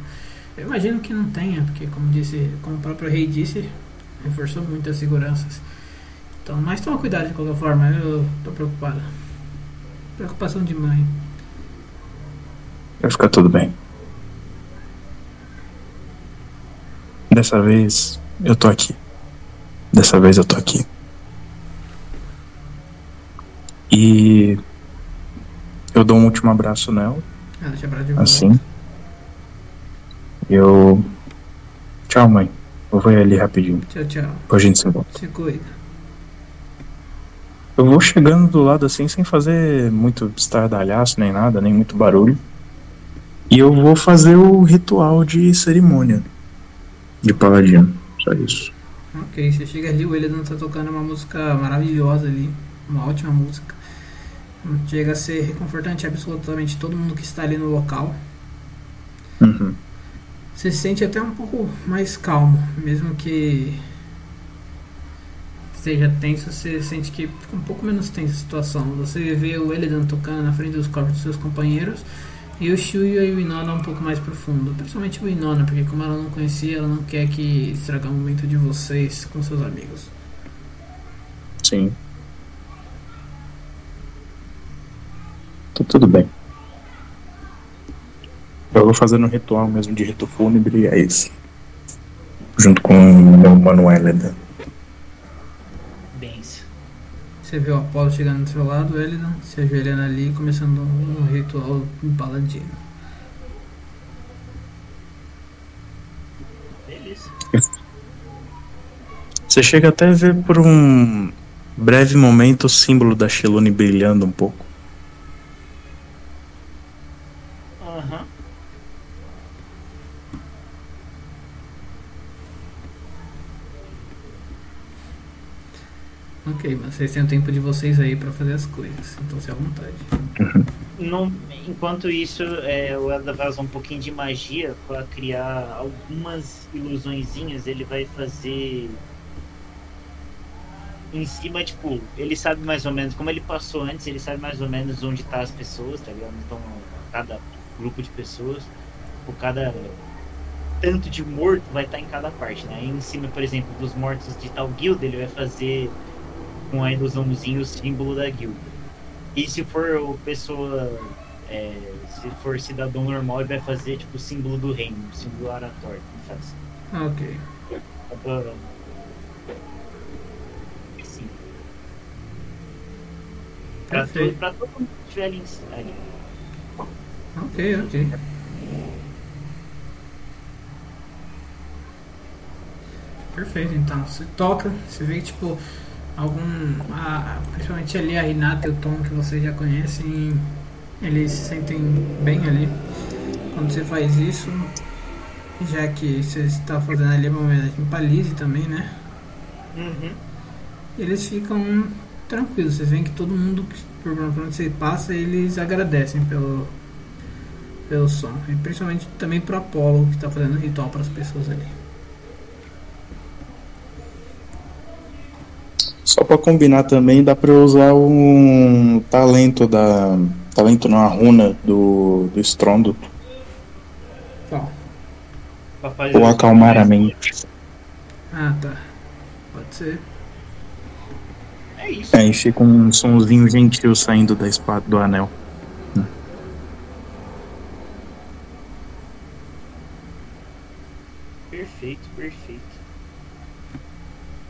Eu imagino que não tenha, porque como disse, como o próprio rei disse, reforçou muito as seguranças. Então, mas toma cuidado de qualquer forma, eu tô preocupado. Preocupação de mãe. Vai ficar tudo bem. Dessa vez eu tô aqui. Dessa vez eu tô aqui. E eu dou um último abraço nela, Ela te abraça de volta. assim. Eu. Tchau, mãe. Eu vou ali rapidinho. Tchau, tchau. Depois a gente se volta. Se cuida. Eu vou chegando do lado assim, sem fazer muito estardalhaço nem nada, nem muito barulho. E eu vou fazer o ritual de cerimônia de paladino. Só isso. Ok, você chega ali, o Elidan tá tocando uma música maravilhosa ali. Uma ótima música. Chega a ser reconfortante absolutamente todo mundo que está ali no local. Uhum. Você se sente até um pouco mais calmo, mesmo que seja tenso, você sente que fica um pouco menos tensa a situação. Você vê o Elidan tocando na frente dos corpos dos seus companheiros e o Shuya e o Inona um pouco mais profundo. Principalmente o Inona, porque como ela não conhecia, ela não quer que estragar o momento de vocês com seus amigos. Sim. Tá tudo bem. Eu vou fazendo um ritual mesmo de rito fúnebre e é isso. Junto com o meu mano Eleda. Bens. Você vê o Apolo chegando do seu lado, o Elidan se ajoelhando ali começando um ritual paladino. Beleza. Você chega até a ver por um breve momento o símbolo da Shelune brilhando um pouco. Aham. Ok, mas vocês têm o tempo de vocês aí pra fazer as coisas, então se à vontade. Não- enquanto isso, é, o Elda vai usar um pouquinho de magia para criar algumas ilusõezinhas. Ele vai fazer em cima, tipo, ele sabe mais ou menos, como ele passou antes, ele sabe mais ou menos onde tá as pessoas, tá ligado? Então, cada grupo de pessoas, por cada tanto de morto vai estar em cada parte, né? Aí em cima, por exemplo, dos mortos de tal guilda, ele vai fazer com a ilusãozinha, o símbolo da guilda. E se for pessoa. É, se for cidadão normal, ele vai fazer tipo o símbolo do reino, o símbolo aratório que faz. Ah, ok. Então, sim. Pra, todo, pra todo mundo que estiver ali, ali. Ok, ok. Perfeito, então. Você toca, você vê que, tipo, algum. a- principalmente ali a Renata e o Tom, que vocês já conhecem, eles se sentem bem ali. Quando você faz isso, já que você está fazendo ali uma homenagem pra Lizzie também, né? Uhum. Eles ficam tranquilos. Vocês veem que todo mundo, por onde você passa, eles agradecem pelo, pelo som. E principalmente também pro Apollo, que está fazendo ritual para as pessoas ali. Só pra combinar também, dá pra eu usar um talento da. Talento não, a runa do, do estrondo. Qual? Fazer Ou acalmar a mente. Ah, tá. Pode ser. É isso. Aí fica um sonzinho gentil saindo da espada do anel. Perfeito, perfeito.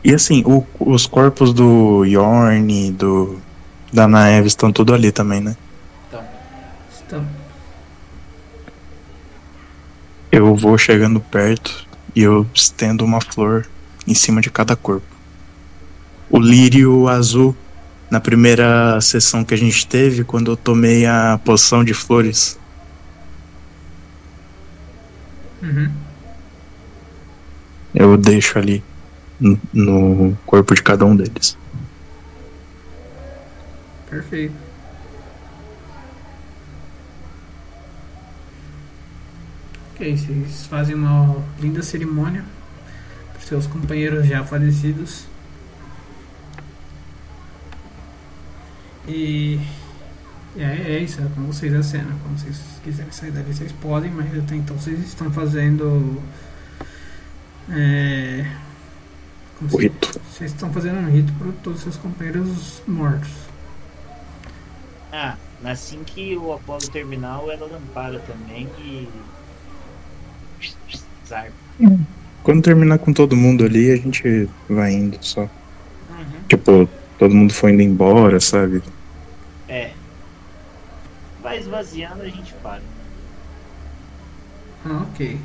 E assim, o- os corpos do Yorn, do. Da Naeve estão tudo ali também, né? Então, Estão. Eu vou chegando perto e eu estendo uma flor em cima de cada corpo. O lírio azul, na primeira sessão que a gente teve, quando eu tomei a poção de flores, Uhum. eu deixo ali no- corpo de cada um deles. Perfeito. Ok, vocês fazem uma linda cerimônia para seus companheiros já falecidos. E é, é isso, é como vocês a cena. Quando vocês quiserem sair dali, vocês podem, mas até então vocês estão fazendo. É, como O se- rito. vocês estão fazendo um rito para todos os seus companheiros mortos. ah, assim que o Apollo terminar, o Ela Lampara também e. Zarpa. Quando terminar com todo mundo ali, a gente vai indo só. Uhum. Tipo, todo mundo foi indo embora, sabe? É. Vai esvaziando, a gente para. Ah, ok.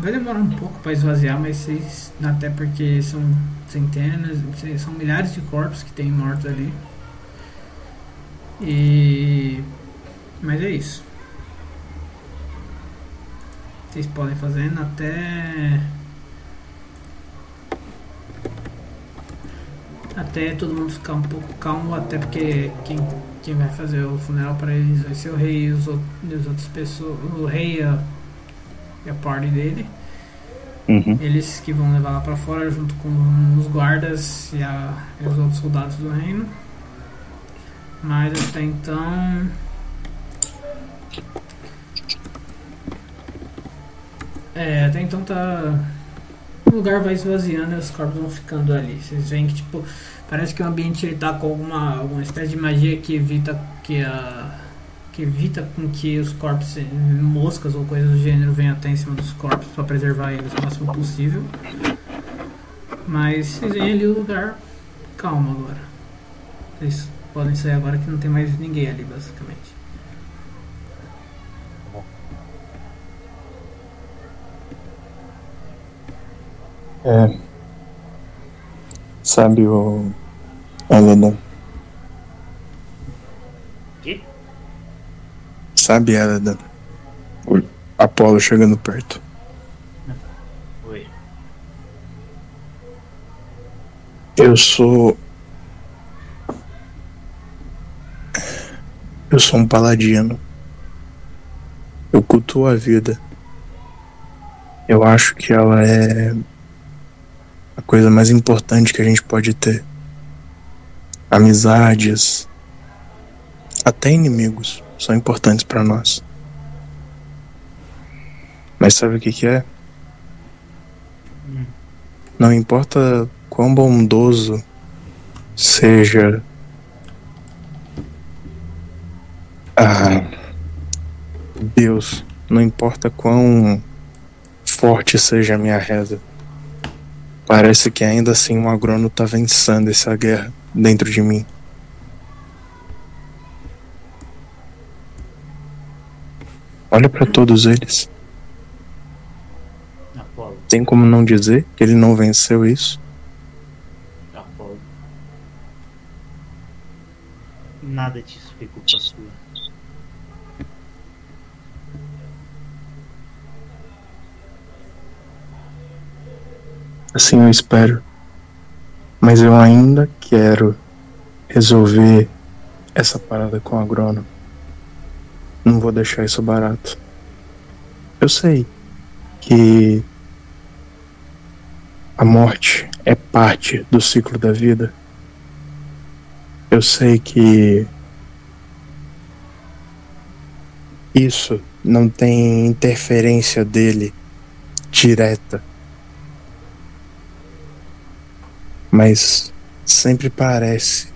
Vai demorar um pouco para esvaziar, mas vocês. Até porque são centenas, são milhares de corpos que tem mortos ali. E. Mas é isso. Vocês podem fazendo até. Até todo mundo ficar um pouco calmo, até porque quem, quem vai fazer o funeral para eles vai ser o rei e os, out- as outras pessoas. O rei a, e a party dele. Uhum. Eles que vão levar lá pra fora junto com os guardas e, a- e os outros soldados do reino. Mas até então. É, até então tá. O lugar vai esvaziando e os corpos vão ficando ali. Vocês veem que tipo. Parece que o ambiente ele tá com alguma, alguma espécie de magia que evita que a. que evita com que os corpos, moscas ou coisas do gênero venham até em cima dos corpos para preservar eles o máximo possível. Mas vocês veem ali o lugar calmo agora. Vocês podem sair agora que não tem mais ninguém ali, basicamente. É. Sabe o. Que? Sabe, Eladan? O Apolo chegando perto. Oi. Eu sou. Eu sou um paladino. Eu cultuo a vida. Eu acho que ela é a coisa mais importante que a gente pode ter. Amizades, até inimigos são importantes pra nós. Mas sabe o que que é? Não importa quão bondoso seja ah, Deus, não importa quão forte seja a minha reza. Parece que ainda assim um agrônomo tá vencendo essa guerra dentro de mim. Olha pra todos eles. Apolo, Tem como não dizer que ele não venceu isso? Apolo. Nada disso foi culpa sua. Assim eu espero. Mas eu ainda quero resolver essa parada com o agrônomo. Não vou deixar isso barato. Eu sei que a morte é parte do ciclo da vida. Eu sei que isso não tem interferência dele direta. Mas sempre parece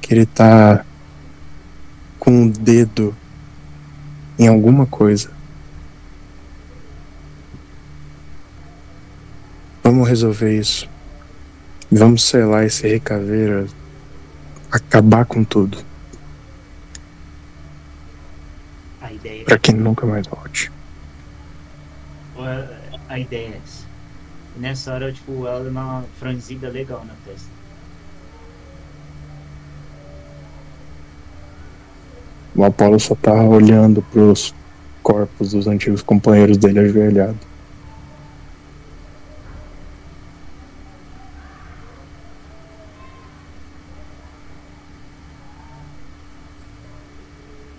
que ele tá com o dedo em alguma coisa. Vamos resolver isso. Vamos selar esse recaveira, acabar com tudo, A ideia, pra que nunca mais volte. a, ideia é essa. E nessa hora, tipo, ela dá uma franzida legal na testa. O Apolo só tá olhando pros corpos dos antigos companheiros dele ajoelhado.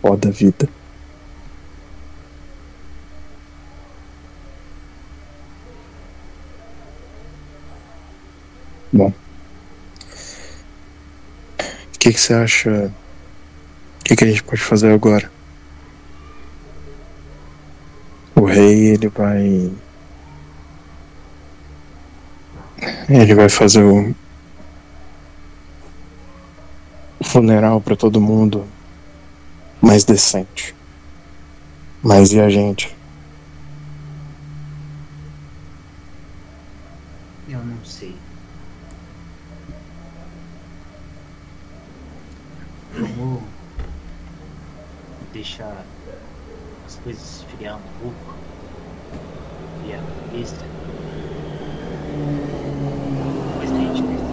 Ó da vida. Bom. O que que você acha o que, que a gente pode fazer agora? O rei, ele vai. Ele vai fazer o. funeral pra todo mundo mais decente. Mas e a gente? Eu não sei. Deixar as coisas esfriar um pouco. E a cabeça. Depois a gente decide.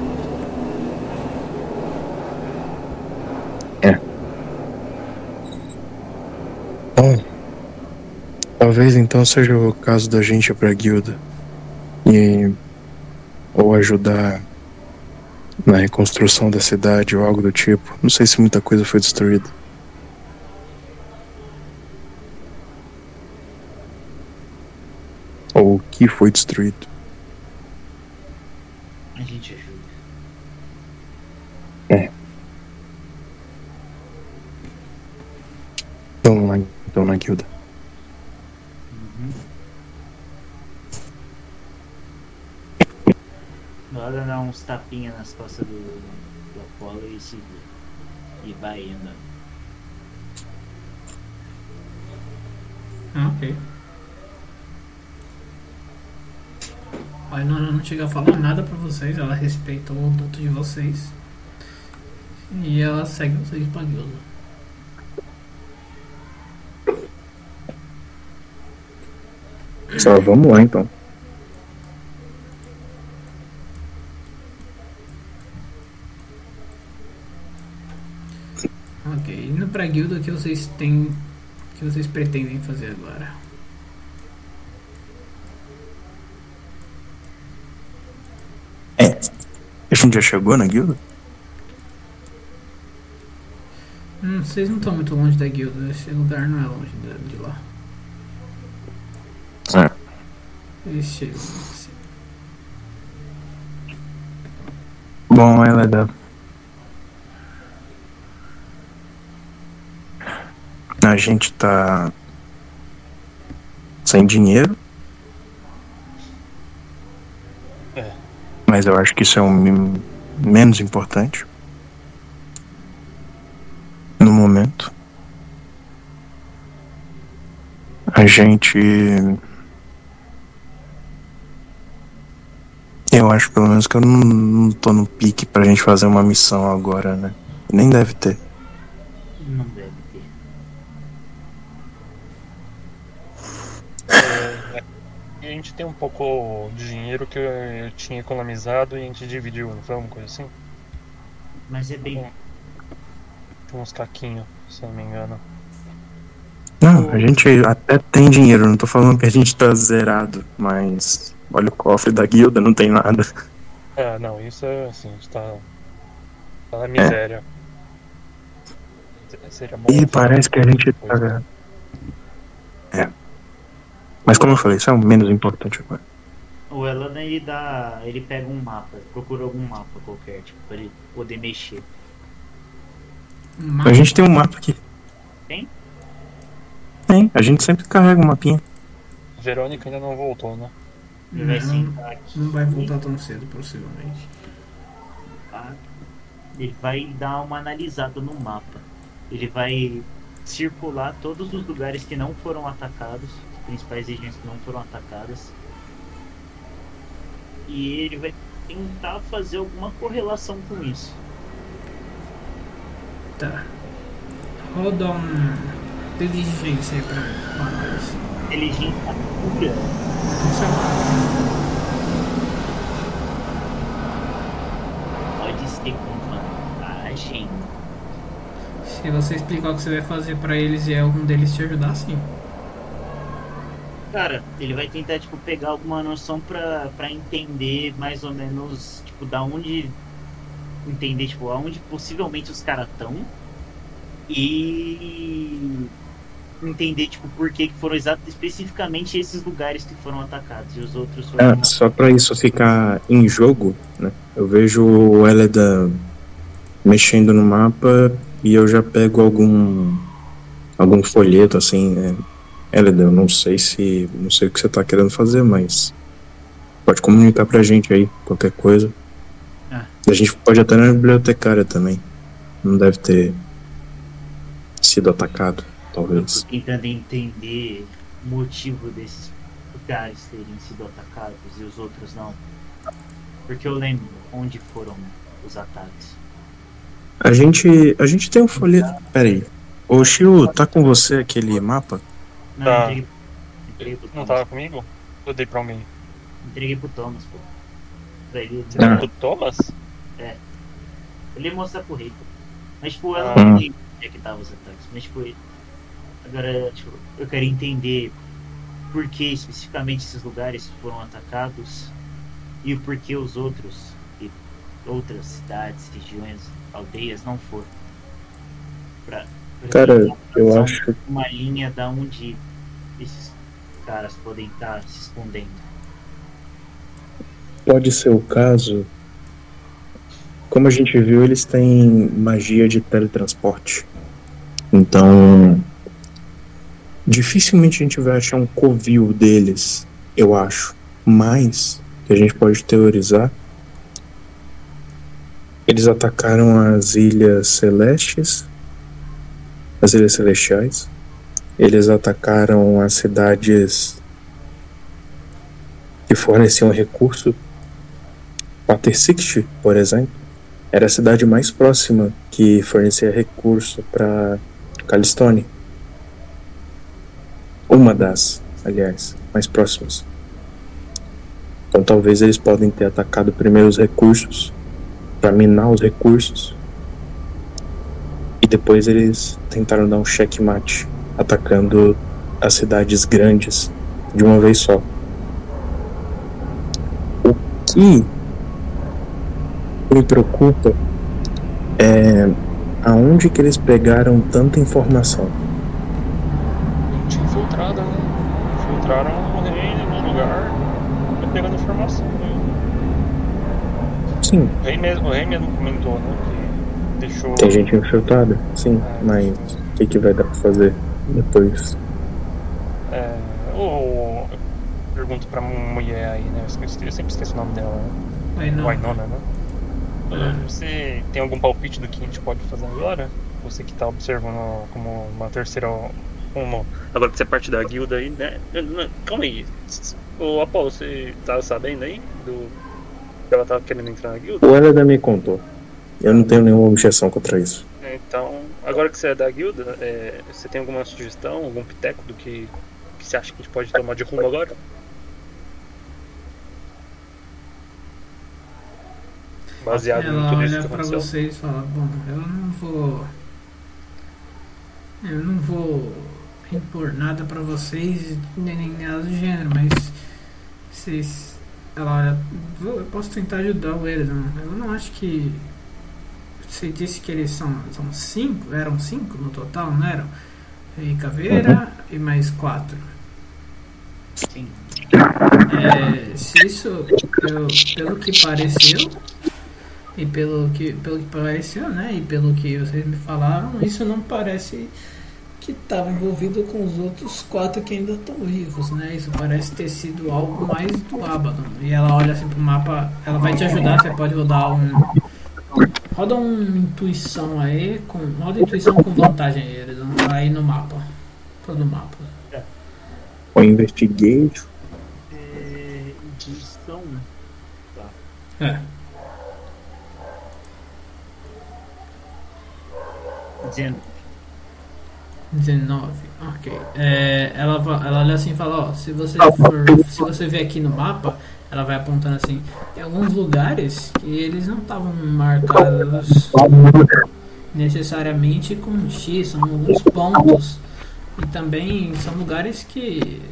Bom, talvez então seja o caso da gente ir pra guilda e ou ajudar na reconstrução da cidade ou algo do tipo. Não sei se muita coisa foi destruída. Ou o que foi destruído. A gente ajuda. Então lá então na guilda. Ela dá uns tapinhas nas costas do, do Apolo e se e vai andando. Ah, ok. A Inora não chega a falar nada pra vocês, ela respeita o adulto de vocês. E ela segue vocês pra guilda. Só vamos lá então. Ok, indo pra guilda, o que vocês têm. O que vocês pretendem fazer agora? É. A gente já chegou na guilda? Hum, vocês não estão muito longe da guilda, esse lugar não é longe de, de lá. É. Eles chegam. assim. Bom, ela é da. A gente tá. sem dinheiro. É. Mas eu acho que isso é o mi- menos importante. No momento. A gente. Eu acho pelo menos que eu não, não tô no pique pra gente fazer uma missão agora, né? Nem deve ter. Não deve ter. <laughs> gente tem um pouco de dinheiro que eu tinha economizado e a gente dividiu, não foi uma coisa assim? Mas é bem. Tem uns caquinhos, se eu não me engano. Não, a gente até tem dinheiro, não tô falando que a gente tá zerado, mas olha o cofre da guilda, não tem nada. É, não, isso é assim, a gente tá, tá na miséria. Seria bom. E parece que a gente coisa. tá. É. Mas como eu falei, isso é o menos importante agora. O Elan ele dá. ele pega um mapa, procura algum mapa qualquer, tipo, pra ele poder mexer. Mapa. A gente tem um mapa aqui. Tem? Tem, a gente sempre carrega um mapinha. Verônica ainda não voltou, né? Ele vai sentar aqui. Não vai voltar tão cedo, possivelmente. tá? Ele vai dar uma analisada no mapa. Ele vai circular todos os lugares que não foram atacados, principais regiões que não foram atacadas. E ele vai tentar fazer alguma correlação com isso. Tá. Roda um. Inteligência aí pra, nós. Inteligência pura. Sei lá. Pode ser com vantagem. Se você explicar o que você vai fazer pra eles e algum deles te ajudar, sim. Cara, ele vai tentar, tipo, pegar alguma noção pra, pra entender mais ou menos, tipo, da onde. Entender, tipo, aonde possivelmente os caras estão. E. Entender, tipo, por que foram exatos, especificamente esses lugares que foram atacados. E os outros foram. Ah, só pra isso ficar em jogo, né? Eu vejo o Eleda mexendo no mapa e eu já pego algum algum folheto assim, é, Eleda, eu não sei se não sei o que você tá querendo fazer, mas pode comunicar pra gente aí qualquer coisa. Ah. A gente pode até na bibliotecária também. Não deve ter sido atacado, talvez. tentando entender o motivo desses lugares terem sido atacados e os outros não. Porque eu lembro onde foram os ataques. A gente a gente tem um folheto. Pera aí. Ô Shio, tá com você aquele mapa? Não, Tá. entreguei, entreguei pro Não Thomas. tava comigo? Eu dei pra alguém. Entreguei pro Thomas, pô. Pra ele, Ah. O Thomas? pra ele mostrar pro rei. pô. Mas tipo, eu Ah. não lembro onde é que tava os ataques. Mas tipo, agora tipo, eu quero entender por que especificamente esses lugares foram atacados e o porquê os outros e outras cidades, regiões, aldeias não foram. Pra Cara, eu acho uma linha da onde esses caras podem estar se escondendo. Pode ser o caso. Como a gente viu, eles têm magia de teletransporte. Então, dificilmente a gente vai achar um covil deles, eu acho. Mas, que a gente pode teorizar, eles atacaram as Ilhas Celestes, as Ilhas Celestiais. Eles atacaram as cidades que forneciam recurso Pater Sixty, por exemplo, era a cidade mais próxima que fornecia recurso para Calistone. Uma das, aliás, mais próximas. Então talvez eles podem ter atacado primeiro os recursos para minar os recursos depois eles tentaram dar um checkmate atacando as cidades grandes de uma vez só. O que me preocupa é aonde que eles pegaram tanta informação. Gente infiltrada, né? Infiltraram o reino no lugar pegando informação. Né? Sim, O rei mesmo, o rei mesmo comentou, né? Deixou. tem gente infiltrada, sim, mas o que, que vai dar pra fazer depois? É, o, pergunto pra mulher aí, né? Eu, esqueci- eu sempre esqueço o nome dela, né? Wainona, né? Você tem algum palpite do que a gente pode fazer agora? Você que tá observando como uma terceira. Como... Agora que você é parte da guilda aí, né? Calma aí. O Apolo, você tá sabendo aí? Do. Que ela tava querendo entrar na guilda? O Eleda me contou. Eu não tenho nenhuma objeção contra isso. É, então, agora que você é da guilda, é, você tem alguma sugestão, algum piteco do que, que você acha que a gente pode tomar de rumo agora? Baseado Ela no tudo isso olha vocês e fala, bom, eu não vou. Eu não vou impor nada para vocês, nem, nem nada do gênero, mas vocês. Ela olha, eu posso tentar ajudar o Erdan. Eu não acho que você disse que eles são, são cinco? Eram cinco no total, não eram? E caveira e mais quatro. Sim. É, se isso, eu, pelo que pareceu, e pelo que, pelo que pareceu, né, e pelo que vocês me falaram, isso não parece que estava envolvido com os outros quatro que ainda estão vivos, né? Isso parece ter sido algo mais do Abaddon. E ela olha assim pro mapa, ela vai te ajudar, você pode rodar um. Roda um intuição aí, com. Roda intuição com vantagem aí, Eredon, aí no mapa. Todo o mapa. O investigate. É, intuição. É. 19. 19, ok. É, ela, ela olha assim e fala, ó, se você for, se você ver aqui no mapa, ela vai apontando assim, tem alguns lugares que eles não estavam marcados necessariamente com X, são alguns pontos. E também são lugares que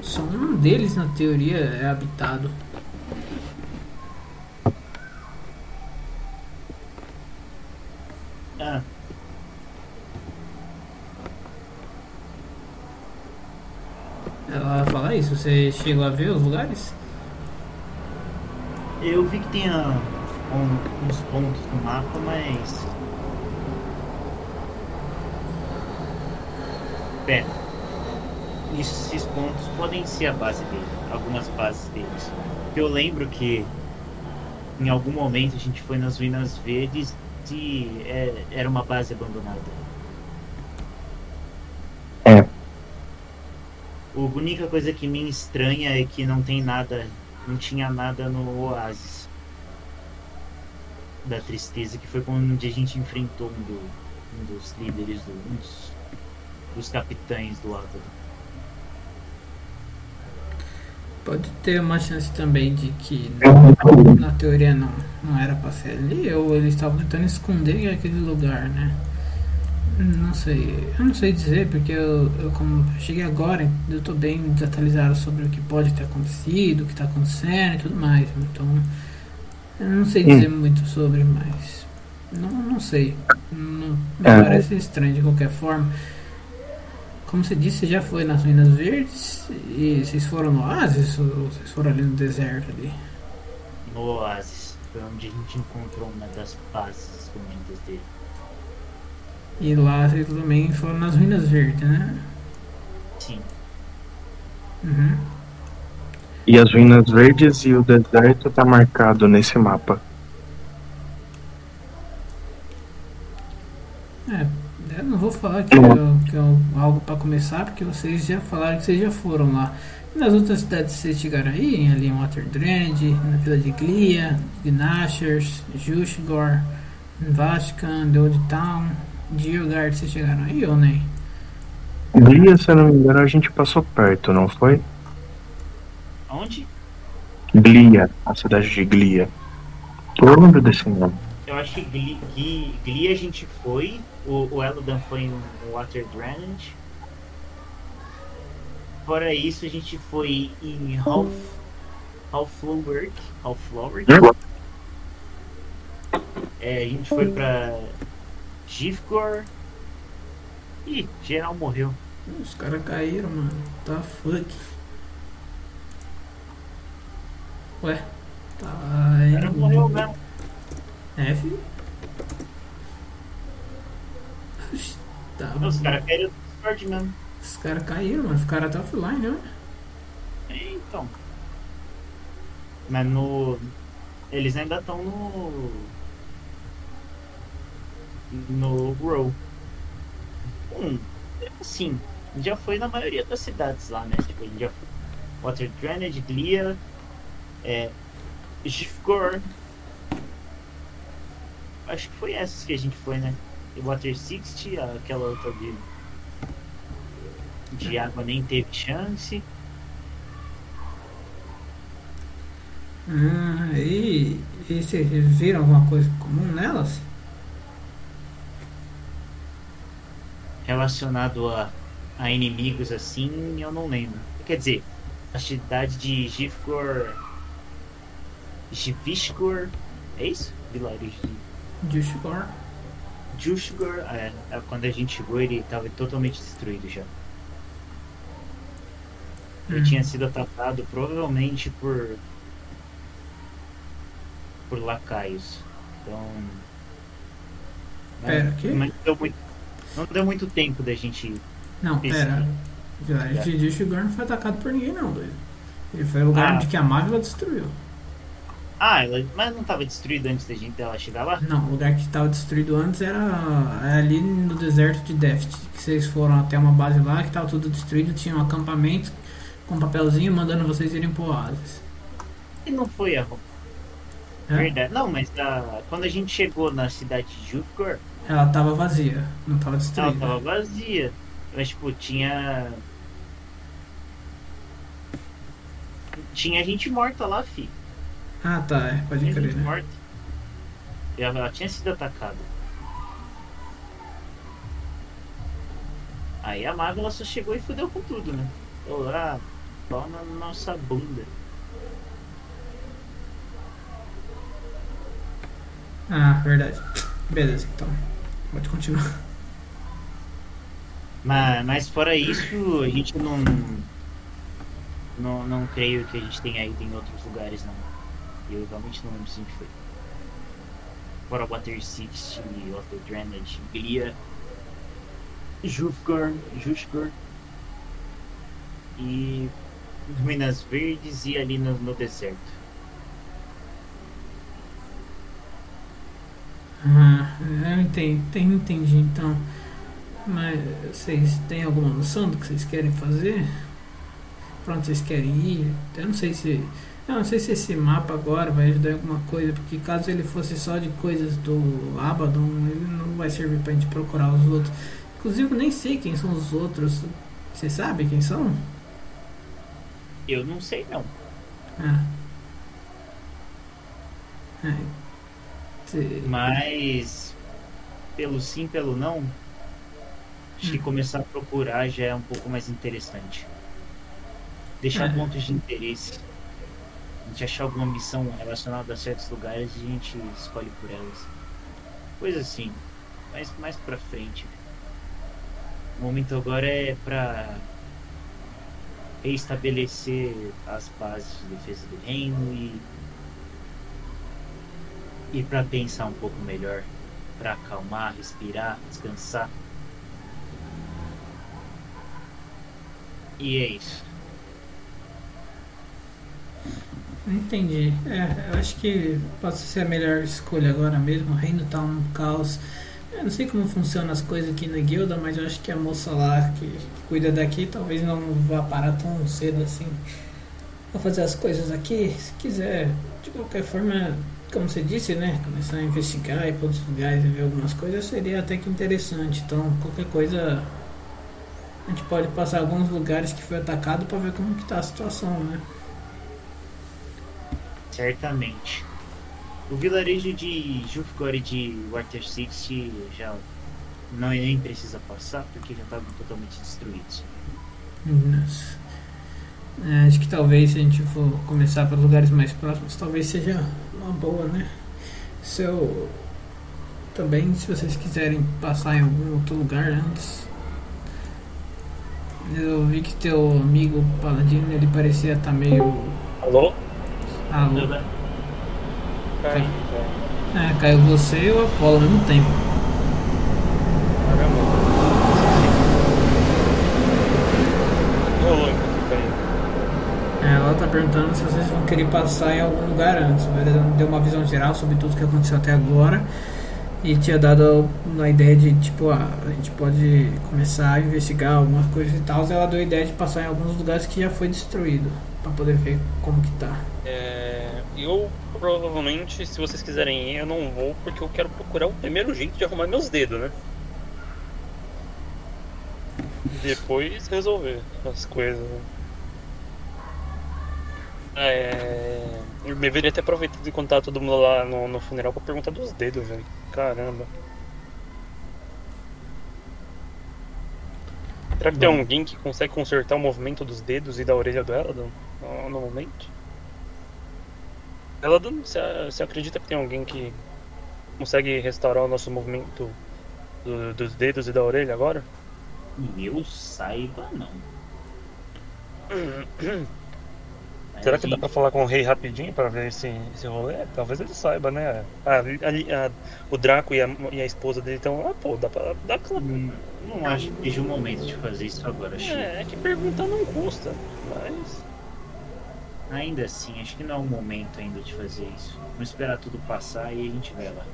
só um deles na teoria é habitado. Ah, Ela fala isso, você chegou a ver os lugares? Eu vi que ah, um- uns pontos no mapa, mas. Pera. Esses pontos podem ser a base dele, algumas bases deles. Eu lembro que em algum momento a gente foi nas Ruínas Verdes e é, era uma base abandonada. É. A única coisa que me estranha é que não tem nada, não tinha nada no Oasis da tristeza, que foi onde a gente enfrentou um, do- um dos líderes, do, um dos, dos capitães do Abaddon. Pode ter uma chance também de que na teoria não, não era pra ser ali, ou eles estavam tentando esconder aquele lugar, né? Não sei, eu não sei dizer, porque eu, eu como eu cheguei agora, eu tô bem desatualizado sobre o que pode ter acontecido, o que tá acontecendo e tudo mais, então eu não sei dizer muito sobre, mas não, não sei. Não, me É. parece estranho de qualquer forma. Como você disse, você já foi nas Minas Verdes e vocês foram no Oasis ou vocês foram ali no deserto ali? No Oasis, foi onde a gente encontrou uma das bases ruínas dele. E lá vocês também foram nas Ruínas Verdes, né? Sim, Uhum. E as ruínas verdes e o deserto tá marcado nesse mapa. É, eu não vou falar que é, que é algo pra começar, porque vocês já falaram que vocês já foram lá. E nas outras cidades que vocês chegaram aí, em- ali em Water Drainage, na Vila de Glia, Gnashers, Jushgor, Vatican, The Old Town, Geogard, vocês chegaram aí ou nem? Glia, se eu não me engano, a gente passou perto, não foi? Onde? Glia, a cidade de Glia. Eu lembro desse nome. Eu acho que Glee, Glee a gente foi, o, o Elodan foi no Water Drainage. Fora isso, a gente foi em Half, Halflowerk. Halflowerk. É, a gente foi pra Gifgor. Ih, geral morreu. Os caras caíram, mano. Tá fuck. Ué, tá O cara morreu mesmo. É, filho. Tá, Os caras caíram do Discord mesmo. Os caras caíram, mano. Ficaram até offline, né? Então. Mas no. Eles ainda estão no. No Grow. Hum, assim, já foi na maioria das cidades lá, né? Tipo, a gente já foi. Water Drainage, Glia, é. Gifgor. Acho que foi essas que a gente foi, né? E Water 60, aquela outra de. De água nem teve chance. Ah, e, e vocês viram alguma coisa comum nelas? Relacionado a, a inimigos assim, eu não lembro. Quer dizer, a cidade de Gifgor. Givishgor. É isso? Vilarejo de Jushgor? Jushgor. É, é, quando a gente chegou, ele estava totalmente destruído já. Ele Hum. tinha sido atacado provavelmente por. por lacaios. Então. Pera, mas, mas deu muito, não deu muito tempo da gente. Não, pera. Vilarejo de Jushgor não foi atacado por ninguém, não, doido. Ele foi o lugar Ah. de que a Mávila destruiu. Ah, ela, mas não estava destruído antes da gente dela chegar lá? Não, o lugar que estava destruído antes era ali no deserto de Deft. Que vocês foram até uma base lá que estava tudo destruído, tinha um acampamento com um papelzinho mandando vocês irem pro oásis. E não foi a É? verdade. Não, mas a, quando a gente chegou na cidade de Jufgor, Ela estava vazia, não ela destruída. tava vazia. Mas tipo, tinha. Tinha gente morta lá, fi. Ah, tá, é, pode Tinha crer, gente né? morta. Ela, ela tinha sido atacada. Aí a Marvel ela só chegou e fudeu com tudo, né? Falou, ah, pau na nossa bunda. Ah, verdade. Beleza, então. Pode continuar. Mas, mas fora isso, a gente não, não. Não creio que a gente tenha ido em outros lugares, não. Eu realmente não lembro se a gente foi. Fora Water City, Water Drainage, Glia, Jufgor, Jushgor e Ruínas Verdes e ali no, no deserto. Ah, eu entendi, entendi então. Mas vocês têm alguma noção do que vocês querem fazer? Pra onde vocês querem ir? Eu não sei se. Eu não sei se esse mapa agora vai ajudar em alguma coisa, porque caso ele fosse só de coisas do Abaddon, ele não vai servir pra gente procurar os outros. Inclusive eu nem sei quem são os outros. Você sabe quem são? Eu não sei não. Ah. É. Mas pelo sim, pelo não, acho que Hum. começar a procurar já é um pouco mais interessante. Deixar É. pontos de interesse. A gente achar alguma missão relacionada a certos lugares e a gente escolhe por elas. Coisa assim. Mais, mais pra frente. O momento agora é pra reestabelecer as bases de defesa do reino e e para pensar um pouco melhor, para acalmar, respirar, descansar. E é isso. Entendi. É, eu acho que pode ser a melhor escolha agora mesmo. O reino tá um caos. Eu não sei como funcionam as coisas aqui na guilda, mas eu acho que a moça lá que, que cuida daqui talvez não vá parar tão cedo assim pra fazer as coisas aqui. Se quiser, de qualquer forma, como você disse, né? Começar a investigar, ir para outros lugares e ver algumas coisas seria até que interessante. Então, qualquer coisa. A gente pode passar alguns lugares que foi atacado para ver como que tá a situação, né? Certamente. O vilarejo de Jufgor e de Water City já não nem precisa passar porque já estavam totalmente destruídos. Nossa. É, acho que talvez se a gente for começar pelos lugares mais próximos, talvez seja uma boa, né? Se eu também, se vocês quiserem passar em algum outro lugar antes. Eu vi que teu amigo Paladino, ele parecia estar meio. Alô? Alô. Cai, cai. É, caiu você e o Apolo ao mesmo tempo. Caramba. Rolou enquanto caiu. É, ela tá perguntando se vocês vão querer passar em algum lugar antes. Ele deu uma visão geral sobre tudo que aconteceu até agora. E tinha dado a ideia de, tipo, ah, a gente pode começar a investigar algumas coisas e tal. Ela deu a ideia de passar em alguns lugares que já foi destruído. Pra poder ver como que tá. É, eu provavelmente, se vocês quiserem ir, eu não vou porque eu quero procurar o primeiro jeito de arrumar meus dedos, né? Depois resolver as coisas. né? É, Eu deveria ter aproveitado e contar todo mundo lá no, no funeral pra perguntar dos dedos, velho. Caramba. Será que tem alguém que consegue consertar o movimento dos dedos e da orelha do Eladon no, no momento? Eladon, você, você acredita que tem alguém que consegue restaurar o nosso movimento do- dos dedos e da orelha agora? Eu saiba, não. <clears throat> Será a que dá pra falar com o rei rapidinho pra ver esse, esse rolê? Talvez ele saiba, né? Ah, ali- a- o Draco e a, e a esposa dele estão lá, pô, dá pra. Dá pra... Hum, Não acho que seja o momento de fazer isso agora, Chico. É, é que perguntar não custa, mas. Ainda assim, acho que não é o momento ainda de fazer isso. Vamos esperar tudo passar e a gente vai lá.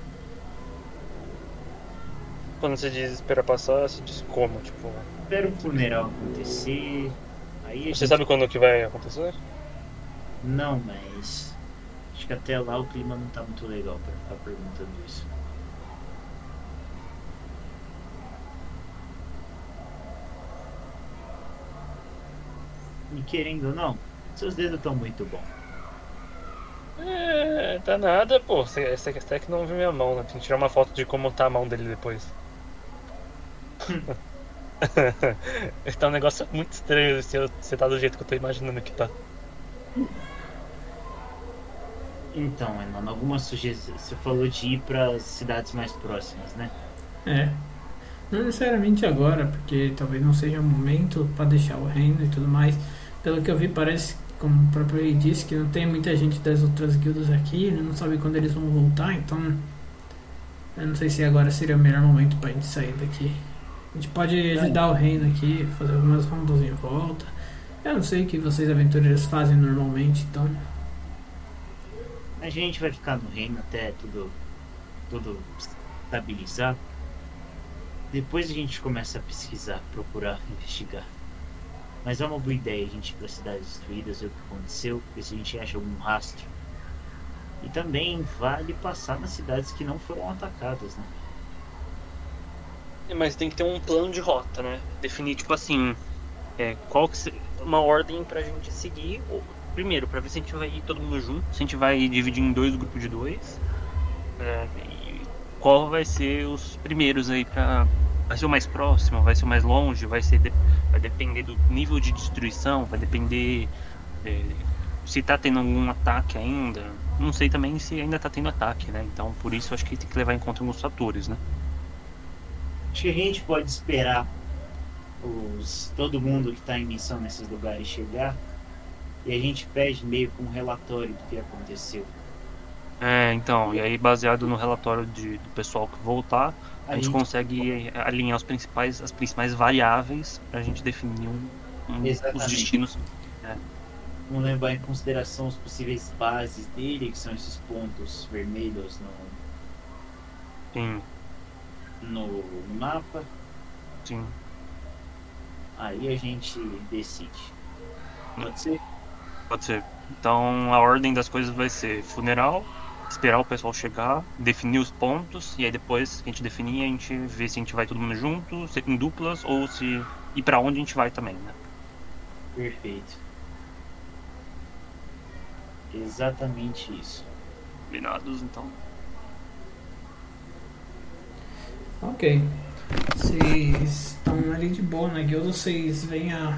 Quando você diz espera passar, você diz como? Tipo, Espera o funeral acontecer. Aí a você gente... sabe quando que vai acontecer? Não, mas. Acho que até lá o clima não tá muito legal pra ficar perguntando isso. E querendo ou não, seus dedos estão muito bons. É, tá nada, pô. Você, até que não viu minha mão, né? Tem que tirar uma foto de como tá a mão dele depois. <laughs> <laughs> tá um negócio muito estranho se você tá do jeito que eu tô imaginando que tá. Então, Enon, algumas sugestões. Você falou de ir para cidades mais próximas, né? É. Não necessariamente agora, porque talvez não seja o momento para deixar o reino e tudo mais. Pelo que eu vi, parece, como o próprio rei disse, que não tem muita gente das outras guildas aqui, ele não sabe quando eles vão voltar, então. Eu não sei se agora seria o melhor momento pra gente sair daqui. A gente pode ajudar o reino aqui, fazer algumas rondas em volta. Eu não sei o que vocês aventureiros fazem normalmente, então. A gente vai ficar no reino até tudo, tudo estabilizar. Depois a gente começa a pesquisar, procurar, investigar. Mas é uma boa ideia a gente ir para cidades destruídas, ver o que aconteceu, ver se a gente acha algum rastro. E também vale passar nas cidades que não foram atacadas, né? É, Mas tem que ter um plano de rota, né? Definir, tipo assim, é, qual que se- uma ordem pra gente seguir. Ou- Primeiro, pra ver se a gente vai ir todo mundo junto, se a gente vai dividir em dois grupos de dois. é, e qual vai ser os primeiros aí pra. Vai ser o mais próximo, vai ser o mais longe, vai ser. de- Vai depender do nível de destruição, vai depender é, se tá tendo algum ataque ainda. Não sei também se ainda tá tendo ataque, né? Então por isso acho que tem que levar em conta alguns fatores, né? Acho que a gente pode esperar os, todo mundo que está em missão nesses lugares chegar e a gente pede meio com um relatório do que aconteceu. É, então, e aí baseado no relatório de, do pessoal que voltar, a, A gente gente- consegue alinhar os principais, as principais variáveis pra gente definir um, um- os destinos. Vamos levar em consideração os possíveis bases dele, que são esses pontos vermelhos no, Sim, no, no mapa. sim. Aí a gente decide. Pode ser? Pode ser. Então a ordem das coisas vai ser funeral, esperar o pessoal chegar, definir os pontos, e aí depois que a gente definir, a gente vê se a gente vai todo mundo junto, se em duplas, ou se. e pra onde a gente vai também, né? Perfeito. Exatamente isso. Combinados, então. Ok. Vocês estão ali de boa na guilda, vocês veem a.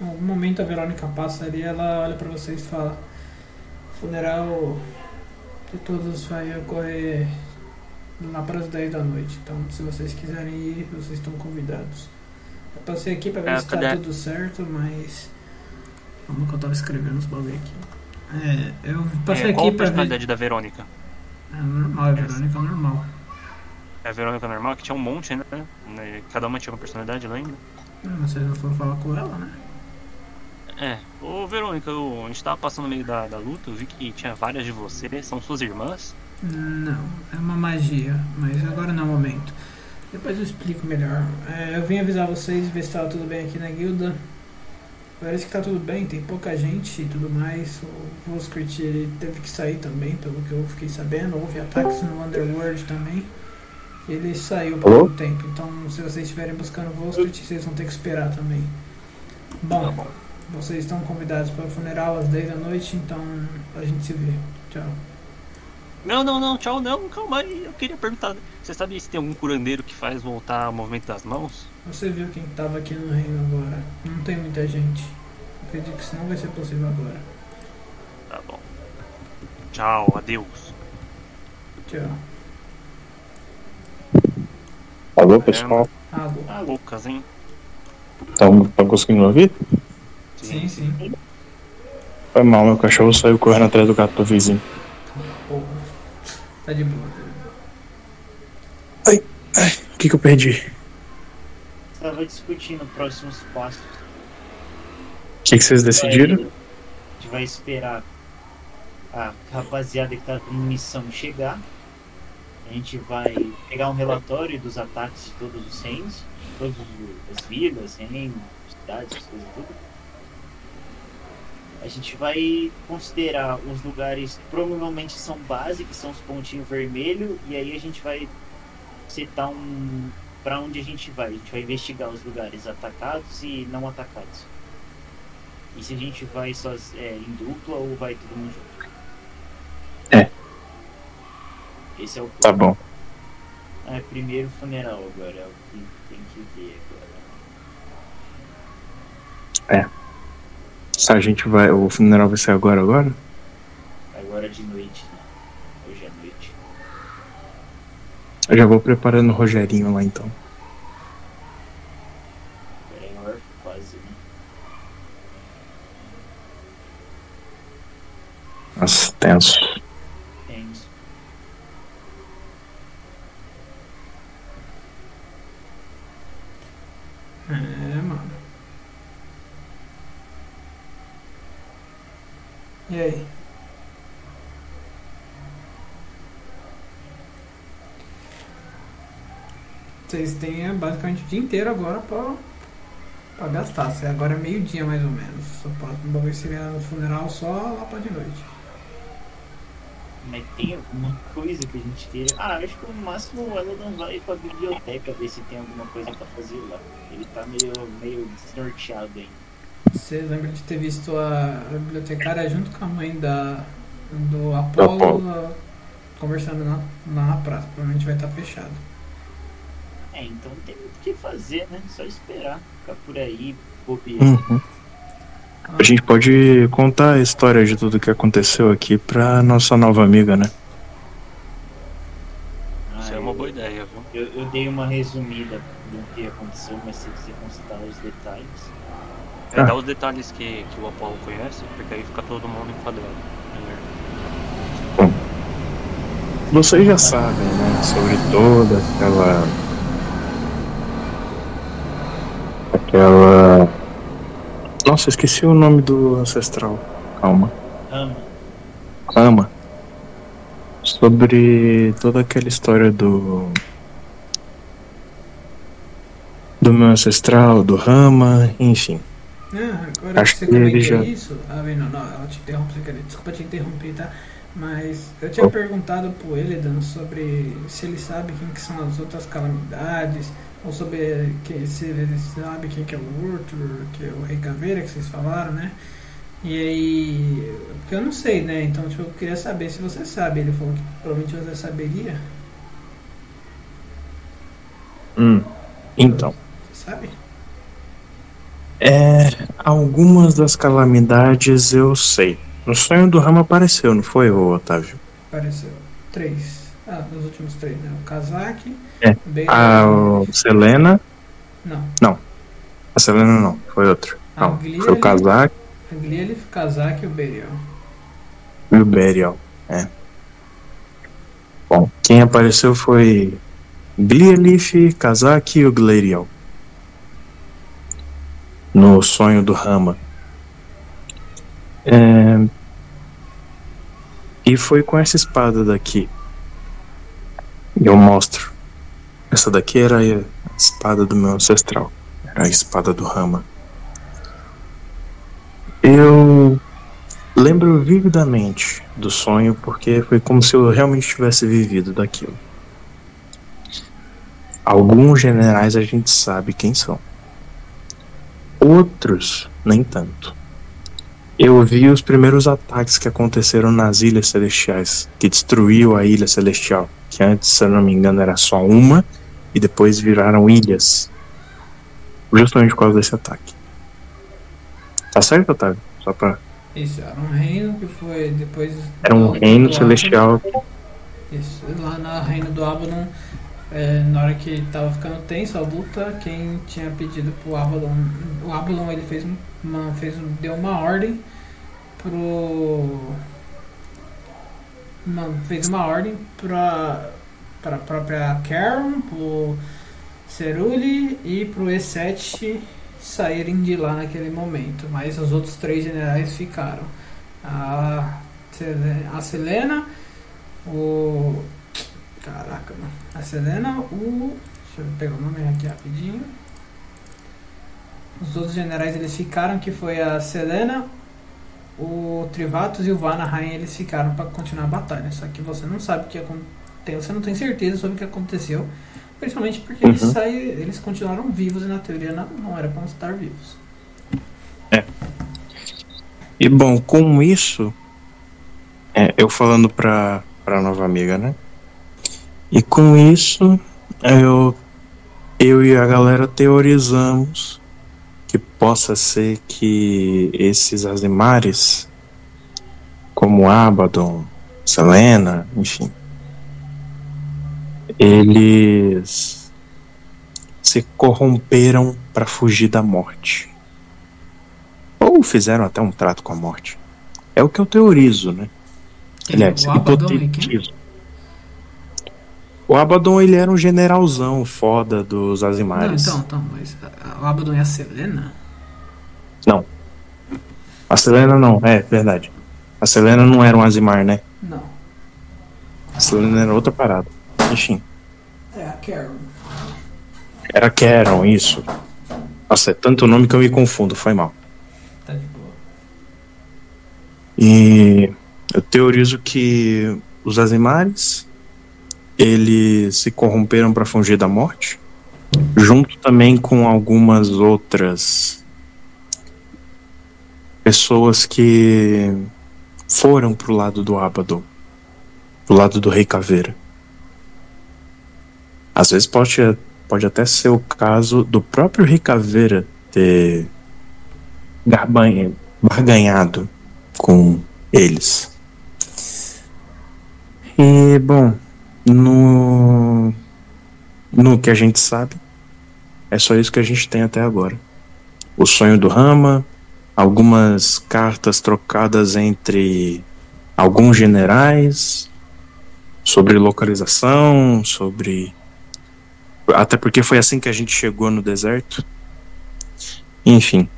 Em algum momento a Verônica passa ali, ela olha pra vocês e fala: "O funeral de todos vai ocorrer lá para as 10 da noite. Então, se vocês quiserem ir, vocês estão convidados. Eu passei aqui pra ver É, se tá cadê? tudo certo, mas. Vamos que eu tava escrevendo os bagulho aqui. É, eu passei É, qual aqui a pra ver. personalidade da Verônica? É normal, é Verônica é normal. É a Verônica normal, que tinha um monte, né? Né, Cada uma tinha uma personalidade, lembra? Hum, Vocês não foram falar com ela, né? É. Ô Verônica, eu- a gente tava passando no meio da, da luta, eu vi que tinha várias de vocês, são suas irmãs. Não, é uma magia, mas agora não é o momento. Depois eu explico melhor. É, eu vim avisar vocês, ver se estava tudo bem aqui na guilda. Parece que tá tudo bem, tem pouca gente e tudo mais. O Voskrit ele teve que sair também, pelo que eu fiquei sabendo. Houve ataques no Underworld também. Ele saiu por Alô? um tempo. Então, se vocês estiverem buscando o Voskrit, vocês vão ter que esperar também. Bom, Vocês estão convidados para o funeral às 10 da noite, então a gente se vê. Tchau. Não, não, não, tchau, não, calma aí. Eu queria perguntar. Você sabe se tem algum curandeiro que faz voltar o movimento das mãos? Você viu quem estava aqui no reino agora. Não tem muita gente. Acredito que isso não vai ser possível agora. Tá bom. Tchau, adeus. Tchau. Alô, pessoal? Água. Ah, Lucas, hein? Estão conseguindo ouvir? Sim, sim. Foi mal, meu cachorro saiu correndo atrás do gato do vizinho. Porra. Tá de boa. O que, que eu perdi? Estava discutindo próximos passos. O que, que vocês decidiram? A gente vai esperar a rapaziada que tá com missão chegar. A gente vai pegar um relatório dos ataques de todos os reinos, todas as vilas, reinos, cidades, coisas tudo. A gente vai considerar os lugares que provavelmente são base, que são os pontinhos vermelhos, e aí a gente vai setar um para onde a gente vai. A gente vai investigar os lugares atacados e não atacados. E se a gente vai só é, em dupla ou vai todo mundo junto. É. Esse é o Tá bom. É primeiro funeral agora, é o que tem que ver agora. Se a gente vai. O funeral vai ser agora, agora? Agora de noite, né? Hoje é noite. Eu já vou preparando o Rogerinho lá então. É né? Nossa, tenso. Tenso. É, mano. E aí? Vocês têm é, basicamente o dia inteiro agora pra, pra gastar. Se Agora é meio-dia mais ou menos. O próximo bagulho seria no funeral só lá pra de noite. Mas tem alguma coisa que a gente queira. Ah, acho que no máximo o Elodan vai pra biblioteca ver se tem alguma coisa pra fazer lá. Ele tá meio, meio desnorteado ainda. Você lembra de ter visto a bibliotecária junto com a mãe da, do Apolo, conversando na, na praça. Provavelmente vai estar fechado. É, então não tem muito o que fazer, né? Só esperar. Ficar por aí, bobear. Uhum. A gente pode contar a história de tudo que aconteceu aqui pra nossa nova amiga, né? Ah, Isso é uma boa ideia, viu? Eu, eu dei uma resumida do que aconteceu, mas se você consultar os detalhes. É, Ah. dá os detalhes que, que o Apollo conhece, porque aí fica todo mundo enquadrado. Vocês já sabem, né? Sobre toda aquela. Aquela. Nossa, esqueci o nome do ancestral. Calma. Rama, Rama. Sobre toda aquela história do. Do meu ancestral, do Rama, enfim. Ah, agora Acho que você comentou já- isso. Ah, não, não, ela te interrompe. Desculpa te interromper, tá? Mas eu tinha Oh. perguntado pro Elidan sobre se ele sabe quem que são as outras calamidades, ou sobre que, se ele sabe quem que é o Urtur, que é o Rei Caveira que vocês falaram, né? E aí. Porque eu não sei, né? Então tipo, eu queria saber se você sabe. Ele falou que provavelmente você saberia. Hum. Então. Você sabe? É. Algumas das calamidades eu sei. No sonho do Rama apareceu, não foi, Otávio? Apareceu. Três. Ah, nos últimos três, né? O Kazaki. É. A Selena. Não. A Selena não, foi outro. A Não, foi o Kazak A Glielith, o Kazaki e o Berial. e o Berial. É. Bom, quem apareceu foi Glielith, Kazak e o Glerial. No sonho do Rama. É... E foi com essa espada daqui. Eu mostro. Essa daqui era a espada do meu ancestral. Era a espada do Rama. Eu lembro vividamente do sonho porque foi como se eu realmente tivesse vivido daquilo. Alguns generais a gente sabe quem são. Outros, nem tanto. Eu vi os primeiros ataques que aconteceram nas Ilhas Celestiais, que destruiu a Ilha Celestial, que antes, se eu não me engano, era só uma, e depois viraram ilhas. Justamente por causa desse ataque. Tá certo, Otávio? Só pra. Isso, era um reino que foi depois. Era um reino celestial. Isso, lá no reino do Abaddon, é, na hora que tava ficando tenso a luta, quem tinha pedido pro Abaddon. O Abaddon ele fez uma. Fez, um- deu uma ordem pro. Não, fez uma ordem pra. Pra própria Karen, pro Cerule e pro E7 saírem de lá naquele momento, mas os outros três generais ficaram. A, a Selena, o. Caraca, mano. A Selena, o. Deixa eu pegar o nome aqui rapidinho. Os outros generais eles ficaram, que foi a Selena, o Trivatus e o Vanaheim, eles ficaram para continuar a batalha. Só que você não sabe o que aconteceu, você não tem certeza sobre o que aconteceu. Principalmente porque eles, Uhum. saí, eles continuaram vivos e na teoria não, não era para estar vivos. E bom, com isso, é, eu falando pra, pra nova amiga, né? E com isso, eu, eu e a galera teorizamos que possa ser que esses Azimares, como Abaddon, Selena, enfim, eles se corromperam para fugir da morte. Ou fizeram até um trato com a morte. É o que eu teorizo, né? Aliás, o quem? hipotetizo. O Abaddon, ele era um generalzão foda dos Não, Azimares. então, então, mas o Abaddon e a Selena? A Selena não, é verdade. A Selena não era um Azimar, né? Não. A Selena era outra parada. Enfim, É a Karen. era Karen, isso. Nossa, é tanto nome que eu me confundo, foi mal. Tá de boa. E eu teorizo que os Azimares eles se corromperam para fugir da morte, junto também com algumas outras pessoas que foram pro lado do Abaddon, pro lado do Rei Caveira. Às vezes pode, pode até ser o caso do próprio Rei Caveira ter garbanha- barganhado com eles. E bom, no no que a gente sabe, é só isso que a gente tem até agora. O sonho do Rama, algumas cartas trocadas entre alguns generais sobre localização, sobre até porque foi assim que a gente chegou no deserto. Enfim,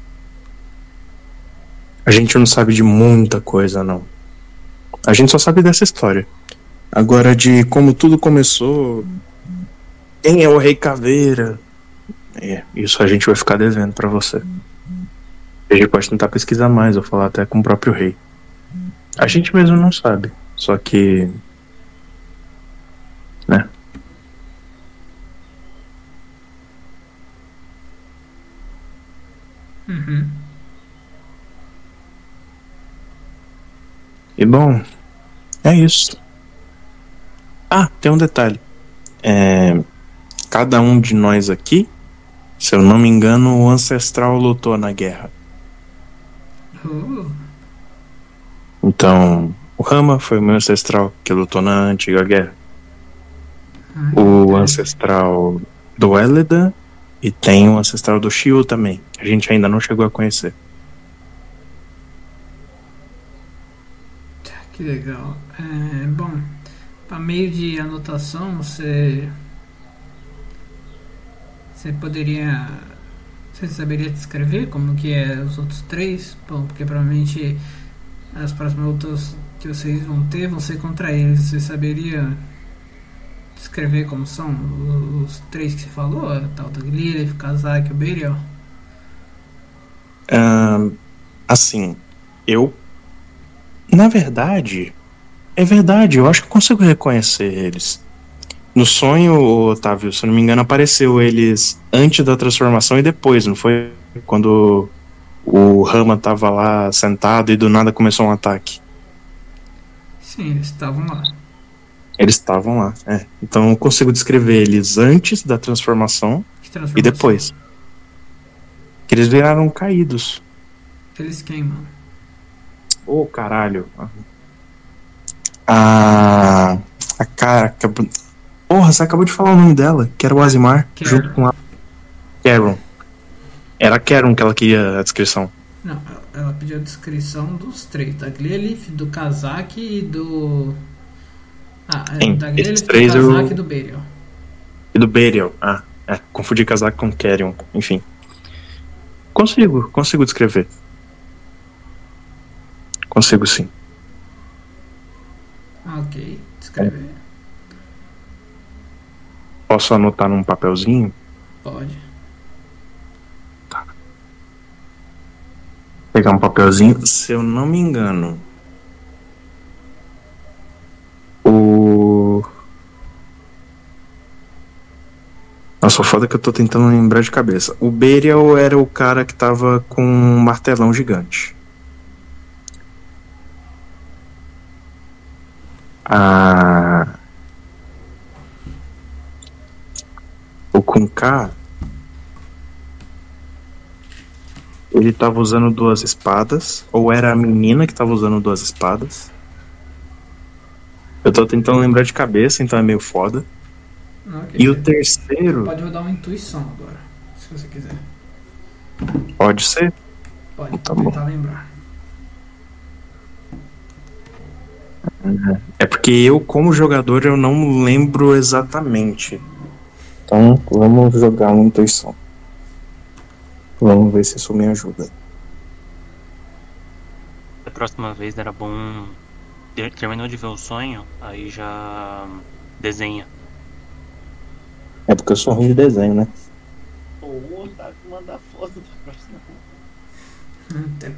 a gente não sabe de muita coisa, não. A gente só sabe dessa história. Agora, de como tudo começou, quem é o Rei Caveira? É, isso a gente vai ficar devendo pra você. A gente pode tentar pesquisar mais, ou falar até com o próprio rei. A gente mesmo não sabe. Só que. Né? Uhum. E bom, é isso. Ah, tem um detalhe. É, cada um de nós aqui, se eu não me engano, o ancestral lutou na guerra. Uh, Então, o Rama foi o meu ancestral que lutou na antiga guerra. O ancestral do Eleda e tem o ancestral do Shio também. A gente ainda não chegou a conhecer. Que legal. É, bom, para meio de anotação, você. Você poderia. Você saberia descrever como que é os outros três? Bom, porque provavelmente as próximas lutas que vocês vão ter vão ser contra eles. Você saberia descrever como são os, os três que você falou? Tal Lilith, o Kazak e o Berial? Ahn, assim, eu. Na verdade, é verdade, eu acho que eu consigo reconhecer eles. No sonho, Otávio, se eu não me engano, apareceu eles antes da transformação e depois, não foi? Quando o Rama tava lá sentado e do nada começou um ataque. Sim, eles estavam lá. Eles estavam lá, é. Então eu consigo descrever eles antes da transformação transformação. e depois. Que eles viraram caídos. Eles queimam. Ô, caralho. A. A cara. acabou- Porra, você acabou de falar o nome dela, que era o Azimar, Karen. junto com a. Karen. Era a Karen que ela queria a descrição. Não, ela- pediu a descrição dos três, da Glelif, do Kazak e do. Ah, é, Sim, da esses Glelif, do três eu- Kazak e do Berial. E do. Ah, é. Confundi casaco com Karen, enfim. Consigo, consigo descrever. Consigo sim. Ah, ok. Descrever. Posso anotar num papelzinho? Pode. Pegar um papelzinho. Se eu não me engano. Nossa, o foda que eu tô tentando lembrar de cabeça. O Berial era o cara que tava com um martelão gigante. Ah. O com K. Ele tava usando duas espadas. Ou era a menina que tava usando duas espadas. Eu tô tentando lembrar de cabeça, então é meio foda. Ah, ok. E o terceiro. Pode rodar uma intuição agora, se você quiser. Pode ser? Pode Tá bom. tentar lembrar. É porque eu, como jogador, eu não lembro exatamente. Então, vamos jogar uma intuição. Vamos ver se isso me ajuda. Da próxima vez era bom. ter- Terminou de ver o sonho, aí já desenha. É porque eu sou ruim de desenho, né? Tá mandar foto da próxima.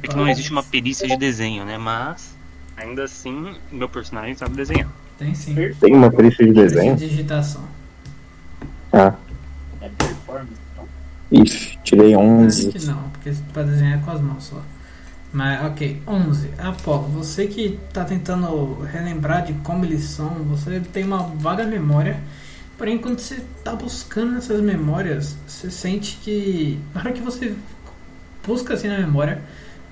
É que não existe uma perícia de desenho, né? Mas, ainda assim, meu personagem sabe desenhar. Tem sim. Tem uma perícia de Desenho. Digitação. Ah, É performance, então. ixi, tirei Acho 11. que não, porque pra desenhar é com as mãos só. Mas, ok. 11. Apolo, você que tá tentando relembrar de como eles são, você tem uma vaga memória. Porém, quando você tá buscando essas memórias, você sente que. Na hora que você busca assim na memória,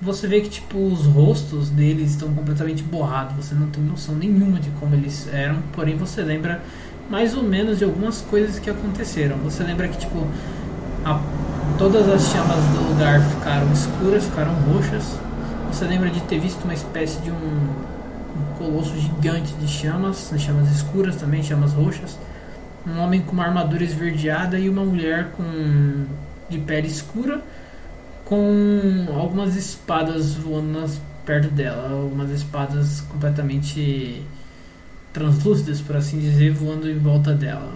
você vê que tipo os rostos deles estão completamente borrados. Você não tem noção nenhuma de como eles eram. Porém, você lembra mais ou menos de algumas coisas que aconteceram. Você lembra que tipo a- todas as chamas do lugar ficaram escuras, ficaram roxas. Você lembra de ter visto uma espécie de um, um colosso gigante de chamas, chamas escuras também, chamas roxas. Um homem com uma armadura esverdeada e uma mulher com de pele escura com algumas espadas voando nas, perto dela, algumas espadas completamente translúcidas, por assim dizer, voando em volta dela.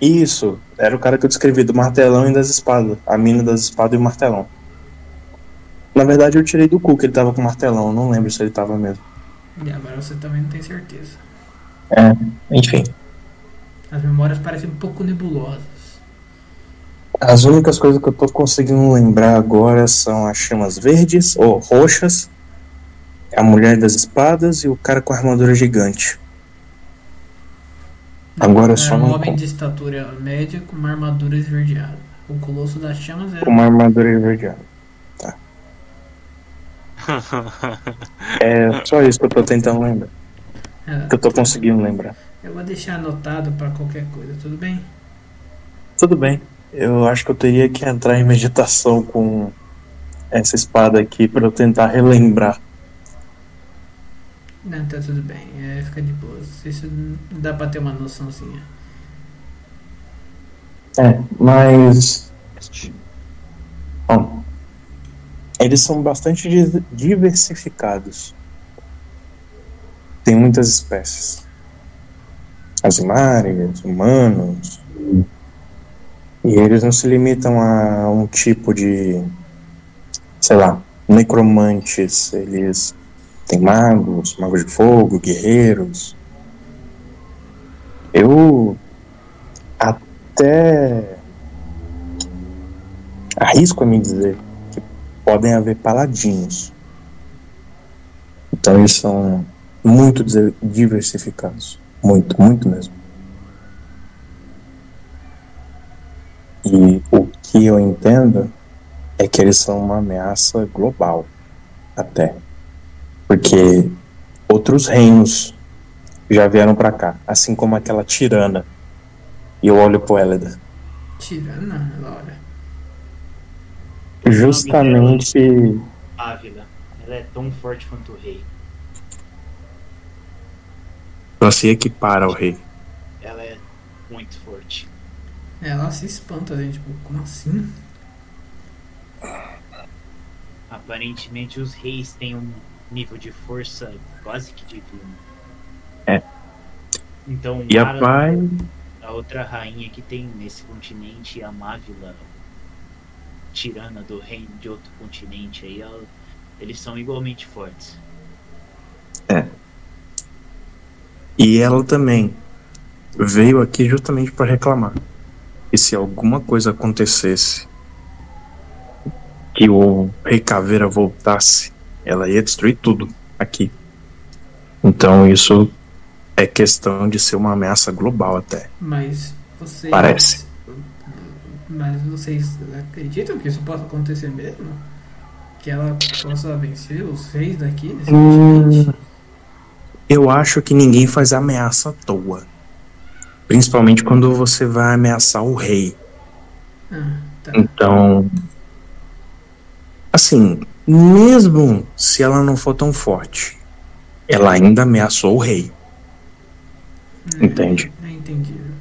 Isso, era o cara que eu descrevi, do martelão e das espadas. A mina das espadas e o martelão. Na verdade, eu tirei do cu que ele tava com martelão, não lembro se ele tava mesmo. E agora você também não tem certeza. É, enfim. As memórias parecem um pouco nebulosas. As únicas coisas que eu tô conseguindo lembrar agora são as chamas verdes, ou roxas, a mulher das espadas e o cara com a armadura gigante. Agora eu só era um homem de estatura média com uma armadura esverdeada. O colosso das chamas era Com uma armadura esverdeada. Tá. <laughs> É só isso que eu tô tentando lembrar. É, Que eu tô conseguindo lembrar. Eu vou deixar anotado para qualquer coisa, tudo bem? Tudo bem. Eu acho que eu teria que entrar em meditação com essa espada aqui pra eu tentar relembrar. Não, tá tudo bem, é, fica de boa. Isso dá pra ter uma noçãozinha. É, mas. Bom, eles são bastante di- diversificados. Tem muitas espécies. Asimárias, humanos. E eles não se limitam a um tipo de. Sei lá, necromantes. Eles têm magos, magos de fogo, guerreiros. Eu até arrisco a me dizer que podem haver paladinos. Então eles são muito diversificados. Muito, muito mesmo. E o que eu entendo é que eles são uma ameaça global, até. Porque outros reinos já vieram pra cá, assim como aquela tirana. E eu olho pro Elida. Tirana, Laura. Justamente Ávila. Ela é tão forte quanto o rei. Pra se equipar ao rei. Ela é muito forte. Ela se espanta, gente. Tipo, como assim? Aparentemente os reis têm um nível de força quase que divino. É. Então E a pai. a outra rainha que tem nesse continente, a Mávila, tirana do reino de outro continente, aí ela- eles são igualmente fortes. E ela também veio aqui justamente para reclamar. E se alguma coisa acontecesse, que o Rei Caveira voltasse, ela ia destruir tudo aqui. Então isso é questão de ser uma ameaça global até. Mas vocês. Parece. Mas vocês acreditam que isso possa acontecer mesmo? Que ela possa vencer os reis daqui Hum. Eu acho que ninguém faz ameaça à toa. Principalmente quando você vai ameaçar o rei. Ah, tá. Então, assim, mesmo se ela não for tão forte, ela ainda ameaçou o rei. Entende? É entendido.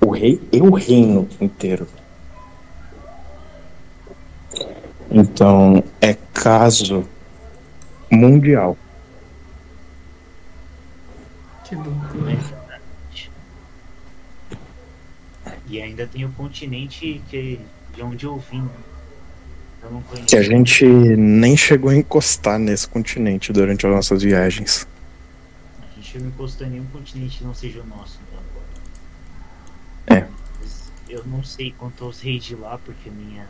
O rei e o reino inteiro. Então, é caso mundial. Que loucura. E ainda tem o continente que de onde eu vim. Eu não conheço. Que a gente nem chegou a encostar nesse continente durante as nossas viagens. A gente não encostou em nenhum continente que não seja o nosso, então. É. Mas Eu não sei quanto aos reis de lá, porque minha,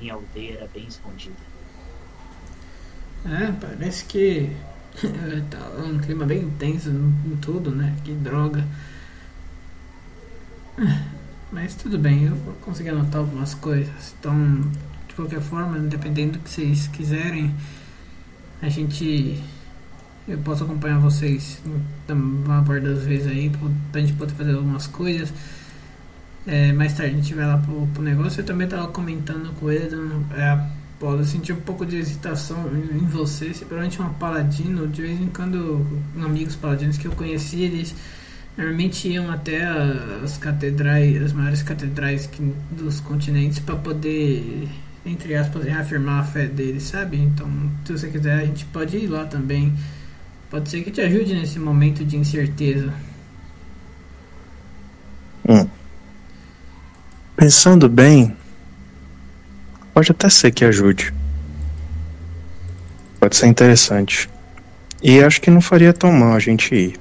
minha aldeia era bem escondida. É, parece que <laughs> tá um clima bem intenso em tudo, né? Que droga. Ah, Mas tudo bem, eu vou conseguir anotar algumas coisas. Então, de qualquer forma, dependendo do que vocês quiserem, a gente. Eu posso acompanhar vocês na maior parte das vezes aí, pra gente poder fazer algumas coisas. É, mais tarde a gente vai lá pro, pro negócio. Eu também tava comentando com ele, é, Pô, eu senti um pouco de hesitação em você, se provavelmente um paladino, de vez em quando amigos paladinos que eu conheci, eles normalmente iam até as catedrais, as maiores catedrais que- dos continentes para poder, entre aspas, reafirmar a fé deles, sabe? Então, se você quiser, a gente pode ir lá também. Pode ser que te ajude nesse momento de incerteza. Pensando bem, pode até ser que ajude. Pode ser interessante. E acho que não faria tão mal a gente ir.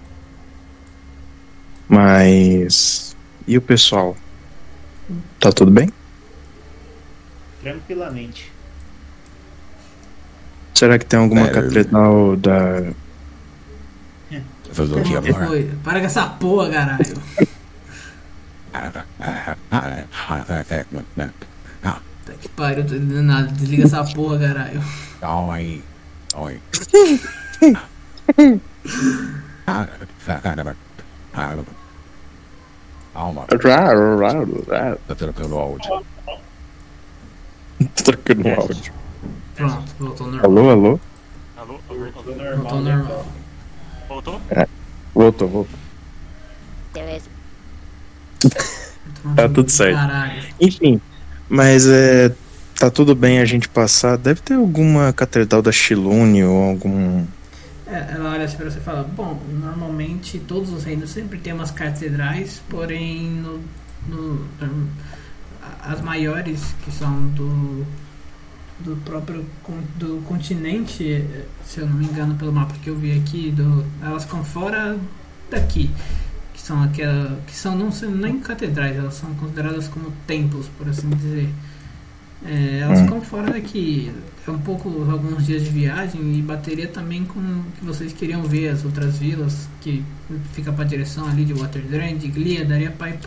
Mas. E o pessoal? Tá tudo bem? Tranquilamente. Será que tem alguma É. catedral da. Foi? Para com essa porra, caralho. Tá que pariu, tô entendendo nada. Desliga essa porra, caralho. Oi. Oi. Alma, Trocando o áudio. Pronto, voltou normal. Alô, alô? Alô? Alô? Alô? Voltou normal. Voltou? Voltou, voltou. Beleza. Tá tudo certo. Caralho. Enfim, mas é. Tá tudo bem a gente passar. Deve ter alguma catedral da Shilune ou algum. É, ela olha assim pra você e fala, bom, normalmente todos os reinos sempre tem umas catedrais, porém no, no- as maiores que são do do próprio do continente, se eu não me engano pelo mapa que eu vi aqui, do, elas ficam fora daqui, são aquela que são não são nem catedrais, elas são consideradas como templos, por assim dizer. É, elas Hum. ficam fora daqui. É um pouco alguns dias de viagem e bateria também com que vocês queriam ver as outras vilas que fica pra direção ali de Waterdrain, de Glia, daria pra ir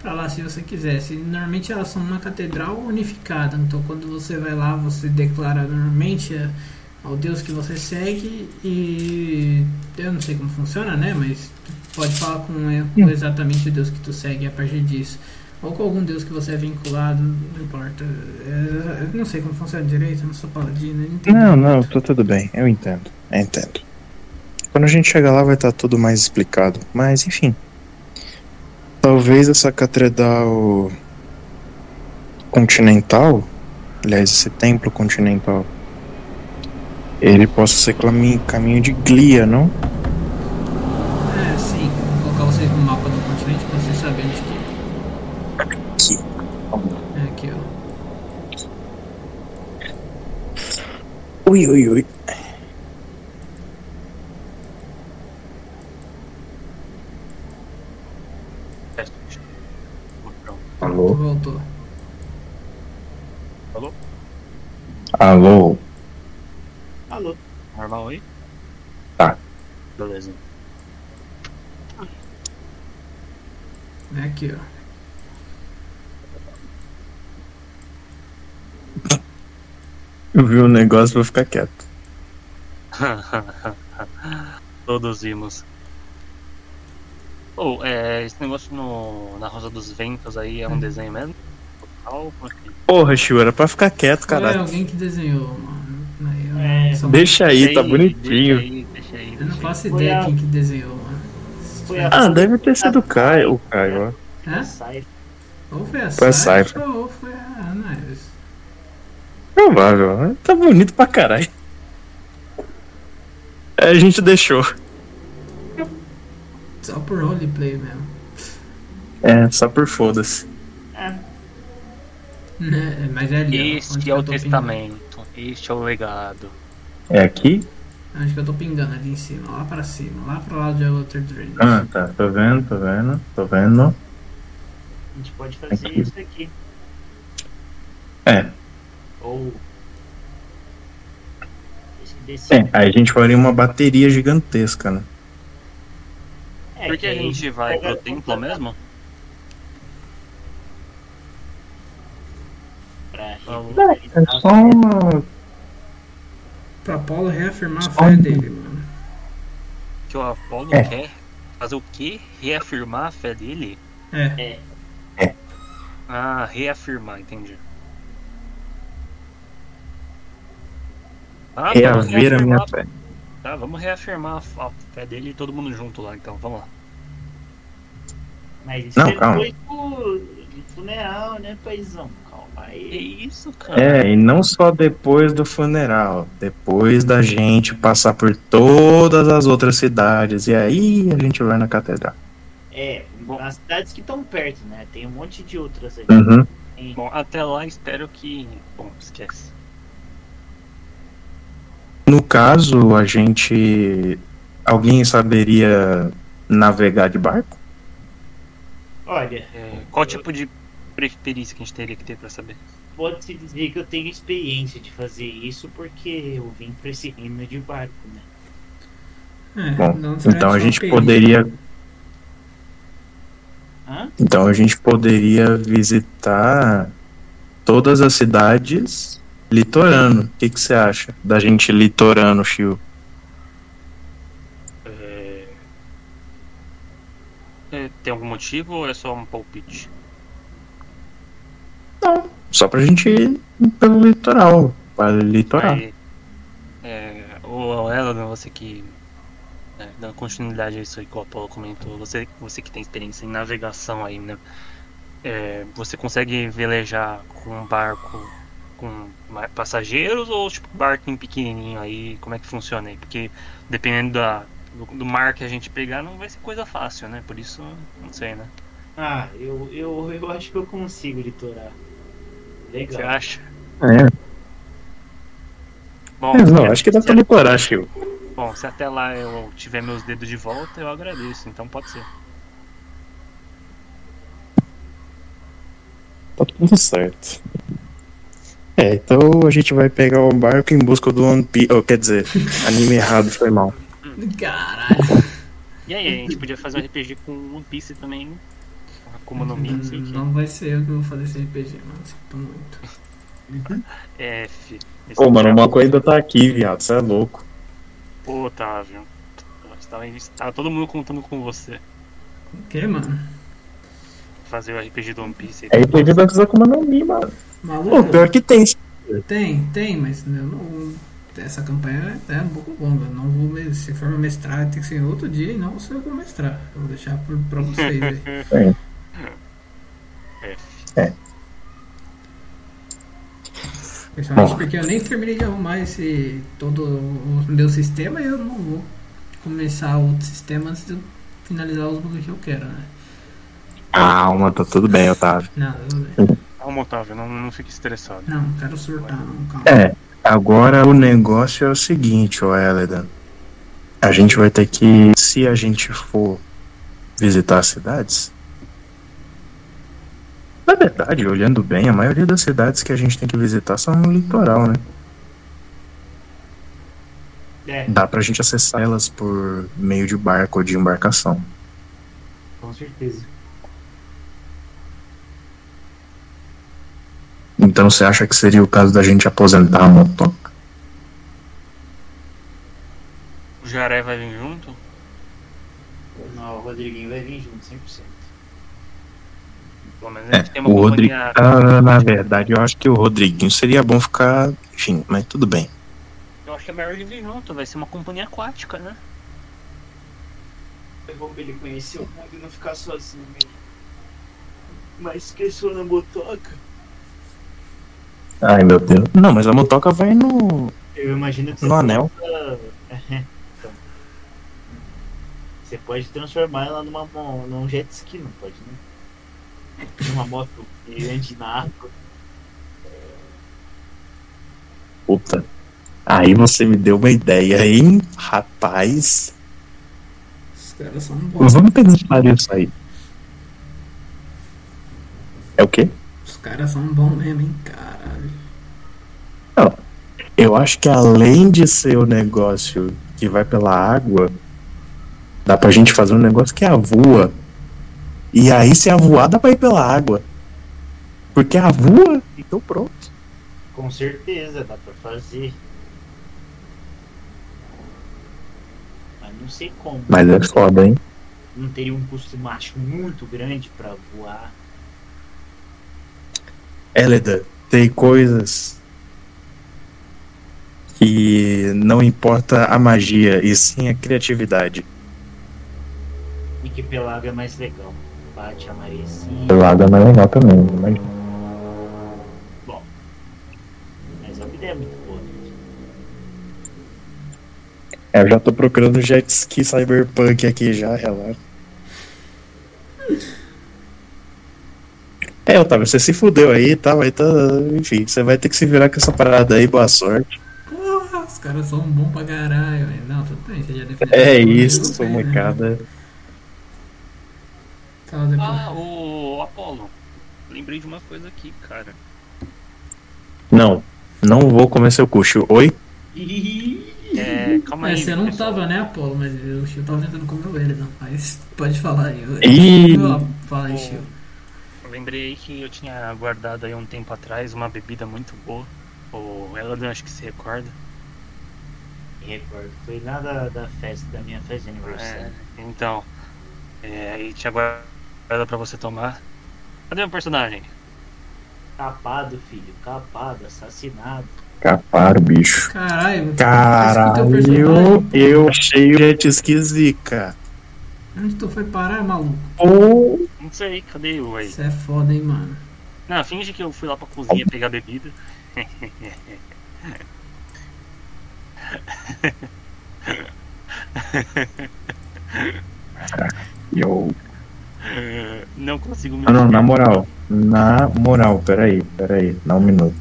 pra lá se você quisesse. Normalmente elas são uma catedral unificada, então quando você vai lá você declara normalmente ao Deus que você segue e eu não sei como funciona, né? Mas pode falar com, com exatamente o Deus que tu segue a partir disso. Ou com algum deus que você é vinculado, não importa. É, eu não sei como funciona direito, eu não sou paladino. Não, Não, não, tá tudo bem. Eu entendo. Eu entendo. Quando a gente chegar lá vai estar tudo mais explicado. Mas, enfim. Talvez essa catedral continental, aliás, esse templo continental, ele possa ser caminho de Glia, não? É, sim. Vou colocar vocês no mapa do continente pra vocês saberem onde que é. Aqui. É aqui, ó. Ui, ui, ui. Pronto. Alô? Voltou. Alô? Alô. Normal aí? Tá. Beleza. É aqui, ó. Eu vi um negócio, vou ficar quieto. <laughs> Todos vimos. Ou, é, esse negócio no, na Rosa dos Ventos aí é um desenho mesmo? Total? É Porra, Chiu, era pra ficar quieto, Foi caralho. alguém que desenhou, mano. Eu, É, sou- Deixa aí, tá Deixa bonitinho. aí, deixa aí, eu não deixa faço ideia a- quem que desenhou, mano. Foi a- Ah, deve ter sido o Caio, o Caio, ó. Hã? Sai. Ou foi a Cypher, ou foi a. Provável. Tá bonito pra caralho. É, a gente deixou. Só por roleplay mesmo. É, só por foda-se. Né, Mas é ali, ó, onde Este é o tô pingando. testamento, este é o legado. É aqui? Acho que eu tô pingando ali em cima, lá pra cima, lá pro lado de Water Drain. Ah, tá. Tô vendo, tô vendo, tô vendo. A gente pode fazer Aqui. isso aqui. É. Ou. É, aí a gente faria uma bateria gigantesca, né? É, Por que a gente vai pro templo mesmo? Pra Ah, Só. Pra Apolo reafirmar a fé dele, mano. Que o Apolo É. quer fazer o quê? Reafirmar a fé dele? É, Ah, reafirmar, entendi. Ah, vamos Reaver a minha fé. Tá, vamos reafirmar a a fé dele e todo mundo junto lá, então, vamos lá. Mas isso Não, é calma. depois do, do funeral, né, paizão? Calma aí. isso, cara? É, e não só depois do funeral, depois da gente passar por todas as outras cidades, e aí a gente vai na catedral. É, Bom. as cidades que estão perto, né? Tem um monte de outras ali. Uhum. Bom, até lá espero que. Bom, esquece. No caso, a gente. Alguém saberia navegar de barco? Olha, É, qual tipo de preferência que a gente teria que ter pra saber? pode-se dizer que eu tenho experiência de fazer isso porque eu vim pra esse reino de barco, né? é. Bom, então a gente perigo. poderia. Hã? Então a gente poderia visitar todas as cidades litorano. O que, que você acha da gente litorano, Shio? É... é, Tem algum motivo ou é só um palpite? Só pra gente ir pelo litoral. Para litoral. Aí, é, o Elana, você que. É, dando continuidade a isso aí que o Apolo comentou, você, você que tem experiência em navegação aí, né? É, você consegue velejar com um barco com passageiros ou tipo barquinho pequenininho aí? Como é que funciona aí? Porque dependendo da, do, do mar que a gente pegar, não vai ser coisa fácil, né? Por isso, não sei, né? Ah, eu, eu, eu acho que eu consigo litorar. Legal. Você acha? É, Bom, é, não, se- acho que dá pra litorar, Shio. Bom, se até lá eu tiver meus dedos de volta, eu agradeço, então pode ser. Tá tudo certo. É, então a gente vai pegar o barco em busca do One Piece. Oh, quer dizer, anime errado, foi mal. Caralho. E aí, a gente podia fazer um RPG com One Piece também. Akuma no Mi, não sei o que. Não vai ser eu que vou fazer esse RPG, mano. Sinto muito. F. Esse Ô, mano, o diabo- Mako ainda tá aqui, viado, você é louco. Ô, Otávio. Tava, tava todo mundo contando com você. O que, mano? Fazer o RPG do One Piece. É RPG da Akuma no Mi, mano. Pô, Maluco? pior que tem. Tem, tem, mas eu não. Essa campanha é um pouco longa. Não vou se for mestrar, tem que ser outro dia e não sou eu vou mestrar. Eu vou deixar por, pra vocês aí. <laughs> É. F. Principalmente Bom. porque eu nem terminei de arrumar esse todo o meu sistema e eu não vou começar outro sistema antes de eu finalizar os bugs que eu quero, né? Calma, tá tudo bem, Otávio. Não, eu, <laughs> Calma, Otávio, não, não fique estressado. não, não quero surtar, não, calma. É, agora o negócio é o seguinte, ô Eledan. A gente vai ter que, se a gente for visitar as cidades. Na verdade, olhando bem, a maioria das cidades que a gente tem que visitar são no litoral, né? É, Dá pra gente acessar elas por meio de barco ou de embarcação. com certeza. Então você acha que seria o caso da gente aposentar a motoca? O Jaré vai vir junto? Não, o Rodriguinho vai vir junto, 100%. Pelo menos a gente tem uma É, O Rodrigo. companhia. Ah, na verdade, eu acho que o Rodriguinho seria bom ficar. Enfim, mas tudo bem. Eu acho que é melhor ele vir junto, vai ser uma companhia aquática, né? É bom ele conhecer o mundo e não ficar sozinho mesmo. Mas esqueceu na motoca. Ai, meu Deus. Não, mas a motoca vai no. Eu imagino que você No anel. possa- <laughs> então. Você pode transformar ela numa, mo- num jet ski, não pode, né? Numa moto grande na água. Puta. Aí você me deu uma ideia, hein? Rapaz. Os caras são bons. Vamos pensar nisso aí. É o quê? Os caras são bons mesmo, hein, caralho. Eu acho que além de ser o negócio que vai pela água, dá pra gente fazer um negócio que é a voa. E aí, se a voar, dá pra ir pela água. Porque a voa, então pronto. Com certeza, dá pra fazer. Mas não sei como. Mas é foda, hein? Não teria um custo macho muito grande pra voar. Eleda, tem coisas que não importa a magia, e sim a criatividade. E que pela água é mais legal. Bate a maresia. Pelada não é legal também, mas Mas a ideia é muito boa. É, eu já tô procurando jet ski cyberpunk aqui já, relaxa. É, Otávio, você se fudeu aí, tá? Mas tá. Enfim, você vai ter que se virar com essa parada aí, boa sorte. Caras são bons pra caralho, velho. Não, tudo bem, você já definiu. É Eu isso, sei, né? molecada. Depois. Ah, o Apolo. Lembrei de uma coisa aqui, cara. Não, não vou comer seu cucho. Oi? É, calma aí. Mas você não pessoal. tava, né, Apolo? Mas o Chiu tava tentando comer ele, não. Mas <laughs> pode falar aí. Eu- Ih. eu- Fala aí, O- Chiu. Eu lembrei que eu tinha guardado aí um tempo atrás uma bebida muito boa. O Eladan, acho que se recorda. Recordo. Foi lá da, da festa, da minha festa de É, aniversário. então, é, aí tinha guardado pra você tomar. Cadê meu personagem? Capado, filho. Capado, assassinado. Caparo, bicho. Caralho, Caralho, eu achei o jet ski zica. Onde tu foi parar, maluco? Oh, Não sei, cadê o aí? Você é foda, hein, mano. Não, finge que eu fui lá pra cozinha pegar bebida. <laughs> <laughs> eu. Não consigo me Ah, não, na moral. Na moral, peraí, peraí. Dá um minuto.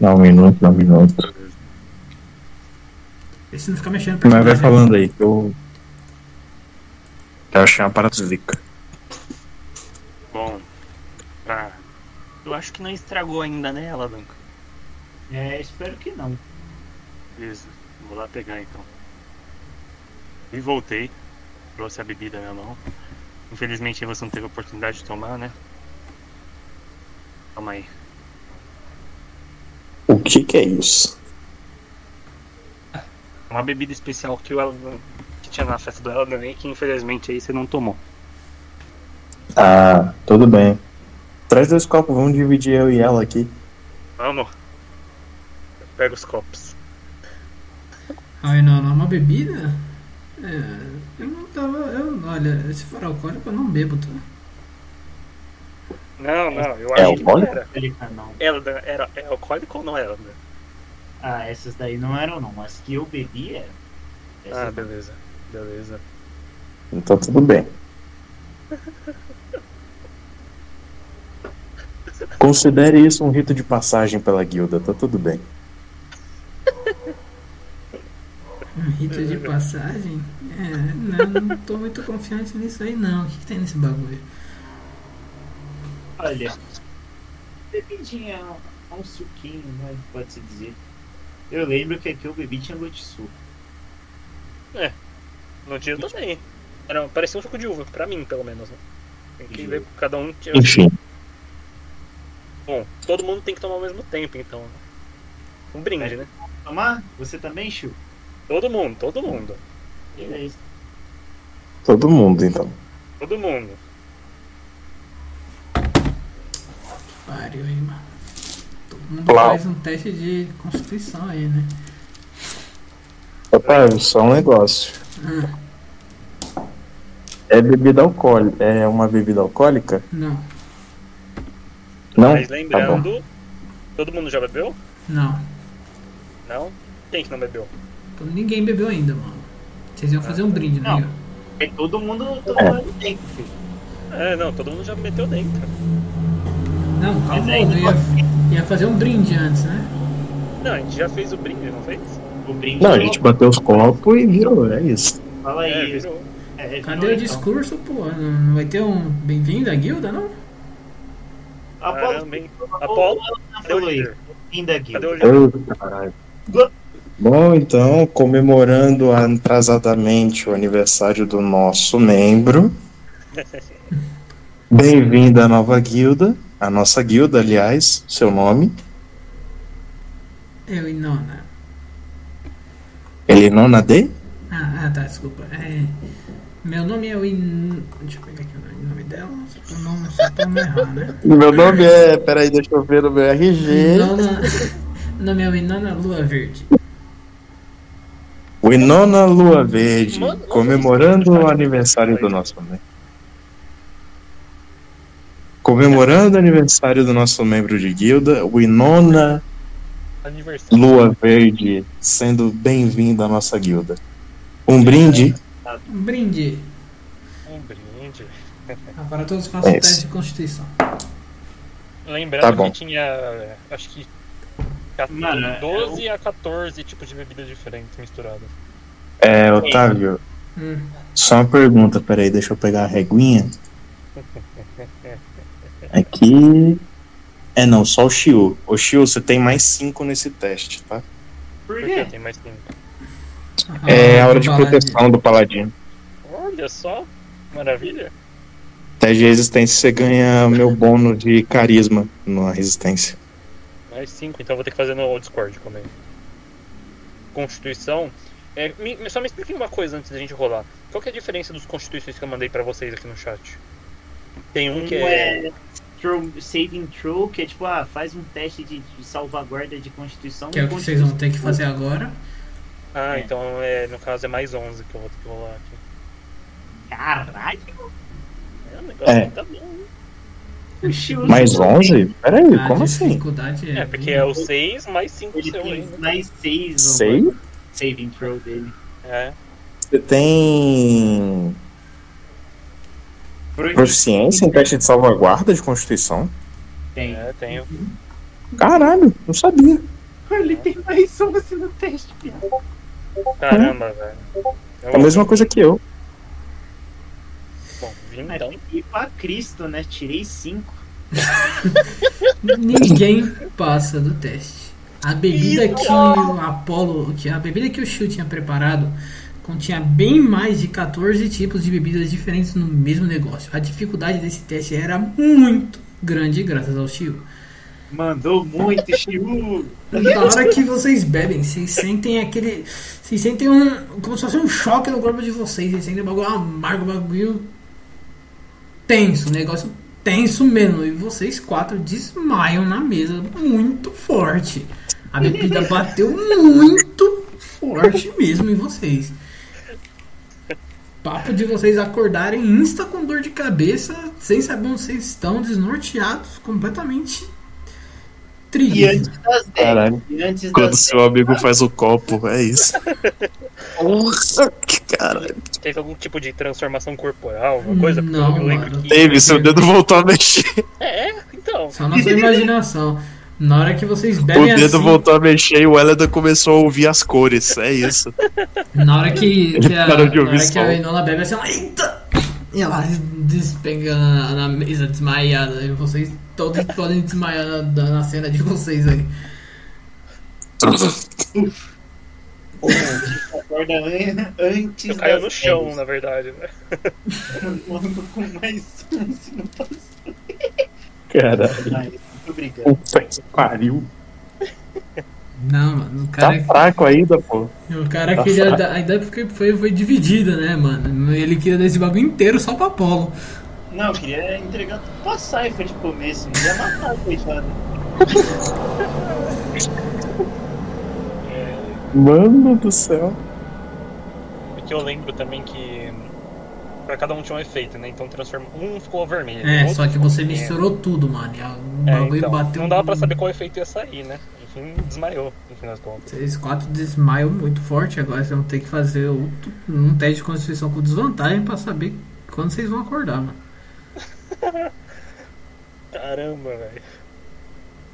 Dá um minuto, dá um minuto. E se não ficar mexendo no Mas vai personagem, falando aí, que eu. Eu achei uma parada zica. Bom, pra Eu acho que não estragou ainda, né, Alavanca? É, espero que não. Beleza, vou lá pegar então. E voltei. Trouxe a bebida na mão. Infelizmente você não teve a oportunidade de tomar, né? Calma aí. O que que é isso? Uma bebida especial que, Alavan- que tinha na festa do Eldan e que infelizmente aí você não tomou. Ah, tudo bem. Traz dois copos, vamos dividir eu e ela aqui. Vamos. Pega os copos. Ai, não, não, uma bebida? É, eu não tava. Eu, olha, se for alcoólico eu não bebo, tá? Não, não, eu É acho que não era. Não. Eldan era é alcoólico ou não era? Eldan? Ah, essas daí não eram não. As que eu bebi eram. Essas Ah, beleza. Beleza. Então tudo bem. <laughs> Considere isso um rito de passagem pela guilda, tá tudo bem. Um rito de passagem? É, não, não tô muito confiante nisso aí não. O que, que tem nesse bagulho? Olha, bebidinha, um suquinho, né, pode-se dizer. Eu lembro que aqui eu bebi tinha gosto de suco. No dia também. Era, parecia um suco de uva, pra mim, pelo menos, né? Tem que ver, cada um tinha. Enfim, Bom, todo mundo tem que tomar ao mesmo tempo, então. né? Um brinde, É. né? Tomar? Você também, Chu? Todo mundo, todo mundo. Beleza. todo mundo então. Todo mundo. Pariu aí, mano. Todo mundo Plau. faz um teste de constituição aí, né? Rapaz, só um negócio. Ah, É bebida alcoólica. É uma bebida alcoólica? não, Não? Mas Tá lembrando. todo mundo já bebeu? não. Não? Quem que não bebeu? Então, ninguém bebeu ainda, mano. Vocês iam fazer um brinde, né? Não. Igor? É todo mundo tomando tempo, filho. É, não, todo mundo já meteu dentro. Não, calma, aí eu não ia, ia fazer um brinde antes, né? Não, a gente já fez o brinde, não fez? O brinde Não, a gente bateu os copos e virou, é isso. Fala É, aí. virou. É, virou, Cadê o então. discurso, pô? Não vai ter um bem-vindo à guilda, não? Apolo? Apolo, Apolo, Apolo Cadê o falou aí. líder? Fim da guilda. Cadê o líder? Ô, caralho. Bom, então, comemorando atrasadamente o aniversário do nosso membro. <laughs> Bem-vindo à nova guilda. A nossa guilda, aliás, seu nome. Eu e Nona. Ele não de? Ah, ah, tá, desculpa. É, meu nome é Win... Deixa eu pegar aqui o nome dela, só pra não, só pra não errar, né? Meu nome é. Peraí, deixa eu ver no meu RG. Winona... O nome é Winona Lua Verde. Winona Lua Verde, comemorando o aniversário do nosso membro. Comemorando o aniversário do nosso membro de guilda, Winona. Lua Verde, sendo bem-vindo à nossa guilda. Um brinde. Um brinde. Um brinde. Agora todos façam É o teste de constituição. Lembrando Tá bom. que tinha. Acho que. 14, Mano, é 12 a 14 tipos de bebidas diferentes misturadas. É, Otávio, Hum. só uma pergunta, peraí, deixa eu pegar a reguinha. <laughs> Aqui. É não, só o Shiu. O Shiu, você tem mais cinco nesse teste, tá? Por quê? tem mais tempo? É a hora de Paladino. proteção do paladino. Olha só, maravilha. Teste de resistência você ganha meu bônus de carisma na resistência. Mais 5, então eu vou ter que fazer no Discord também. Constituição. É, me- só me explique uma coisa antes da gente rolar. Qual que é a diferença dos constituições que eu mandei pra vocês aqui no chat? Tem um Um que é. é saving throw, que é tipo, ah, faz um teste de, de salvaguarda de constituição. Que é o que vocês vão ter que fazer agora. Ah, É. então é, no caso é mais 11 que eu vou ter que rolar aqui. Caralho! É, o negócio É. tá bom. Shield Mais 11? Peraí, A como assim? é. É, porque é o 6 mais 5 Ele seu tem né? mais 6 no Sei? saving throw dele. É. Você tem proficiência em teste de salvaguarda de constituição? Tem. É, tenho. Caralho, não sabia. Ele tem mais 11 no teste, viado. Caramba, velho. É a mesma coisa que eu. Então. ir pra Cristo, né? Tirei 5. <laughs> Ninguém passa do teste. A bebida que o Apollo, que a bebida que o Shu tinha preparado continha bem mais de 14 tipos de bebidas diferentes no mesmo negócio. A dificuldade desse teste era muito grande graças ao Shu. Mandou muito, Shiu. Na hora que vocês bebem, vocês sentem aquele. Vocês sentem um. como se fosse um choque no corpo de vocês. Vocês sentem um bagulho amargo, um bagulho tenso, negócio tenso mesmo. E vocês quatro desmaiam na mesa muito forte. A bebida <laughs> bateu muito forte mesmo em vocês. Papo de vocês acordarem insta com dor de cabeça, sem saber onde vocês estão, desnorteados, completamente E tristes. antes das 10. Caralho. E antes Quando das seu amigo faz o copo, é isso. <laughs> Porra, que caralho. Teve algum tipo de transformação corporal, alguma coisa? Não, eu lembro mano. que. Teve, seu dedo voltou a mexer. É, então. Só na sua imaginação. Na hora que vocês O bebem dedo assim, voltou a mexer e o Elida começou a ouvir as cores. É isso. na hora que, a, na hora que a. Enola bebe assim, ela, eita! E ela despenga na, na mesa desmaiada. E vocês todos <laughs> podem desmaiar na, na cena de vocês aí. acorda an- antes Eu caio no chão, 10. na verdade, né? Mano, com mais um, se não passar. Caralho. Ai, Muito obrigado. Puta que pariu. Não, mano, o Tá cara, fraco ainda, pô. o cara tá fraco. dar, a ideia foi, foi, foi dividida, né, mano? Ele queria dar esse bagulho inteiro só pra Apolo. Não, eu queria entregar tudo pra Cypher de começo. Não ia matar, coitado. Mano do céu. Porque eu lembro também que. Pra cada um tinha um efeito, né? Então transforma. Um ficou vermelho. É, outro só que você misturou tudo, mano. E a- o É, bagulho então, bateu. Não dava pra saber qual efeito ia sair, né? Enfim, desmaiou, no fim das contas. Vocês quatro desmaiam muito forte, agora vocês vão ter que fazer outro, um teste de constituição com desvantagem pra saber quando vocês vão acordar, mano. <laughs> Caramba, velho.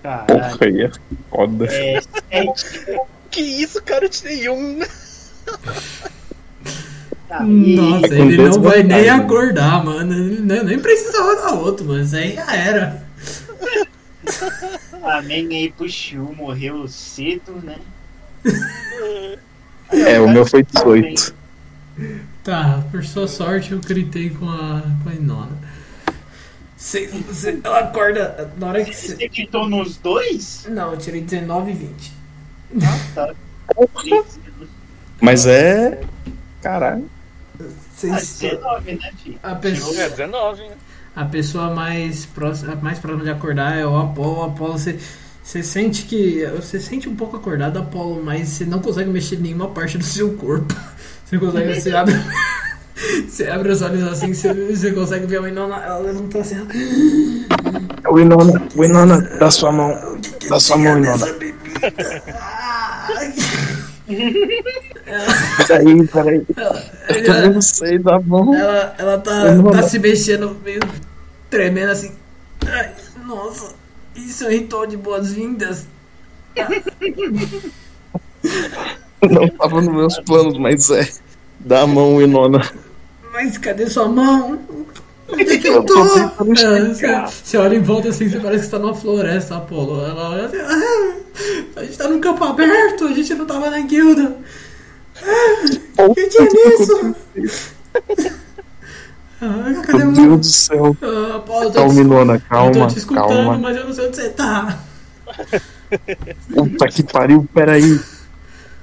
Caralho. Porra, aí é foda. É, sete. Que isso, cara? Eu tirei um. <laughs> Tá, e- Nossa, É ele não vai nem acordar, mano. Ele nem, nem precisa rodar outro, mano. Isso aí já era. <laughs> Amém aí pro Shiu, morreu cedo, né? <laughs> É, o meu foi 18. Tá, por sua sorte eu gritei com a, com a Inona. Você, você- ela acorda na hora que você. Você quitou nos dois? Não, eu tirei 19 e 20. Ah, tá. Mas é. Caralho. Ah, Vocês, 19, né, filho? a, É, pessoa, 19, né? A pessoa mais próxima, mais próxima de acordar é o Apolo. O Apolo, você, você sente que. Você sente um pouco acordado, Apolo, mas você não consegue mexer em nenhuma parte do seu corpo. <laughs> Você consegue. Você abre. <laughs> Você abre os olhos assim, você, você consegue ver a Winona, ela levantou assim. Winona, Winona, dá sua mão. Dá sua mão, Winona. <laughs> Peraí, peraí. Eu Ela, não sei da mão. ela, ela tá, tá se mexendo meio tremendo assim. Ai, nossa, isso é um ritual de boas-vindas. Não tava nos meus planos, mas é. Dá a mão, Winona. Mas cadê sua mão? Onde é que eu Eu tô? chegar. você, você olha em volta assim, você parece que está numa floresta, Apolo. Ela olha assim, ah, a gente tá num campo aberto, a gente não tava na guilda. O que, que é nisso? Ah, <laughs> cadê Meu Deus do céu. Ah, tô Calma, te- Winona, eu tô calma, te escutando, calma. mas eu não sei onde você tá. Puta que pariu, peraí.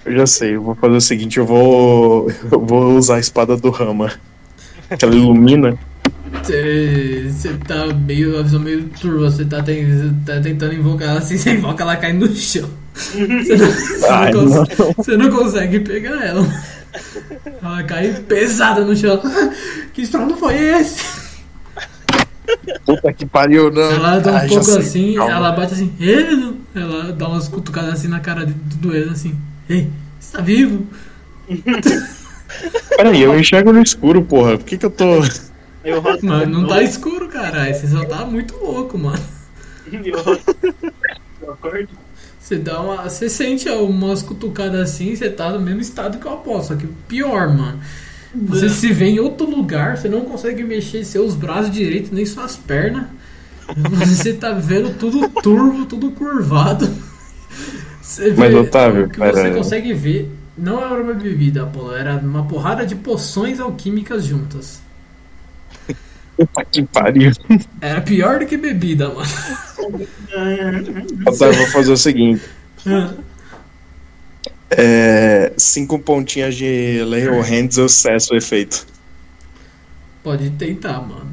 Eu já sei, eu vou fazer o seguinte, eu vou. <laughs> Eu vou usar a espada do Rama. Que ela ilumina. Você tá meio, a visão meio turva, você tá, tá tentando invocar ela assim, <laughs> você invoca ela cai no chão. Você não, você não Ai, não. você não consegue pegar ela. Ela cai pesada no chão. Que estrondo foi esse? Puta que pariu, não. Ela dá um já pouco sei, assim, calma. ela bate assim! Ela dá umas cutucadas assim na cara do Eno assim, ei, você tá vivo? Peraí, eu enxergo no escuro, porra. Por que que eu tô. Eu Mano, não tá escuro, caralho. Você só tá muito louco, mano. Eu. Eu acordo. Você dá uma. Você sente umas cutucadas assim, você tá no mesmo estado que eu aposto. Só que pior, mano. Você se vê em outro lugar, você não consegue mexer seus braços direito, nem suas pernas. Você <laughs> tá vendo tudo turvo, tudo curvado. Você Mas, Otávio, o que você pera- consegue ver não era uma bebida, Apolo, era uma porrada de poções alquímicas juntas. Puta <laughs> que pariu. Era pior do que bebida, mano. <laughs> Otávio, vou fazer o seguinte. É, cinco pontinhas de Lay on Hands eu cesso o efeito. Pode tentar, mano.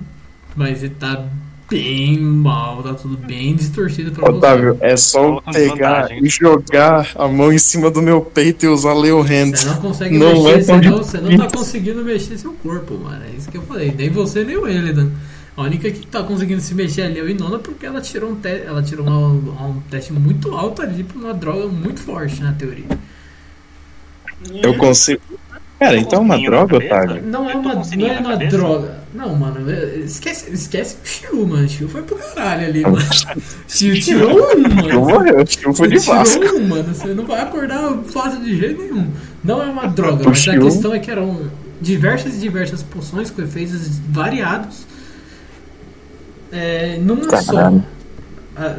Mas ele tá bem mal, tá tudo bem distorcido pra Otávio, é só eu pegar e jogar a mão em cima do meu peito e usar você. Hands. Você não consegue Não mexer, é você, não, você não tá conseguindo mexer seu corpo, mano. É isso que eu falei. Nem você, nem o Elidan. A única que tá conseguindo se mexer ali é o Inona porque ela tirou um, te ela tirou uma- um teste muito alto ali pra uma droga muito forte na teoria. Eu consigo. Cara, então é uma droga? Otávio? Não é uma, um não é uma droga. Não, mano, é- esquece, esquece o Shiu, mano. Shiu foi pro caralho ali, mano. Shiu <laughs> tirou um, mano. morreu, eu fui de Vasco. tirou um, mano. Você não vai acordar fácil de jeito nenhum. Não é uma droga, mas a Shiu? questão é que eram diversas e diversas poções com efeitos variados. É, numa só. Caralho. A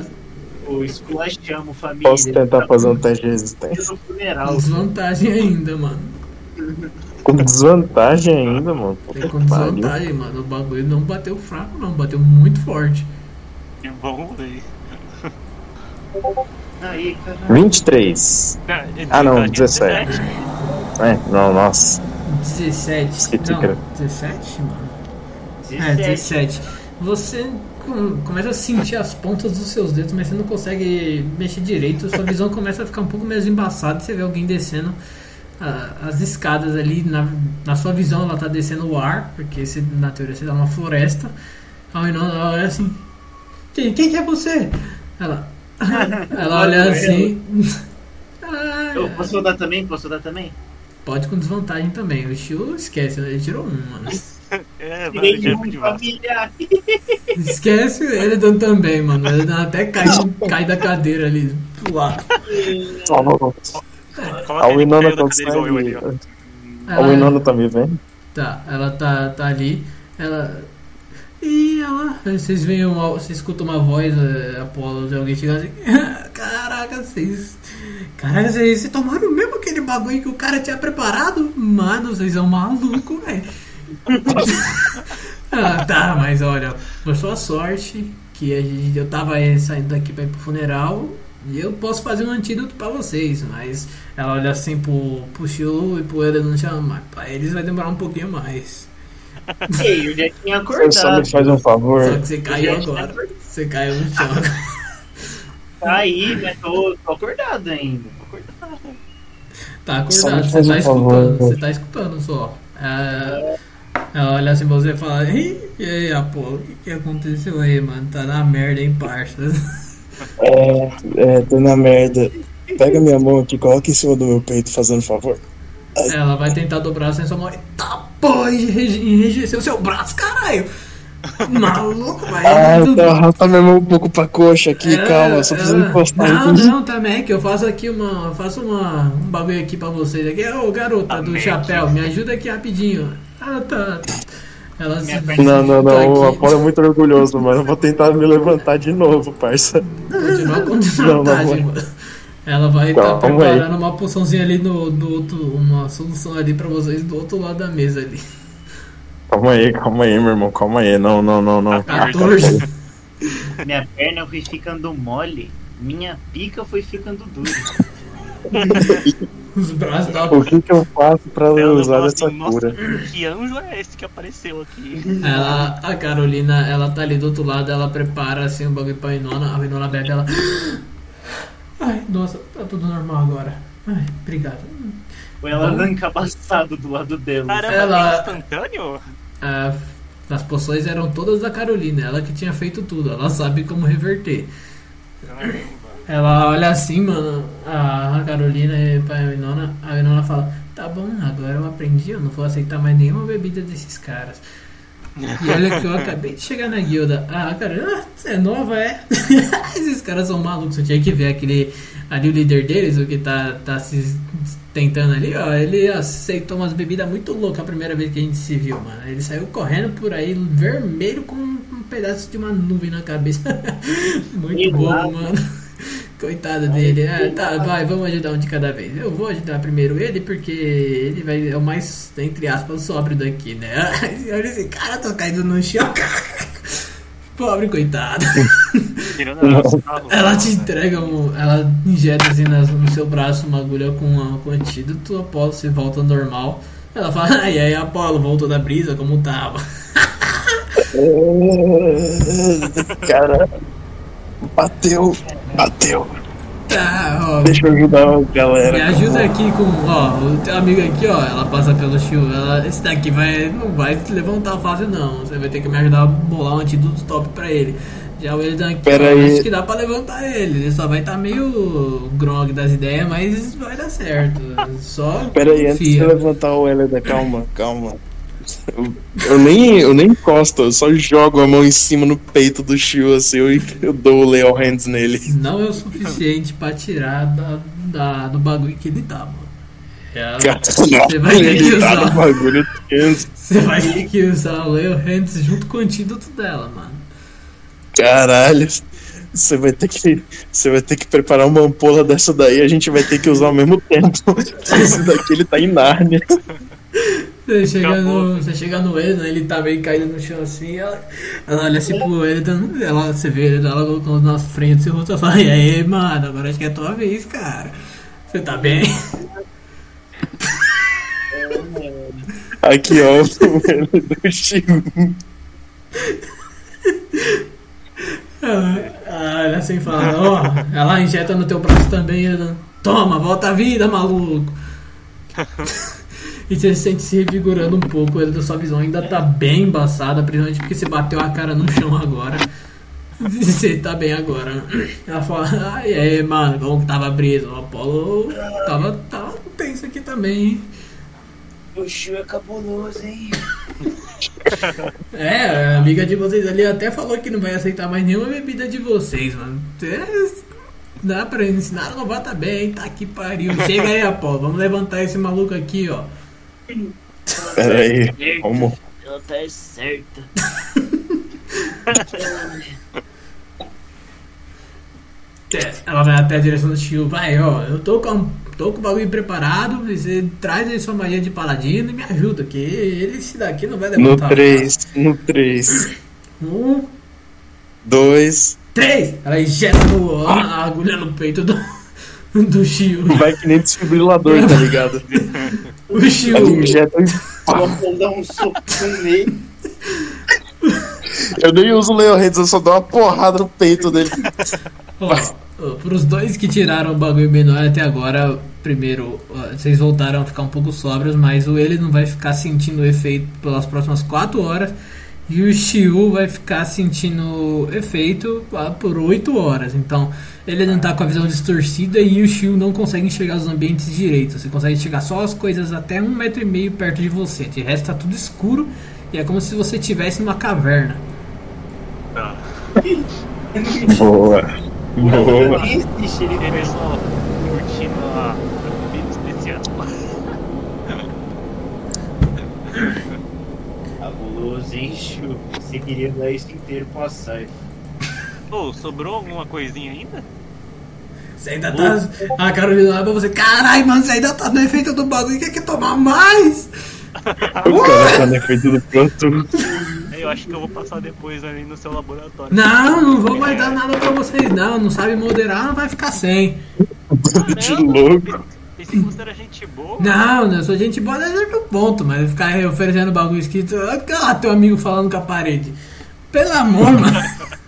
O esculachamo, família. Posso tentar fazer um teste de resistência? funeral. desvantagem ainda, mano. Com desvantagem ainda, mano. Puta com desvantagem, mano. O bagulho não bateu fraco, não. Bateu muito forte. Que bom, velho. Aí, cara. 23. Ah, não, 17. É, não, nossa. 17. Esqueci não, que era. 17, mano. É, 17. 17. Você com- começa a sentir as pontas dos seus dedos, mas você não consegue mexer direito. Sua visão começa a ficar um pouco mais embaçada. Você vê alguém descendo ah, as escadas ali. Na, na sua visão, ela tá descendo o ar, porque você, na teoria você tá numa floresta. Aí não, ela olha assim: Quem, quem que é você? Ela, <laughs> ela olha assim. <laughs> "Ah, Eu posso rodar também? Posso rodar também? Pode com desvantagem também. O Shio esquece, ele tirou um, mano. É, família. Esquece ele dando também, mano. Ele até cai, cai da cadeira ali pro lado. Coloca A ele Winona consegue. A Winona tá me vendo? Tá, ela tá, tá ali. Ela. E ela. Vocês veem uma, Você escuta uma voz, é, Apolo, de alguém chegando assim. <laughs> Caraca, vocês. Caraca, vocês vocês tomaram mesmo aquele bagulho que o cara tinha preparado? Mano, vocês são malucos, velho. <laughs> ah, tá, mas olha, por sua sorte, que a gente, eu tava saindo daqui pra ir pro funeral. E eu posso fazer um antídoto pra vocês, mas ela olha assim pro, pro Shiu e pro ele não chama, mas pra eles vai demorar um pouquinho mais. Ei, eu já tinha Você só acordado. me faz um Só favor. que você caiu agora. Você caiu no chão. Tá aí, mas tô, tô acordado ainda. Tô acordado. Tá Só acordado, você tá um escutando, favor. você tá escutando só. É, ela olha assim pra você e fala, Ih, e aí, Apolo, o que, que aconteceu aí, mano? Tá na merda, hein, parça? É, é, tô na merda. Pega minha mão aqui, coloca em cima do meu peito, fazendo favor. Ela vai tentar dobrar assim sua mão. Eita porra, enrije- enrijeceu seu braço, caralho! Maluco, vai. Ah, então arrasta minha mão um pouco pra coxa aqui, É, calma, só preciso é. encostar Não, aqui. não, também, que eu faço aqui uma. Faço uma, um bagulho aqui pra vocês aqui. Ô garota do chapéu, me ajuda aqui rapidinho. Ah, tá. Ela se. Não, não, tá não, o aqui. Apolo é muito orgulhoso, mano. Eu vou tentar me levantar de novo, parça. Continua <laughs> com desvantagem, não, mano. Ela vai estar aí. preparando uma poçãozinha ali no, do outro. Uma solução ali pra vocês do outro lado da mesa ali. Calma aí, calma aí, meu irmão, calma aí. Não, não, não, não. 14. Minha perna foi ficando mole, minha pica foi ficando dura. <laughs> Os braços da. O que que eu faço pra Ela usar falou essa assim, nossa, cura? que anjo é esse que apareceu aqui? Ela, a Carolina, ela tá ali do outro lado, ela prepara assim um bagulho pra Inona, a Inona bebe, ela. <gasps> Ai, nossa, tá tudo normal agora. Ai, obrigado. Foi ela Bom. dando encabaçado do lado dela. Caramba, Ela- é instantâneo? Ah, as poções eram todas da Carolina, ela que tinha feito tudo, ela sabe como reverter. Caramba. Ela olha assim, mano, a Carolina e pra Inona, a Inona fala, tá bom, agora eu aprendi, eu não vou aceitar mais nenhuma bebida desses caras. E olha que eu <laughs> acabei de chegar na guilda. Ah, cara, você é nova, é? <laughs> Esses caras são malucos. Eu tinha que ver aquele. Ali o líder deles, o que tá, tá se tentando ali, ó. Ele aceitou umas bebidas muito loucas a primeira vez que a gente se viu, mano. Ele saiu correndo por aí, vermelho, com um pedaço de uma nuvem na cabeça. <laughs> Muito bom, mano. Coitado dele. Ah, tá, vai, vamos ajudar um de cada vez. Eu vou ajudar primeiro ele, porque ele vai, é o mais, entre aspas, sóbrio daqui, né? <laughs> Olha esse cara, tô caindo no chão. <laughs> Pobre coitado. Tirando a sarro, Ela te entrega, um, ela injeta assim nas- no seu braço uma agulha com, uma, com antídoto, Apolo você volta ao normal. Ela fala, ai, aí Apolo, voltou da brisa como tava. <laughs> Cara, bateu, bateu. Tá, ó, Deixa eu ajudar a galera. me ajuda aqui com, ó, o teu amigo aqui, ó, ela passa pelo Shio, ela, esse daqui vai, não vai se levantar fácil não, você vai ter que me ajudar a bolar um antídoto top pra ele. Já o Elidan aqui, Pera ó, aí. acho que dá pra levantar ele, ele só vai estar meio grog das ideias, mas vai dar certo, só Pera aí, antes de confia. levantar o Helena, calma, calma. Eu, eu nem, eu nem encosto, eu só jogo a mão em cima no peito do Shio assim e eu dou o Leo Hands nele. não é o suficiente pra tirar da, da- do bagulho que ele tá, mano. É, Cara, Você vai ter que tá usar. no bagulho. Você vai ter que usar o Leo Hands junto com o antídoto dela, mano. Caralho. Você vai ter que. Você vai ter que preparar uma ampola dessa daí, a gente vai ter que usar ao mesmo tempo. <laughs> Esse daqui ele tá em Nárnia. Você chega, no, você chega no Elidan, ele tá meio caído no chão assim, ela, ela olha assim pro Elidan, ela, você vê ele, ela colocando na frente seu rosto e fala, e aí, mano, agora acho que é a tua vez, cara. Você tá bem? <laughs> Aqui, ó, o do Shio. Ela, ela olha assim e fala, ó, ela injeta no teu braço também, Elidan, toma, volta a vida, maluco. <laughs> E você se sente se revigorando um pouco, ele da sua visão ainda tá bem embaçada, principalmente porque você bateu a cara no chão agora. Você tá bem agora. Ela fala, ai, aí, mano, como que tava preso? O Apolo tava, tava tenso aqui também, hein? O Shio é cabuloso, hein? É, a amiga de vocês ali até falou que não vai aceitar mais nenhuma bebida de vocês, mano. É, Dá pra ensinar a novata bem, tá que pariu. Chega aí, Apolo, vamos levantar esse maluco aqui, ó. Pera aí, vamos. Ela tá certa. É, Ela vai até a direção do Shio, vai, ó, eu tô com, tô com o bagulho preparado, você traz aí sua magia de paladino e me ajuda, que ele, esse daqui não vai No levantar. 3, no 3. Um, 2. três! Ela injeta no- a, a agulha no peito do, do Shio. Vai que nem desfibrilador, tá ligado? <laughs> O Shio, Ela injeta e Vou dar um soco nele. Eu nem uso o Leo Hands, eu só dou uma porrada no peito dele. ó, ó, pros dois que tiraram o bagulho menor até agora, primeiro, ó, vocês voltaram a ficar um pouco sóbrios, mas o ele não vai ficar sentindo o efeito pelas próximas 4 horas. E o Shiu vai ficar sentindo efeito ah, por 8 horas. Então, ele não tá com a visão distorcida e o Shiu não consegue enxergar os ambientes direito. Você consegue enxergar só as coisas até um metro e meio perto de você. De resto, tá tudo escuro e é como se você estivesse numa caverna. Tá. <laughs> Boa. Boa. Ixi, ele Ele só curtindo a a bebida especial. Shio? Você queria dar isso inteiro pro açaí. Ô, sobrou alguma coisinha ainda? Você ainda tá. A Carolina olha pra você. Caralho, mano, você ainda tá no efeito do bagulho. Quer que tomar mais? O cara tá no <laughs> efeito do pronto. Eu acho que eu vou passar depois ali no seu laboratório. Não, não vou mais dar nada pra vocês, não. Não sabe moderar, não vai ficar sem. <laughs> De louco. Pensei que você era gente boa. Não, não, eu sou gente boa desde o ponto, mas ficar oferecendo bagulho escrito. Ah, teu amigo falando com a parede. Pelo amor, <laughs> mano.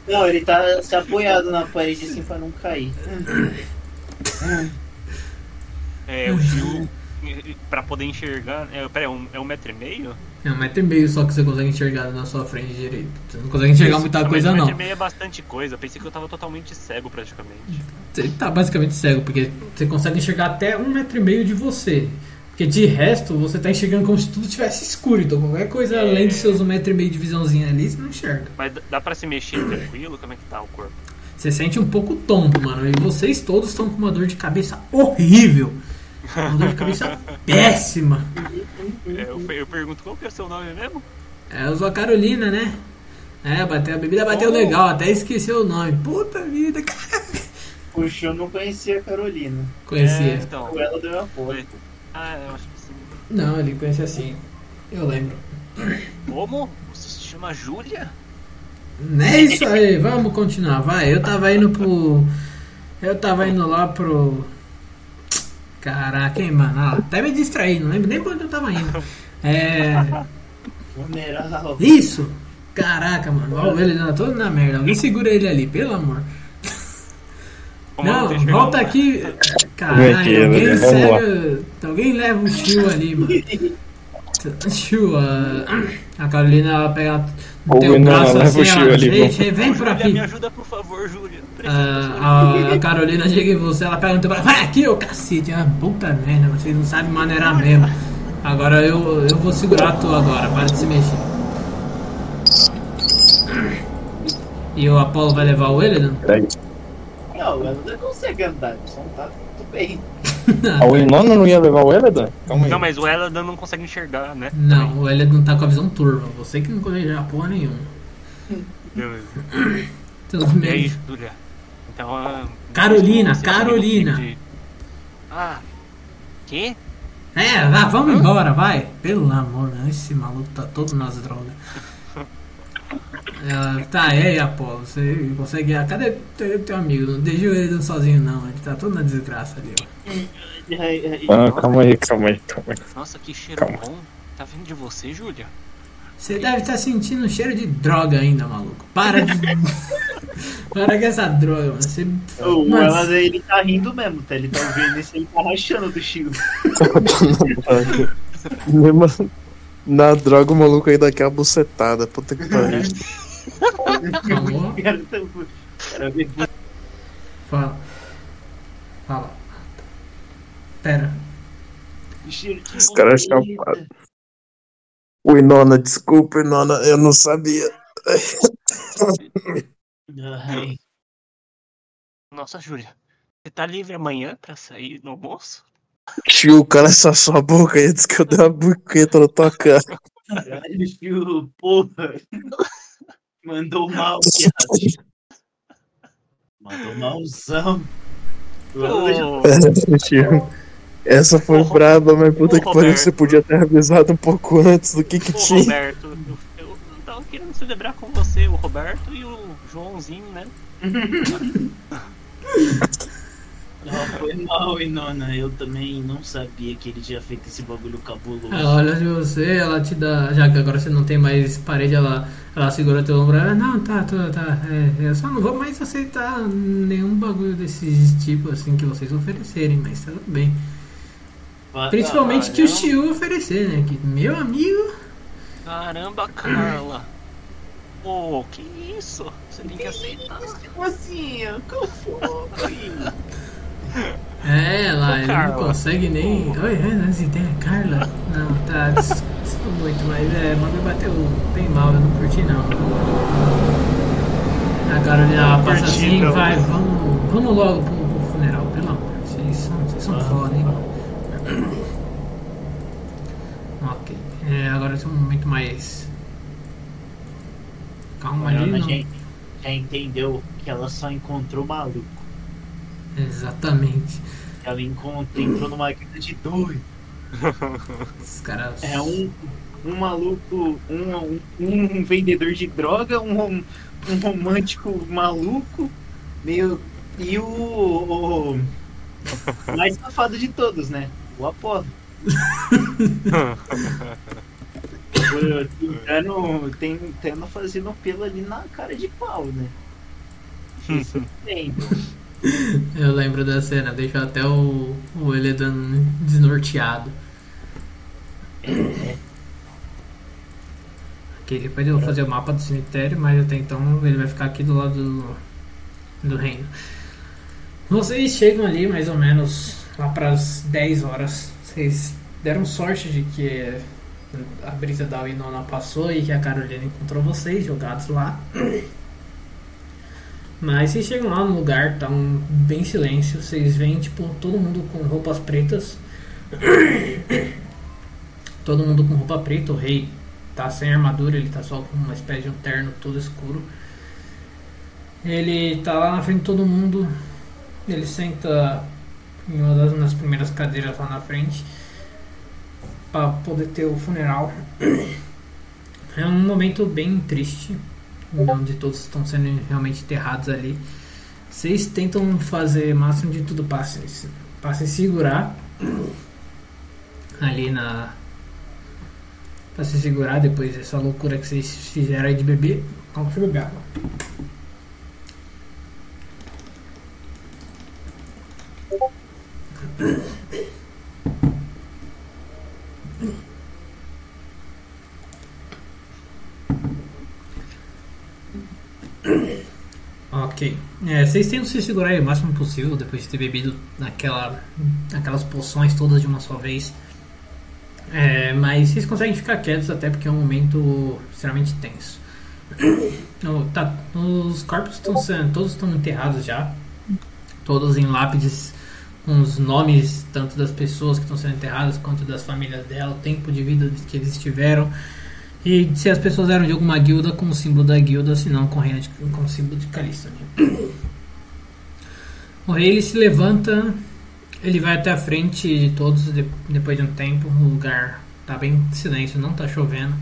Não, ele tá se apoiado na parede assim pra não cair. É, o Gil, pra poder enxergar. É, pera, é um, é um metro e meio? É um metro e meio só que você consegue enxergar na sua frente direito. Você não consegue enxergar muita Ah, mas coisa, um metro não. e meio é bastante coisa. Eu pensei que eu tava totalmente cego praticamente. Você tá basicamente cego, porque você consegue enxergar até um metro e meio de você. Porque de resto, você tá enxergando como se tudo tivesse escuro. Então qualquer coisa além de seus um metro e meio de visãozinha ali, você não enxerga. Mas dá pra se mexer <clears throat> tranquilo? Como é que tá o corpo? Você sente um pouco tonto, mano. E vocês todos estão com uma dor de cabeça horrível. <laughs> Uma dor de cabeça péssima. É, eu, eu pergunto qual que é o seu nome mesmo? É, eu sou a Carolina, né? É, bateu, a bebida bateu Oh. legal, até esqueceu o nome. Puta vida, O Shun não conhecia a Carolina. conhecia. É, então. Ou ela deu apoio. Ah, eu acho que sim. Não, ele conhecia assim. Eu lembro. Como? Você se chama Júlia? É isso aí, vamos continuar, vai. Eu tava indo pro. Eu tava indo lá pro. Caraca, hein, mano. Ah, até me distraí, não lembro nem pra onde eu tava indo. É. Isso! Caraca, mano. Ó, ele tá todo na merda. Alguém segura ele ali, pelo amor. Não, volta aqui. Caralho, alguém. Alguém leva o Chiu ali, mano. Chiu, a, a Carolina ela pega o Ô, teu braço assim, o ali, vem, vem por aqui. me ajuda, por favor, Júlia. Ah, a, a Carolina chega em você, ela pega no teu braço, vai aqui, ô cacete. Ah, puta merda, vocês não sabem maneirar mesmo. Agora eu, eu vou segurar tu agora, para de se mexer. E o Apollo vai levar o Elidan? Peraí. Não, ela não consegue andar, só não tá tudo bem. <laughs> A Winona não ia levar o aí. Não, mas o Eladan não consegue enxergar, né? Não, o Elidan tá com a visão turva. Você que não conhece a porra nenhuma. Beleza. Tudo E bem. aí, Júlia? Então, ah, Carolina, Carolina. de- Ah, quê? É, vá, vamos embora, vai. Pelo amor, né? Esse maluco tá todo nas drogas. <laughs> Ela, tá, e aí, Apolo, você consegue. Cadê teu, teu amigo? Não deixa ele sozinho, não. Ele tá todo na desgraça ali, ó. Ah, calma aí, calma aí, calma aí. Nossa, que cheiro Calma. bom. Tá vindo de você, Júlia? Você deve estar sentindo um cheiro de droga ainda, maluco. Para de. <laughs> Para com essa droga, mano. Você. O Mano, ela, ele tá rindo mesmo, tá? Ele tá ouvindo isso, ele tá rachando do Chico. Mesmo na droga, o maluco aí daqui a bucetada. Puta que pariu. tá. Fala. Fala. Pera. cheiro de Esse chapado. Winona, desculpa, Winona, eu não sabia. Ai, Nossa, Júlia. Você tá livre amanhã pra sair no almoço? Tio, cala essa sua boca disse que eu dei uma buqueta na tua cara. caralho, Chico, porra. Mandou mal, viado. Mandou malzão. Pera, tio. Essa foi Ô, braba, mas puta ô, que pariu, você podia ter avisado um pouco antes do que que Ô, tinha. Roberto, eu, eu tava querendo celebrar com você, o Roberto e o Joãozinho, né? <laughs> Não, foi mal, Inona. Eu também não sabia que ele tinha feito esse bagulho cabuloso. Ela olha de você, ela te dá. Já que agora você não tem mais parede, ela, ela segura teu ombro. Ela, não, tá, tá, tá. É, eu só não vou mais aceitar nenhum bagulho desses tipos assim que vocês oferecerem, mas tá tudo bem. Ah, Principalmente que o. Shiu oferecer, né? Que meu amigo. Caramba, Carla. Pô, que isso? Você tem que aceitar. Mocinha, como foi? É, ela Ô, ele não consegue nem. Oi, é, nas ideias, Carla? Não, tá. des- Sinto muito, mas é, o bagulho bateu bem mal, eu não curti não. A Carolina ela passa assim, vai, vamos, vamos logo pro, pro funeral, pelo amor. Vocês são, vocês são foda, hein? Ok. É, agora tem um momento mais. Calma ali, Mariana não. já, já entendeu que ela só encontrou maluco. Exatamente. Ela encontrou, entrou numa guerra de dois. <laughs> Os caras. É um, um maluco, um, um, um vendedor de droga, um, um romântico maluco, meio. E o, o <laughs> mais safado de todos, né? O Apolo. Tentando, tentando fazendo pelo ali na cara de pau, né? Isso. Eu lembro da cena, deixou até o, o Eledan desnorteado. É, Aqui, depois eu vou fazer o mapa do cemitério, mas até então ele vai ficar aqui do lado do, do reino. Vocês chegam ali mais ou menos lá para as 10 horas. Vocês deram sorte de que a brisa da Winona passou e que a Carolina encontrou vocês jogados lá. Mas vocês chegam lá no lugar, tá um, bem silêncio. Vocês veem, tipo, todo mundo com roupas pretas. todo mundo com roupa preta, o rei tá sem armadura, ele tá só com uma espécie de um terno todo escuro. Ele tá lá na frente de todo mundo. Ele senta em uma das nas primeiras cadeiras lá na frente para poder ter o funeral. É um momento bem triste, onde todos estão sendo realmente enterrados ali. Vocês tentam fazer o máximo de tudo para se, se segurar ali na. Pra se segurar depois dessa loucura que vocês fizeram aí de beber. Eu beber água. Ok. É, vocês tentam se segurar aí o máximo possível depois de ter bebido naquela, aquelas poções todas de uma só vez. É, mas vocês conseguem ficar quietos até porque é um momento extremamente tenso. O- tá, os corpos estão. Todos estão enterrados já. Todos em lápides com os nomes tanto das pessoas que estão sendo enterradas quanto das famílias dela, o tempo de vida que eles tiveram. E se as pessoas eram de alguma guilda com o símbolo da guilda, se não com, com o símbolo de Calista. O rei ele se levanta, ele vai até a frente de todos de- depois de um tempo. O lugar tá bem em silêncio, não tá chovendo,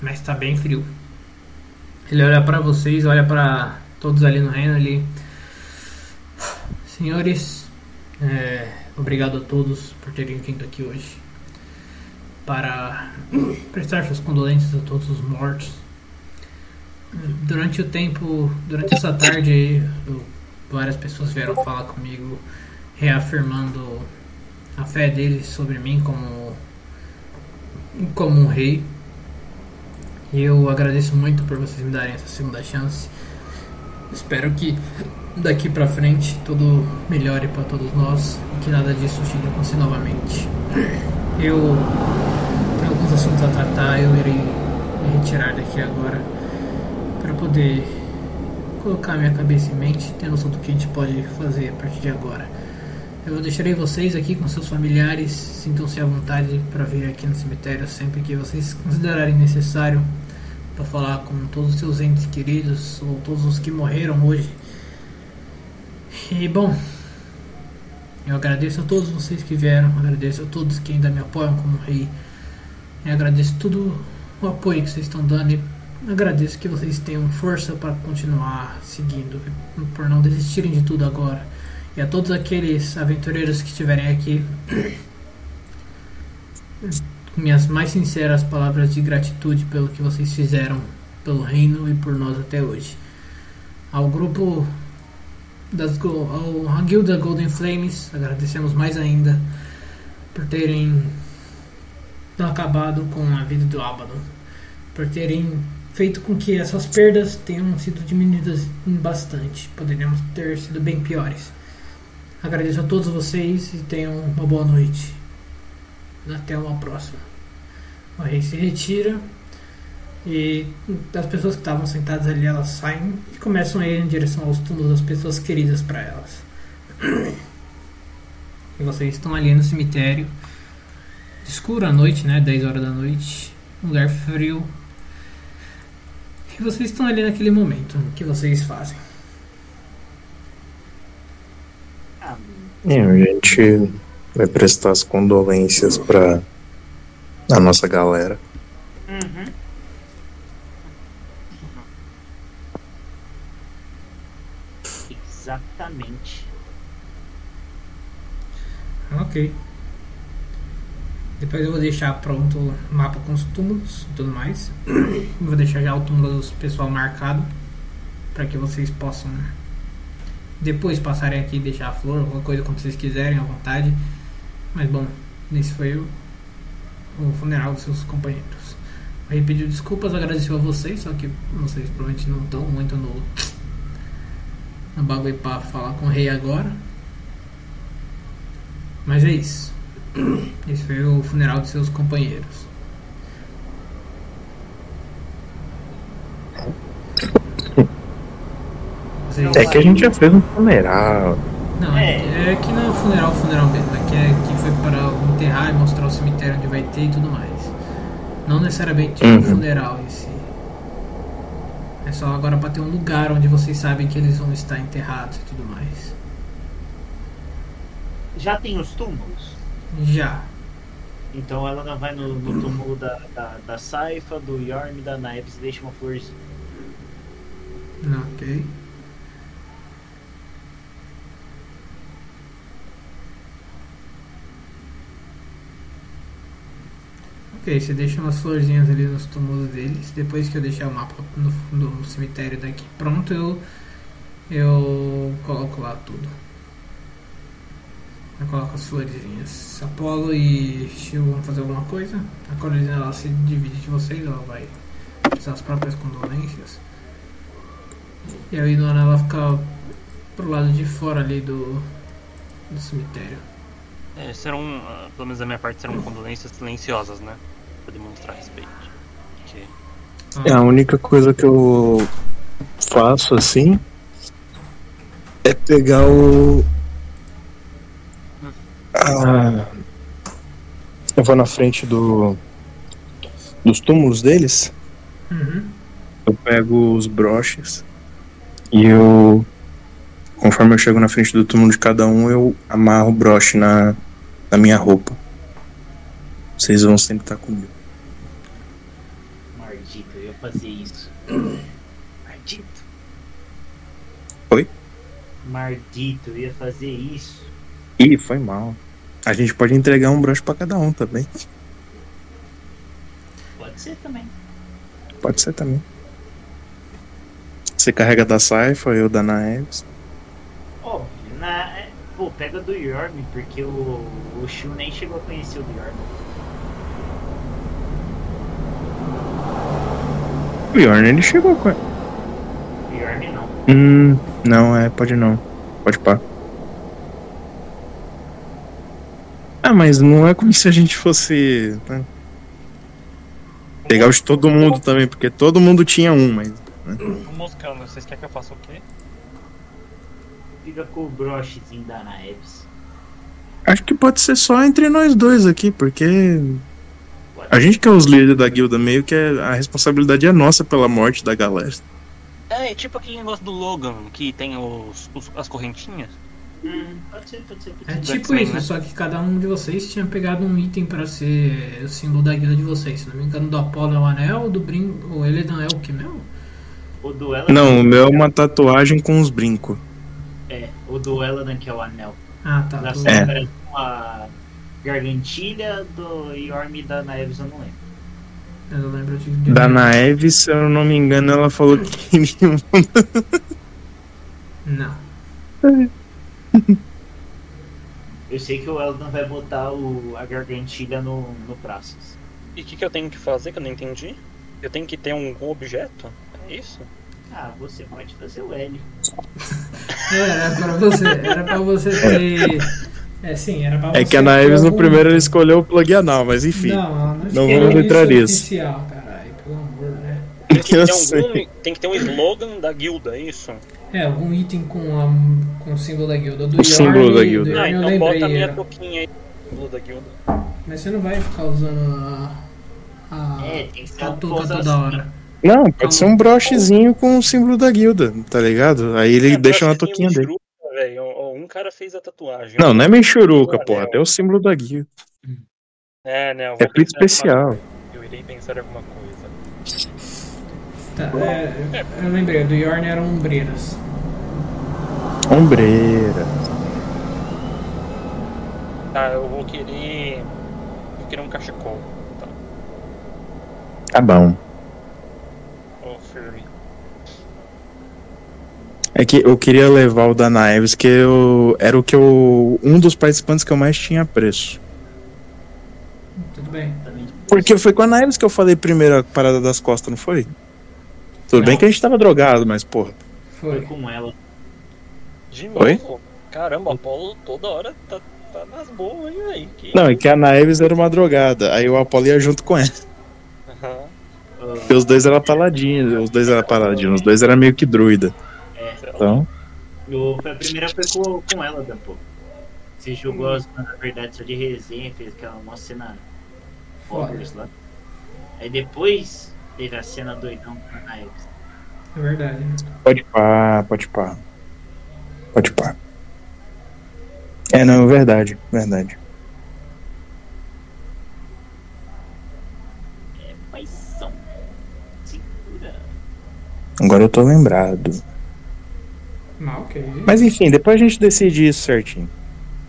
mas tá bem frio. Ele olha para vocês, olha para todos ali no reino, ele Senhores, é, obrigado a todos por terem vindo aqui hoje para <clears throat> prestar suas condolências a todos os mortos. Durante o tempo, durante essa tarde, eu- várias pessoas vieram falar comigo, reafirmando a fé deles sobre mim como como um rei. E eu agradeço muito por vocês me darem essa segunda chance. Espero que daqui pra frente tudo melhore para todos nós e que nada disso chegue a acontecer novamente. Eu tenho alguns assuntos a tratar, eu irei me retirar daqui agora para poder colocar minha cabeça em mente, ter noção do que a gente pode fazer a partir de agora. Eu deixarei vocês aqui com seus familiares, sintam-se à vontade para vir aqui no cemitério sempre que vocês considerarem necessário para falar com todos os seus entes queridos ou todos os que morreram hoje. E bom, eu agradeço a todos vocês que vieram, agradeço a todos que ainda me apoiam como rei. Agradeço todo o apoio que vocês estão dando e agradeço que vocês tenham força para continuar seguindo, por não desistirem de tudo agora. E a todos aqueles aventureiros que estiverem aqui, minhas mais sinceras palavras de gratitude pelo que vocês fizeram pelo reino e por nós até hoje. Ao grupo das ao, guilda Golden Flames, agradecemos mais ainda por terem acabado com a vida do Abaddon, por terem feito com que essas perdas tenham sido diminuídas bastante. Poderíamos ter sido bem piores. Agradeço a todos vocês e tenham uma boa noite. Até uma próxima. O rei se retira e as pessoas que estavam sentadas ali elas saem e começam a ir em direção aos túmulos das pessoas queridas para elas. E vocês estão ali no cemitério, escuro à noite, né? 10 horas da noite, um lugar frio. E vocês estão ali naquele momento. O que vocês fazem? É, a gente vai prestar as condolências pra a nossa galera. uhum. Exatamente. Ok. Depois eu vou deixar pronto o mapa com os túmulos e tudo mais. <coughs> vou deixar já o túmulo do pessoal marcado. Para que vocês possam depois passarem aqui e deixar a flor, alguma coisa quando vocês quiserem, à vontade. Mas bom, esse foi o, o funeral dos seus companheiros. Rei pediu desculpas, agradeceu a vocês, só que vocês provavelmente não estão muito no, no bagulho para falar com o rei agora. Mas é isso. Esse foi o funeral de seus companheiros. Vocês- É que a gente já fez um funeral. Não, é, é que não é funeral, funeral mesmo. É que, é que foi para enterrar e mostrar o cemitério onde vai ter e tudo mais. Não necessariamente Uhum. um funeral em si. É só agora pra ter um lugar onde vocês sabem que eles vão estar enterrados e tudo mais. Já tem os túmulos? Já. Então ela não vai no, no túmulo da, da, da Saifa, do Yorm e da Knives e deixa uma florzinha. Ok. Ok, você deixa umas florzinhas ali nos túmulos deles. Depois que eu deixar o mapa no, no cemitério daqui pronto, eu, eu coloco lá tudo. Eu coloco as florzinhas. Apolo e Shio vão fazer alguma coisa. A colina ela se divide de vocês, ela vai fazer as próprias condolências. E a Inona ela fica pro lado de fora ali do, do cemitério. É, serão, pelo menos da minha parte, serão condolências silenciosas, né? Pra demonstrar respeito. É, a única coisa que eu faço assim é pegar o. Ah, eu vou na frente do dos túmulos deles, Uhum. eu pego os broches e eu. Conforme eu chego na frente do túmulo de cada um, eu amarro o broche na, na minha roupa. Vocês vão sempre estar comigo. Maldito, eu ia fazer isso. Maldito. Oi? Maldito, eu ia fazer isso. Ih, foi mal. A gente pode entregar um broche pra cada um também. Pode ser também. Pode ser também. Você carrega da Saifa, eu da Naeves. Ó, na. é, Pô, pega do Yorm, porque o, o Shu nem chegou a conhecer o Yorm. O Yorn, ele chegou com. Yorm. Hum, não, é, pode não. Pode pá. Ah, mas não é como se a gente fosse. né, Pegar os de todo mundo também, porque todo mundo tinha um, mas. Tô moscando, vocês querem que eu faça o quê? Fica com o brochezinho da Naeves. Acho que pode ser só entre nós dois aqui, porque. A gente que é os líderes da guilda, meio que é- a responsabilidade é nossa pela morte da galera. É, é tipo aquele negócio do Logan, que tem os, os- as correntinhas. Hum, pode ser, pode ser, pode É ser. tipo X-Men, isso, né? só que cada um de vocês tinha pegado um item pra ser o símbolo da guilda de vocês. Se não me engano, do Apolo é o anel, do Brin. O Eledan é o que mesmo? O do Ela Não, o meu é uma tatuagem com os brincos. É, o do Eladan que é o anel. Ah, tá. Da do- É. Saifa era a gargantilha do Yorm e da Naeves eu não lembro. Eu não lembro de. de- Da Naeves, se eu não me engano, ela falou que <laughs> queria um Não. <laughs> Eu sei que o Eladan vai botar o, a gargantilha no, no Praças. E o que, que eu tenho que fazer que eu não entendi? Eu tenho que ter um objeto? É isso? Ah, você pode fazer o L. <laughs> Era pra você, era pra você ter. É sim, era pra você É que a ter Naeves no primeiro item. escolheu o plug anal, mas enfim. Não, não, não vamos entrar nisso. oficial, caralho, pelo amor, né? Tem que, <laughs> ter algum, tem que ter um slogan da guilda, é isso? É, algum item com, a, com o símbolo da guilda. Do O símbolo Yorn, da do guilda. Yorn Ah, então lembrei. bota a minha era. toquinha aí, símbolo da guilda. Mas você não vai ficar usando a. a É, tem que ser uma catuca coisa toda assim. hora. Não, pode ser um brochezinho com o símbolo da guilda, tá ligado? Aí ele É, deixa na brochezinho toquinha dele. velho. Um cara fez a tatuagem. Não, não é Menchuruca, porra. É o símbolo da guilda. É, né? eu vou É pito especial. alguma- Eu irei pensar em alguma coisa. Tá, é, eu lembrei, do Yorn eram ombreiras. Ombreira. Tá, eu vou querer. Vou querer um cachecol. Tá. Tá bom. Ó, firme. É que eu queria levar o da Naeves, que eu, era o que eu. Um dos participantes que eu mais tinha preço. Tudo bem. Também. Porque foi com a Naeves que eu falei primeiro a parada das costas, não foi? Tudo bem Não. que a gente tava drogado, mas porra. Foi Foi. com ela. De novo? Oi? Caramba, o Apolo toda hora tá, tá nas boas, hein, velho? Que- Não, é que a Naeves era uma drogada. Aí o Apolo ia junto com ela. Aham. Porque os dois eram paladinhos. Os dois eram paladinhos. Os dois eram meio que druida. Então. eu, foi a primeira foi com, com ela, da pô. Você jogou as na verdade só de resenha, fez aquela nossa cena. Hogwarts lá. Aí depois teve a cena doidão com a Naeves. É verdade, né? Pode pá, pode pá. Pode pá. É, não, verdade, verdade. É paixão. Segura. Agora eu tô lembrado. Mas ok. Mas enfim, depois a gente decide isso certinho.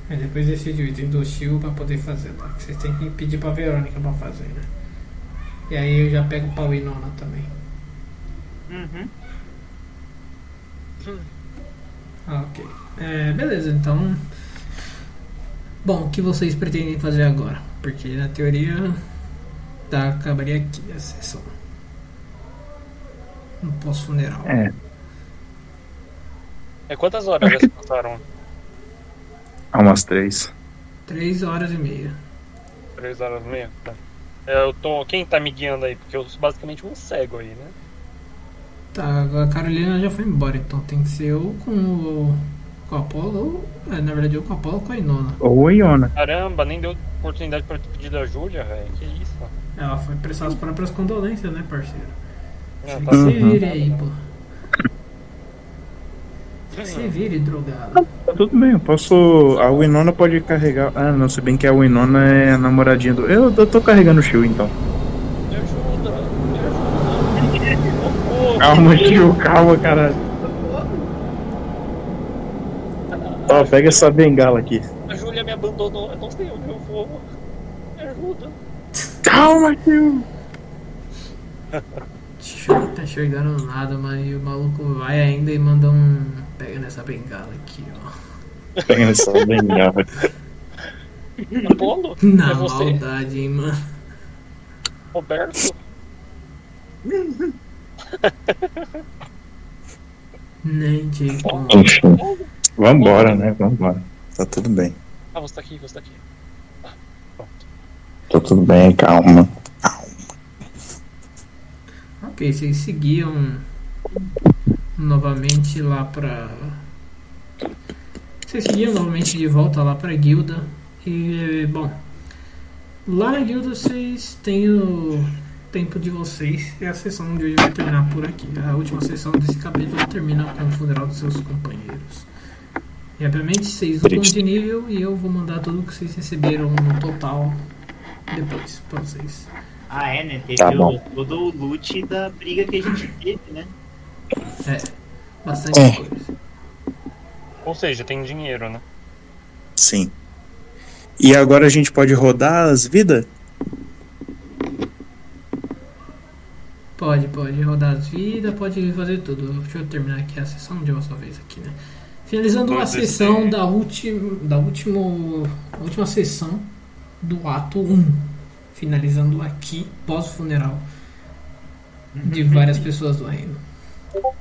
Aí depois decide o item do Shield pra poder fazer, tá? Que vocês têm que pedir pra Verônica pra fazer, né? E aí eu já pego pra Winona também. Uhum. Ah, ok. É, beleza, então. Bom, o que vocês pretendem fazer agora? Porque na teoria tá, acabaria aqui a sessão. No pós-funeral. É, É quantas horas já se passaram? <laughs> há umas três. Três horas e meia. Três horas e meia? Tá. É, Eu tô. Quem tá me guiando aí? Porque eu sou basicamente um cego aí, né? Tá, a Carolina já foi embora, então tem que ser ou com o. com o Apolo, ou. É, na verdade, ou com o Apolo ou com a Inona. Ou a Iona. Caramba, nem deu oportunidade pra ter pedido a Júlia, velho. Que isso? Ela foi prestar as próprias condolências, né, parceiro? Ah, Tem tá que se Uhum. vire aí, pô. Se vire, drogado. Tá tudo bem, eu posso. A Winona pode carregar. Ah, não, se bem que a Winona é a namoradinha do. Eu, eu tô carregando o Shio então. Me ajuda, me ajuda. Calma, Shio, calma, caralho. Ó, pega essa bengala aqui. A Júlia me abandonou, eu não sei onde eu vou. Me ajuda. Calma, Shio. Não tá enxergando nada, mas o maluco vai ainda e manda um. Pega nessa bengala aqui, ó. Pega essa bengala. Apolo? Na É você? maldade, hein, mano. Roberto? Nem conto. Enfim. Vambora, né? Vambora. Tá tudo bem. Ah, você tá aqui, você tá aqui. Ah, pronto. Tá tudo bem, calma. Ok, vocês seguiam novamente lá pra. Vocês seguiam novamente de volta lá pra guilda. E, bom. Lá na guilda vocês têm o tempo de vocês. E a sessão de hoje vai terminar por aqui. A última sessão desse capítulo termina com o funeral dos seus companheiros. E obviamente vocês Triste. de nível e eu vou mandar tudo que vocês receberam no total depois pra vocês. Ah, é, né? Teve Tá o, todo o loot da briga que a gente teve, né? É, bastante É. coisa. Ou seja, tem dinheiro, né? Sim. E agora a gente pode rodar as vidas? Pode, pode rodar as vidas, pode fazer tudo. Deixa eu terminar aqui a sessão de uma só vez aqui, né? Finalizando a sessão da, última, da último, última sessão do ato 1. Finalizando aqui, pós-funeral de várias pessoas do reino. Thank you.